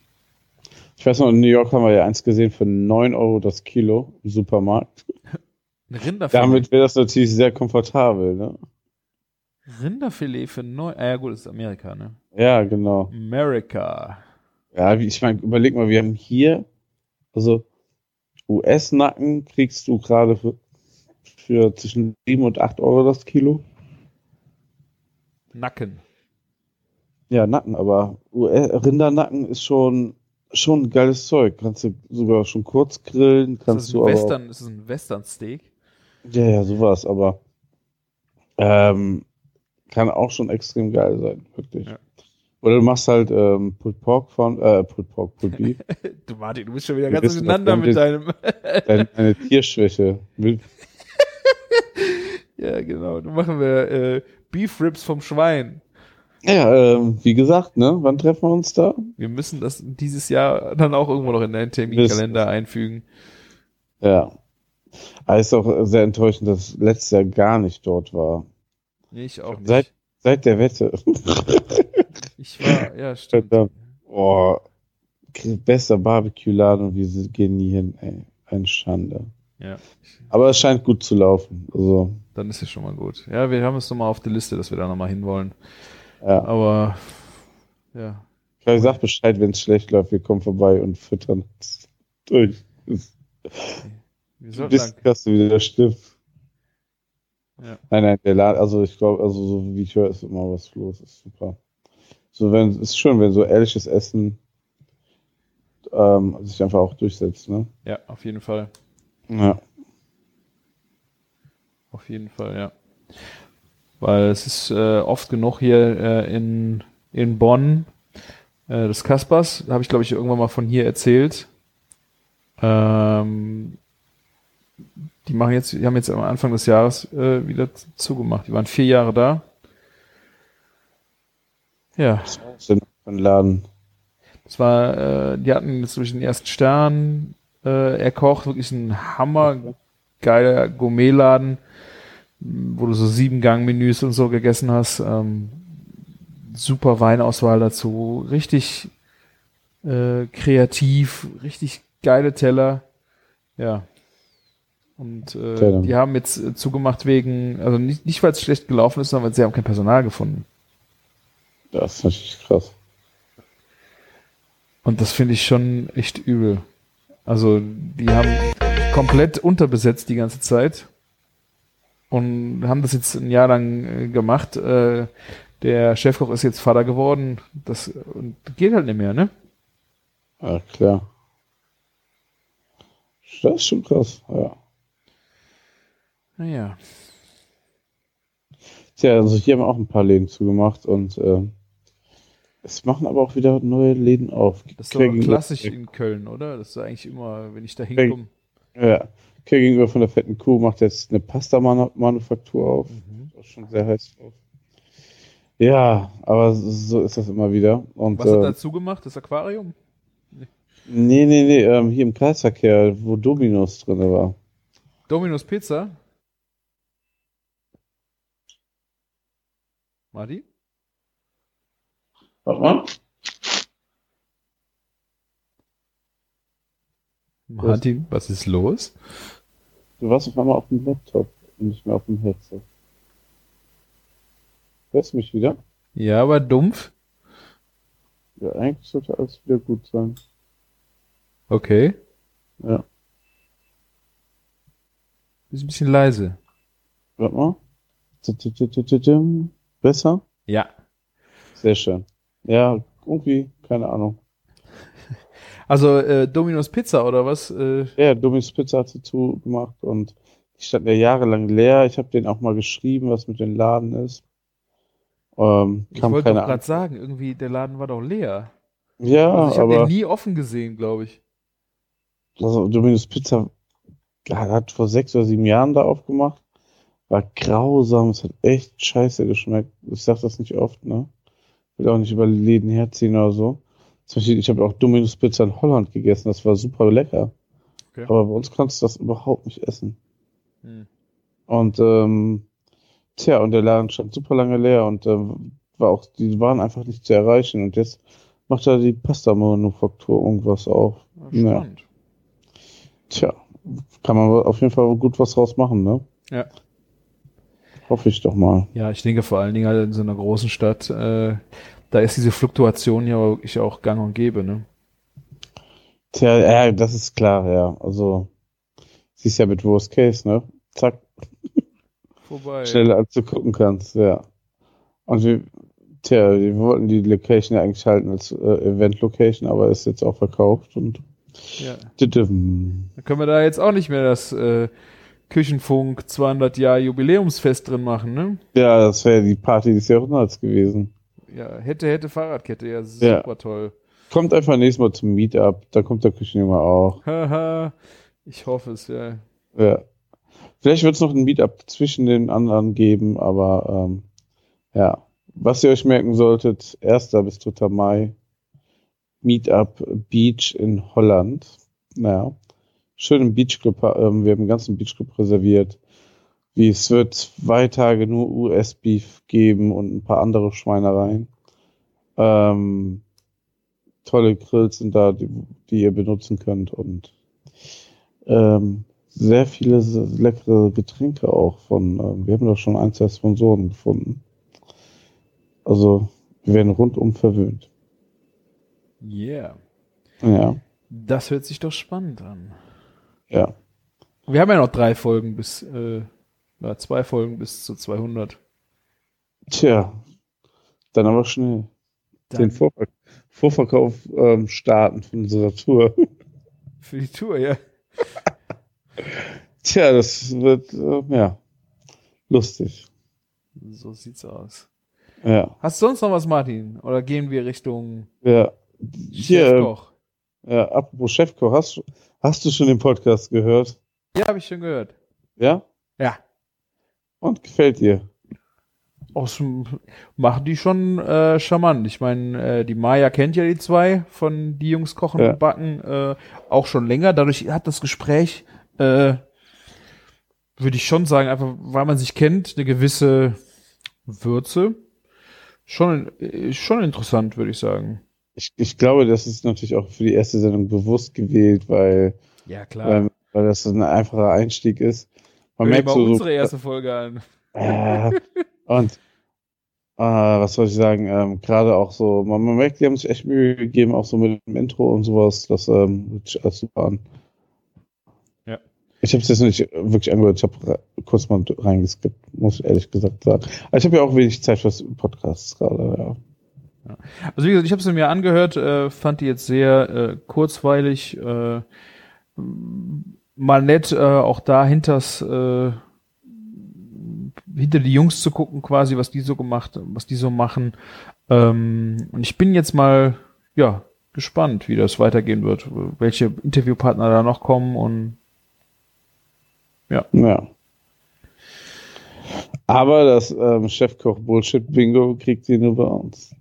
Ich weiß noch, in New York haben wir ja eins gesehen für 9 Euro das Kilo im Supermarkt. Ein Rinderfilet, Damit wäre das natürlich sehr komfortabel, ne? Rinderfilet für neu. Ah ja gut, das ist Amerika, ne? Ja, genau. America. Ja, ich meine, überleg mal, wir haben hier, also US-Nacken kriegst du gerade für, für zwischen 7 und 8 Euro das Kilo. Nacken. Ja, Nacken, aber Rindernacken ist schon, schon ein geiles Zeug. Kannst du sogar schon kurz grillen, Ist kannst das du ein aber. Western, ist das ein Western-Steak? Ja, ja, sowas, aber ähm, kann auch schon extrem geil sein, wirklich. Ja. Oder du machst halt ähm, Pulled Pork von, äh, Pulled Pork, Pulled Beef, Du Martin, du bist schon wieder Wir ganz durcheinander mit deinem. deine, deine Tierschwäche. Ja, genau. Du machen wir äh, Beef Ribs vom Schwein. Ja, ähm, wie gesagt, ne, wann treffen wir uns da? Wir müssen das dieses Jahr dann auch irgendwo noch in deinen Terminkalender einfügen. Ja. Aber ist auch sehr enttäuschend, dass letztes Jahr gar nicht dort war. Nee, ich auch nicht. Seit, seit der Wette. ich war, ja, stimmt. Verdammt. Oh, bester Barbecue-Laden und wir gehen nie hin, ey. Eine Schande. Ja, Aber es scheint gut zu laufen. Also, dann ist es schon mal gut. Ja, wir haben es nochmal auf der Liste, dass wir da nochmal hinwollen. ja. Aber ja, Ich sag Bescheid, wenn es schlecht läuft, wir kommen vorbei und füttern uns durch. Wir sollten Bis hast du wieder stimmt. Ja. Nein, nein, der Laden, also ich glaube, also so wie ich höre, ist immer was los, ist super. So, wenn, ist schön, wenn so ehrliches Essen ähm, sich einfach auch durchsetzt, ne? ja, auf jeden Fall. Ja. Auf jeden Fall, ja. Weil es ist äh, oft genug hier äh, in, in Bonn äh, des Kaspers, habe ich glaube ich irgendwann mal von hier erzählt. Ähm, die machen jetzt, die haben jetzt am Anfang des Jahres äh, wieder zugemacht. Die waren vier Jahre da. Ja, Was war das denn für ein Laden? das war, äh, die hatten jetzt durch den ersten Stern äh, erkocht, wirklich ein hammergeiler Gourmetladen, wo du so sieben Gang-Menüs und so gegessen hast. Ähm, super Weinauswahl dazu, richtig äh, kreativ, richtig geile Teller. Ja. Und äh, die haben jetzt äh, zugemacht wegen, also nicht, nicht weil es schlecht gelaufen ist, sondern weil sie haben kein Personal gefunden. Das ist natürlich krass. Und das finde ich schon echt übel. Also, die haben komplett unterbesetzt die ganze Zeit und haben das jetzt ein Jahr lang äh, gemacht. Äh, der Chefkoch ist jetzt Vater geworden. Das geht halt nicht mehr, ne? Ja, klar. Das ist schon krass, ja. Naja. Tja, also hier haben wir auch ein paar Läden zugemacht und äh, es machen aber auch wieder neue Läden auf. Das ist aber klassisch in Köln, oder? Das ist eigentlich immer, wenn ich da hinkomme. Ja, Quer gegenüber von der fetten Kuh macht jetzt eine Pasta-Manufaktur auf. Mhm. Auch schon sehr heiß drauf. Ja, aber so ist das immer wieder. Und, Was hat äh, dazu gemacht? Das Aquarium? nee, nee, nee, ähm, hier im Kreisverkehr, wo Dominos drin war. Domino's Pizza? Marty? Warte mal. Martin, was ist los? Du warst auf einmal auf dem Laptop und nicht mehr auf dem Headset. Hörst du mich wieder? Ja, aber dumpf. Ja, eigentlich sollte alles wieder gut sein. Okay. Ja. Ist ein bisschen leise. Warte mal. Besser? Ja. Sehr schön. Ja, irgendwie, keine Ahnung. Also äh, Domino's Pizza oder was? Äh, Ja, Dominos Pizza hat sie zugemacht und die standen ja jahrelang leer. Ich habe denen auch mal geschrieben, was mit dem Laden ist. Ähm, ich wollte doch gerade sagen, irgendwie der Laden war doch leer. Ja, Also ich habe den nie offen gesehen, glaube ich. also Dominos Pizza hat vor sechs oder sieben Jahren da aufgemacht. War grausam, es hat echt scheiße geschmeckt. Ich sag das nicht oft, ne? Will auch nicht über Läden herziehen oder so. Zum Beispiel, ich habe auch Dominos Pizza in Holland gegessen, das war super lecker. Okay. Aber bei uns kannst du das überhaupt nicht essen. Hm. Und ähm, tja, und der Laden stand super lange leer und ähm, war auch, die waren einfach nicht zu erreichen. Und jetzt macht er die Pasta-Manufaktur irgendwas auf. Ja. Tja, kann man auf jeden Fall gut was draus machen, ne? Ja. Hoffe ich doch mal. Ja, ich denke vor allen Dingen halt in so einer großen Stadt, äh, da ist diese Fluktuation ja wirklich auch gang und gäbe, ne? Tja, ja, das ist klar, ja. Also, siehst ja mit Worst Case, ne? Zack, Vorbei. schneller als du gucken kannst, ja. Und wir, tja, wir wollten die Location ja eigentlich halten als äh, Event-Location, aber ist jetzt auch verkauft und Ja. Dann können wir da jetzt auch nicht mehr das äh, Küchenfunk 200 Jahr Jubiläumsfest drin machen, ne? Ja, das wäre die Party des Jahrhunderts gewesen. Ja, hätte, hätte Fahrradkette, ja, super toll. Kommt einfach nächstes Mal zum Meetup, da kommt der Küchenjunge auch. Haha, ich hoffe es, ja. Ja. Vielleicht wird es noch ein Meetup zwischen den anderen geben, aber ähm, ja. Was ihr euch merken solltet, 1. bis 3. Mai, Meetup Beach in Holland. Naja, schön im Beachclub, ähm, wir haben einen ganzen Beachclub reserviert. Wie es wird zwei Tage nur US-Beef geben und ein paar andere Schweinereien. Ähm, tolle Grills sind da, die, die ihr benutzen könnt und ähm, sehr viele leckere Getränke auch von, ähm, wir haben doch schon ein, zwei Sponsoren gefunden. Also, wir werden rundum verwöhnt. Yeah. Ja, Das hört sich doch spannend an. Ja. Wir haben ja noch drei Folgen bis, äh, ja, zwei Folgen bis zu 200. Tja, dann aber schnell. Dann Den Vorver Vorverkauf ähm, starten von unserer Tour. für die Tour, ja. Tja, das wird, äh, ja, lustig. So sieht's aus. Ja, Hast du sonst noch was, Martin? Oder gehen wir Richtung ja. Hier, Chefkoch? Ja, apropos Chefkoch, hast, du- hast du schon den Podcast gehört? Ja, habe ich schon gehört. Ja? Ja. Und gefällt dir? Aus, machen die schon äh, charmant. Ich meine, äh, die Maya kennt ja die zwei von die Jungs kochen Ja. und backen äh, auch schon länger. Dadurch hat das Gespräch, äh, würde ich schon sagen, einfach weil man sich kennt, eine gewisse Würze. Schon, äh, schon interessant, würde ich sagen. Ich, ich glaube, das ist natürlich auch für die erste Sendung bewusst gewählt, weil, Ja, klar. weil, weil das so ein einfacher Einstieg ist. Man Hör dir merkt mal so, so unsere erste Folge an. äh, und äh, was soll ich sagen, ähm, gerade auch so, man, man merkt, die haben sich echt Mühe gegeben, auch so mit dem Intro und sowas, das ähm, hört sich alles super an. Ja. Ich habe es jetzt nicht wirklich angehört, ich habe kurz mal reingeskippt, muss ich ehrlich gesagt sagen. Aber ich habe ja auch wenig Zeit fürs Podcasts gerade, ja. Also wie gesagt, ich habe es mir angehört, äh, fand die jetzt sehr äh, kurzweilig, äh, mal nett, äh, auch da hinters, äh, hinter die Jungs zu gucken, quasi, was die so gemacht, was die so machen. Ähm, und ich bin jetzt mal, ja, gespannt, wie das weitergehen wird, welche Interviewpartner da noch kommen und Ja. Aber das ähm, Chefkoch Bullshit Bingo kriegt ihr nur bei uns.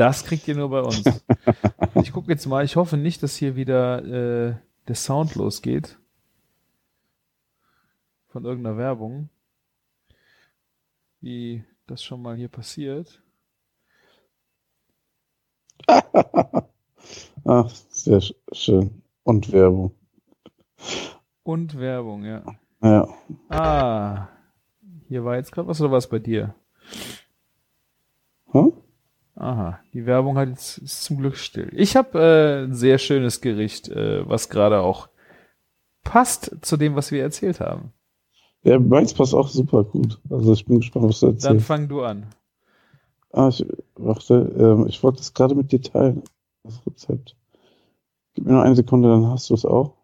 Das kriegt ihr nur bei uns. ich gucke jetzt mal, ich hoffe nicht, dass hier wieder äh, der Sound losgeht. Von irgendeiner Werbung. Wie das schon mal hier passiert. Ach, sehr sch- schön. Und Werbung. Und Werbung, ja. Ja. Ah, hier war jetzt gerade was oder was bei dir? Hm? Aha, die Werbung hat jetzt ist zum Glück still. Ich habe äh, ein sehr schönes Gericht, äh, was gerade auch passt zu dem, was wir erzählt haben. Ja, meins passt auch super gut. Also ich bin gespannt, was du Dann erzählst. fang du an. Ah, ich, warte, ähm, ich wollte das gerade mit dir teilen. Das Rezept. Gib mir noch eine Sekunde, dann hast du es auch.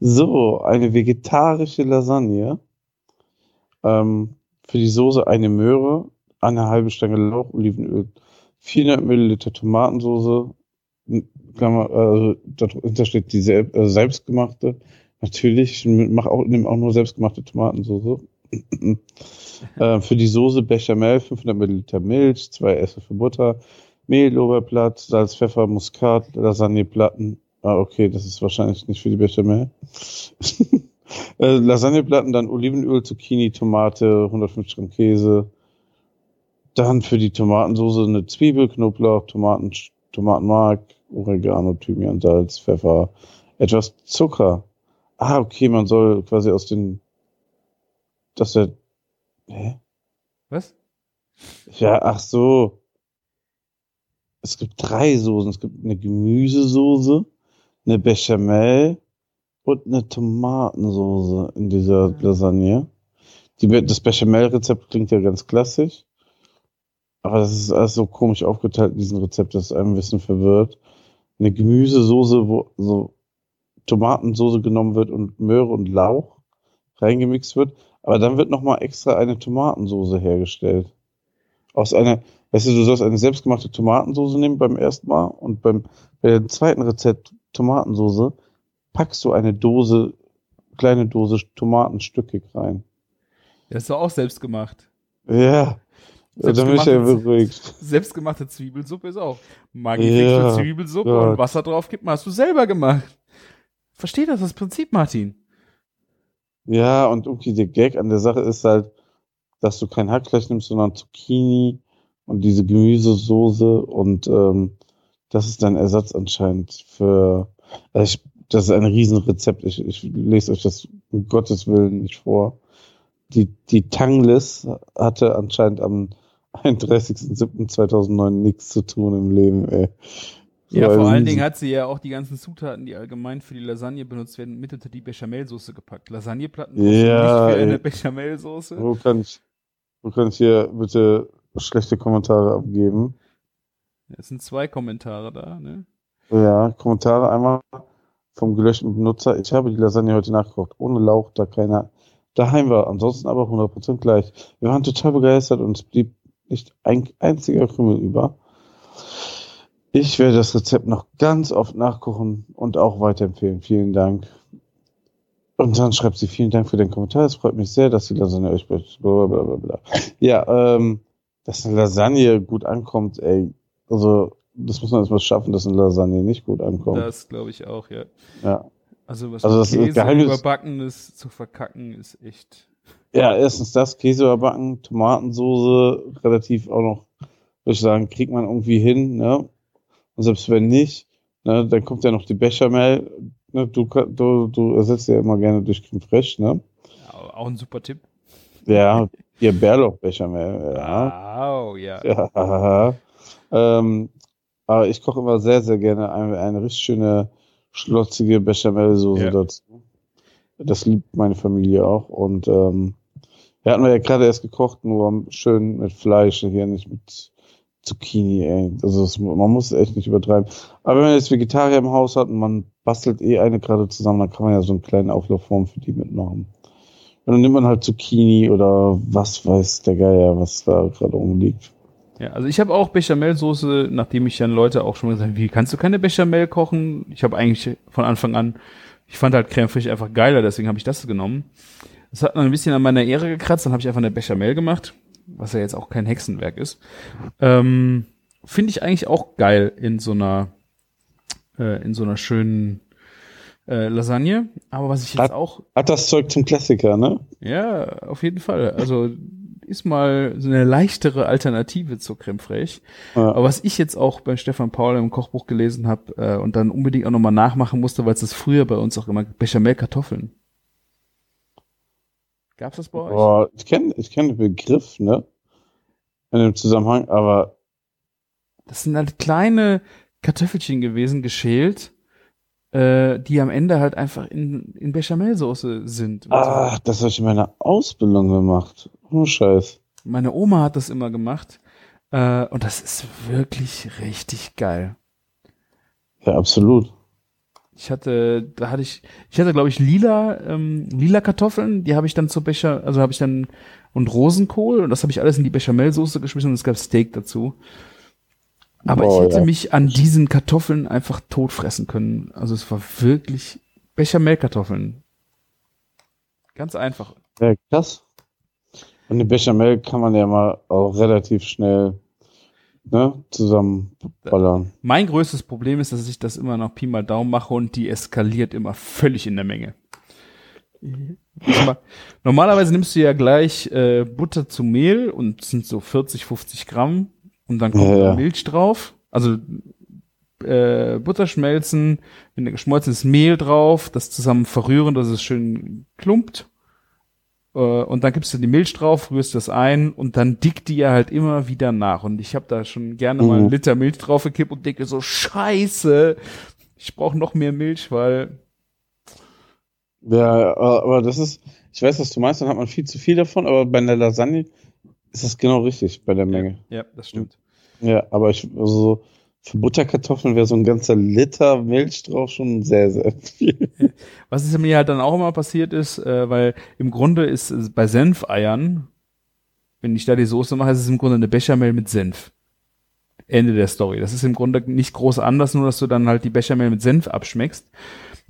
So, eine vegetarische Lasagne. Ähm, für die Soße eine Möhre, eine halbe Stange Lauch, Olivenöl, 400 Milliliter Tomatensoße, also dahinter steht die äh, selbstgemachte. Natürlich, ich mach auch, nehme auch nur selbstgemachte Tomatensoße. äh, für die Soße Bechamel 500 Milliliter Milch, zwei Esslöffel Butter, Mehl, Lorbeerblatt, Salz, Pfeffer, Muskat, Lasagneplatten. Ah, okay, das ist wahrscheinlich nicht für die Bechamel. äh, Lasagneplatten, dann Olivenöl, Zucchini, Tomate, 150 Gramm Käse. Dann für die Tomatensoße eine Zwiebel, Knoblauch, Tomaten, Tomatenmark, Oregano, Thymian, Salz, Pfeffer, etwas Zucker. Ah, okay, man soll quasi aus den, dass der, hä? Was? Ja, ach so. Es gibt drei Soßen. Es gibt eine Gemüsesoße, eine Bechamel und eine Tomatensoße in dieser Lasagne. Die, das Bechamel-Rezept klingt ja ganz klassisch. Aber das ist alles so komisch aufgeteilt in diesem Rezept, dass einem ein bisschen verwirrt. Eine Gemüsesoße, wo so Tomatensoße genommen wird und Möhre und Lauch reingemixt wird. Aber dann wird nochmal extra eine Tomatensoße hergestellt. Aus einer, weißt du, du sollst eine selbstgemachte Tomatensoße nehmen beim ersten Mal und beim, bei dem zweiten Rezept Tomatensoße packst du eine Dose, kleine Dose Tomatenstücke rein. Das ist doch auch selbst gemacht. Ja. Ja, dann bin ich ja Selbstgemachte- beruhigt. Selbstgemachte Zwiebelsuppe ist auch. Maggi Ja, Zwiebelsuppe Gott. und Wasser drauf kippen, hast du selber gemacht. Versteh das, das Prinzip, Martin. Ja, und okay, der Gag an der Sache ist halt, dass du kein Hackfleisch nimmst, sondern Zucchini und diese Gemüsesoße und ähm, das ist dein Ersatz anscheinend für, also ich, das ist ein Riesenrezept. Ich, ich lese euch das um Gottes Willen nicht vor. Die, die Tanglis hatte anscheinend am, 31.07.2009 nichts zu tun im Leben, ey. So Ja, vor allen Dingen hat sie ja auch die ganzen Zutaten, die allgemein für die Lasagne benutzt werden, mit unter die Bechamelsoße gepackt. Lasagneplatten Ja, nicht für eine ey. Bechamelsoße. Wo kann ich, wo kann ich hier bitte schlechte Kommentare abgeben? Es sind zwei Kommentare da, ne? Ja, Kommentare einmal vom gelöschten Benutzer. Ich habe die Lasagne heute nachgekocht, ohne Lauch, da keiner daheim war. Ansonsten aber 100% gleich. Wir waren total begeistert und es blieb nicht ein einziger Krümel über. Ich werde das Rezept noch ganz oft nachkochen und auch weiterempfehlen. Vielen Dank. Und dann schreibt sie, vielen Dank für den Kommentar. Es freut mich sehr, dass die Lasagne euch bla bla bla bla. bla. Ja, ähm, dass eine Lasagne gut ankommt, ey. Also, das muss man erstmal schaffen, dass eine Lasagne nicht gut ankommt. Das glaube ich auch, ja. ja. Also was Also das ist Käse Geheimnis- überbackenes zu verkacken ist echt. Ja, erstens das, Käse überbacken, Tomatensoße, relativ auch noch, würde ich sagen, kriegt man irgendwie hin, ne? Und selbst wenn nicht, ne, dann kommt ja noch die Bechamel, ne? Du, du, du ersetzt ja immer gerne durch Creme Fraiche, ne? Ja, auch ein super Tipp. Ja, ihr Bärlauch-Bechamel, ja. Au, ja. Ja. ähm, aber ich koche immer sehr, sehr gerne eine, eine richtig schöne, schlotzige Bechamelsoße Ja. dazu. Das liebt meine Familie auch. Und ähm, ja, hatten wir ja gerade erst gekocht, nur schön mit Fleisch, hier nicht mit Zucchini, ey. Also das, man muss echt nicht übertreiben. Aber wenn man jetzt Vegetarier im Haus hat und man bastelt eh eine gerade zusammen, dann kann man ja so einen kleinen Auflaufform für die mitmachen. Und dann nimmt man halt Zucchini oder was weiß der Geier, was da gerade umliegt. Ja, also ich habe auch Bechamelsoße, nachdem ich dann Leute auch schon mal gesagt, wie kannst du keine Bechamel kochen? Ich habe eigentlich von Anfang an, ich fand halt Creme Fraiche einfach geiler, deswegen habe ich das genommen. Das hat dann ein bisschen an meiner Ehre gekratzt, dann habe ich einfach eine Bechamel gemacht, was ja jetzt auch kein Hexenwerk ist. Ähm, Finde ich eigentlich auch geil in so einer, äh, in so einer schönen äh, Lasagne. Aber was ich jetzt Hat- auch Hat das Zeug zum Klassiker, ne? ja, auf jeden Fall. Also ist mal so eine leichtere Alternative zur Creme Fraiche. Ja. Aber was ich jetzt auch bei Stefan Paul im Kochbuch gelesen habe äh, und dann unbedingt auch nochmal nachmachen musste, weil es das früher bei uns auch immer Bechamel Kartoffeln. Gab's das bei euch? Boah, ich kenne ich kenn den Begriff, ne? In dem Zusammenhang, aber Das sind halt kleine Kartoffelchen gewesen, geschält, äh, die am Ende halt einfach in, in Bechamelsoße sind. So. ah, das habe ich in meiner Ausbildung gemacht. Oh Scheiß. Meine Oma hat das immer gemacht. Äh, und das ist wirklich richtig geil. Ja, absolut. Ich hatte, da hatte ich, ich hatte glaube ich lila, ähm, lila Kartoffeln, die habe ich dann zur Becher, also habe ich dann und Rosenkohl und das habe ich alles in die Bechamelsoße geschmissen und es gab Steak dazu. Aber Oh, ich hätte ja. mich an diesen Kartoffeln einfach totfressen können. Also es war wirklich Bechamelkartoffeln. Ganz einfach. Ja, krass. Und eine Bechamel kann man ja mal auch relativ schnell ne, zusammenballern. Mein größtes Problem ist, dass ich das immer noch Pi mal Daumen mache und die eskaliert immer völlig in der Menge. Normalerweise nimmst du ja gleich äh, Butter zu Mehl und sind so 40, 50 Gramm und dann kommt Ja. Milch drauf. Also äh, Butter schmelzen, geschmolzenes Mehl drauf, das zusammen verrühren, dass es schön klumpt. Äh, und dann gibst du die Milch drauf, rührst das ein und dann dickt die ja halt immer wieder nach. Und ich habe da schon gerne mal einen Mhm. Liter Milch drauf gekippt und denke so, scheiße, ich brauche noch mehr Milch, weil Ja, aber aber das ist, ich weiß, was du meinst, dann hat man viel zu viel davon, aber bei einer Lasagne ist das genau richtig bei der Menge. ja, das stimmt. Ja, aber ich, also so für Butterkartoffeln wäre so ein ganzer Liter Milch drauf schon sehr, sehr viel. Was ist mir halt dann auch immer passiert ist, äh, weil im Grunde ist es bei Senfeiern, wenn ich da die Soße mache, ist es im Grunde eine Bechamel mit Senf. Ende der Story. Das ist im Grunde nicht groß anders, nur dass du dann halt die Bechamel mit Senf abschmeckst.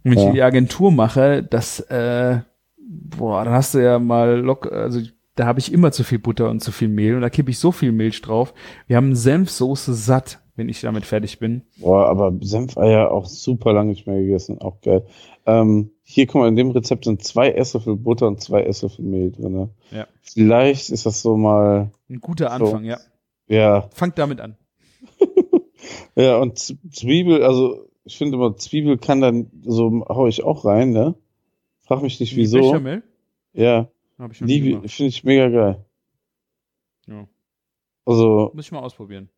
Und wenn Ja. ich die Agentur mache, das, äh, boah, dann hast du ja mal lock, also da habe ich immer zu viel Butter und zu viel Mehl und da kippe ich so viel Milch drauf. Wir haben Senfsoße satt, wenn ich damit fertig bin. Boah, aber Senfeier auch super lange nicht mehr gegessen, auch geil. Ähm, hier, guck mal, in dem Rezept sind zwei Esslöffel Butter und zwei Esslöffel Mehl drin. Ja. Vielleicht ist das so mal, Ein guter Anfang, ja. ja, Fangt damit an. ja, und Zwiebel, also ich finde immer, Zwiebel kann dann, so hau ich auch rein, ne? Frag mich nicht wieso. Bechamel? Ja, Hab ich die finde ich mega geil. Ja. Also, Muss ich mal ausprobieren.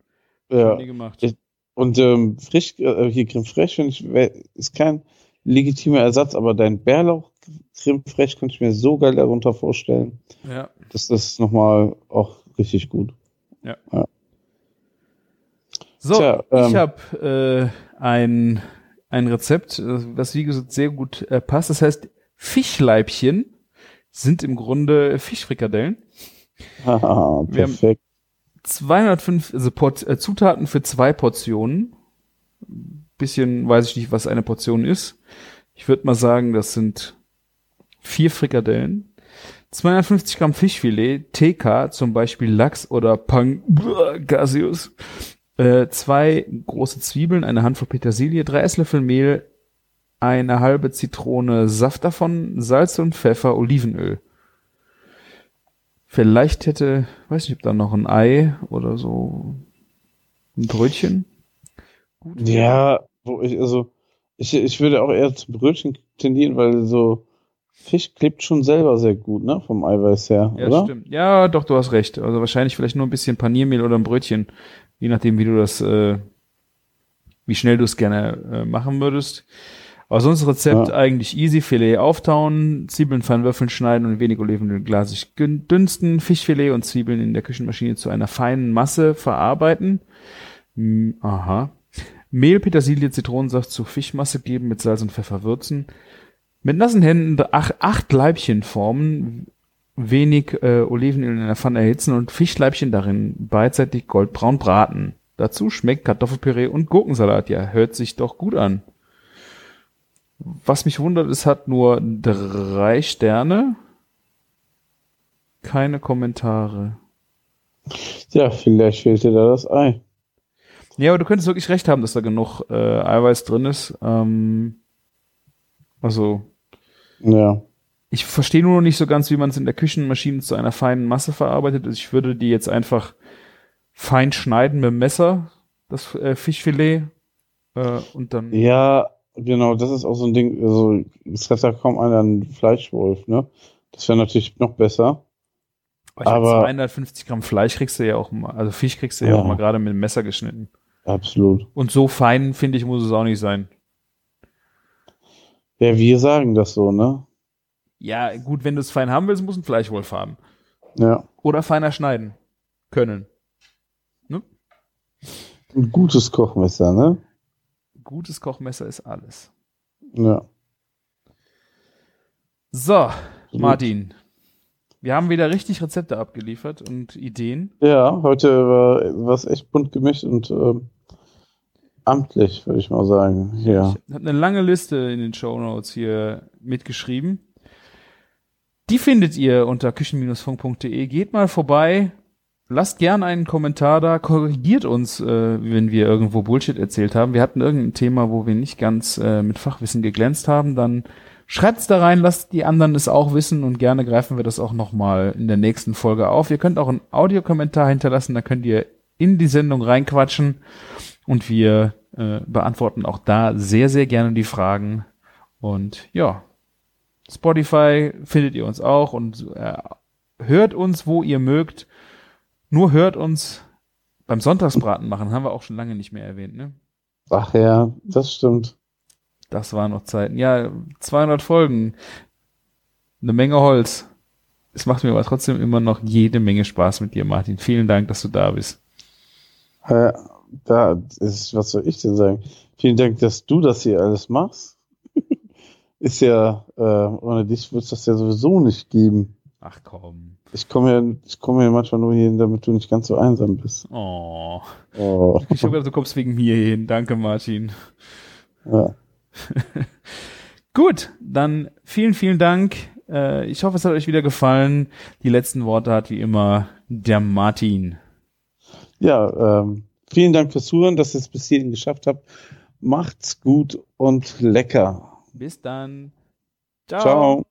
ja. Nie gemacht. Ich- Und ähm, frisch, äh, hier Creme Fraiche finde ich, ist kein legitimer Ersatz, aber dein Bärlauch Creme Fraiche könnte ich mir so geil darunter vorstellen. Ja. Das ist nochmal auch richtig gut. So, Tja, ich ähm, habe äh, ein, ein Rezept, äh, was wie gesagt sehr gut äh, passt. Das heißt, Fischleibchen sind im Grunde Fischfrikadellen. Haben- perfekt. 205 also Port äh, Zutaten für zwei Portionen. Bisschen weiß ich nicht, was eine Portion ist. Ich würde mal sagen, das sind vier Frikadellen. 250 Gramm Fischfilet, TK, zum Beispiel Lachs oder Pangasius. Äh, zwei große Zwiebeln, eine Handvoll Petersilie, drei Esslöffel Mehl, eine halbe Zitrone Saft davon, Salz und Pfeffer, Olivenöl. Vielleicht hätte, weiß nicht, ob da noch ein Ei oder so ein Brötchen. Gut. Ja, wo ich, also, ich, ich würde auch eher zum Brötchen tendieren, weil so Fisch klebt schon selber sehr gut, ne, vom Eiweiß her, Ja, oder? stimmt. Ja, doch, du hast recht. Also wahrscheinlich vielleicht nur ein bisschen Paniermehl oder ein Brötchen, je nachdem, wie du das, äh, wie schnell du es gerne äh, machen würdest. Aber sonst Rezept Ja. eigentlich easy. Filet auftauen, Zwiebeln fein würfeln schneiden und wenig Olivenöl glasig dünsten, Fischfilet und Zwiebeln in der Küchenmaschine zu einer feinen Masse verarbeiten. Hm, aha. Mehl, Petersilie, Zitronensaft zu Fischmasse geben, mit Salz und Pfeffer würzen. Mit nassen Händen acht, acht Leibchen formen, wenig äh, Olivenöl in der Pfanne erhitzen und Fischleibchen darin beidseitig goldbraun braten. Dazu schmeckt Kartoffelpüree und Gurkensalat. Ja, hört sich doch gut an. Was mich wundert, es hat nur drei Sterne. Keine Kommentare. Ja, vielleicht fehlt dir da das Ei. Ja, aber du könntest wirklich recht haben, dass da genug äh, Eiweiß drin ist. Ähm, also, Ja. ich verstehe nur noch nicht so ganz, wie man es in der Küchenmaschine zu einer feinen Masse verarbeitet. Also ich würde die jetzt einfach fein schneiden mit dem Messer, das äh, Fischfilet, äh, und dann. Ja, genau, das ist auch so ein Ding, also, es hat ja kaum einer einen Fleischwolf, ne? Das wäre natürlich noch besser. Aber ich aber- 250 Gramm Fleisch kriegst du ja auch mal, also Fisch kriegst du ja, Ja. auch mal gerade mit dem Messer geschnitten. Absolut. Und so fein, finde ich, muss es auch nicht sein. Ja, wir sagen das so, ne? Ja, gut, wenn du es fein haben willst, muss ein Fleischwolf haben. Ja. Oder feiner schneiden können. Ein gutes Kochmesser, ne? Gutes Kochmesser ist alles. Ja. So, Martin. Wir haben wieder richtig Rezepte abgeliefert und Ideen. Ja, heute war was echt bunt gemischt und ähm, amtlich, würde ich mal sagen. Ja. Ich habe eine lange Liste in den Show Notes hier mitgeschrieben. Die findet ihr unter küchen-funk.de. Geht mal vorbei. Lasst gern einen Kommentar da. Korrigiert uns, äh, wenn wir irgendwo Bullshit erzählt haben. Wir hatten irgendein Thema, wo wir nicht ganz äh, mit Fachwissen geglänzt haben. Dann schreibt's da rein, lasst die anderen es auch wissen und gerne greifen wir das auch nochmal in der nächsten Folge auf. Ihr könnt auch einen Audiokommentar hinterlassen. Da könnt ihr in die Sendung reinquatschen und wir äh, beantworten auch da sehr, sehr gerne die Fragen. Und ja, Spotify findet ihr uns auch und äh, hört uns, wo ihr mögt. Nur hört uns beim Sonntagsbraten machen, haben wir auch schon lange nicht mehr erwähnt, ne? Ach ja, das stimmt. Das waren noch Zeiten. Ja, 200 Folgen. Eine Menge Holz. Es macht mir aber trotzdem immer noch jede Menge Spaß mit dir, Martin. Vielen Dank, dass du da bist. Äh, da ist, was soll ich denn sagen? Vielen Dank, dass du das hier alles machst. ist ja, äh, ohne dich wird es das ja sowieso nicht geben. Ach komm. Ich komme ja, ich komme ja manchmal nur hin, damit du nicht ganz so einsam bist. Oh. Oh. Ich habe gedacht, du kommst wegen mir hin. Danke, Martin. Ja. Gut, dann vielen, vielen Dank. Äh, ich hoffe, es hat euch wieder gefallen. Die letzten Worte hat wie immer der Martin. Ja, ähm, vielen Dank fürs Zuhören, dass ihr es bis hierhin geschafft habt. Macht's gut und lecker. Bis dann. Ciao.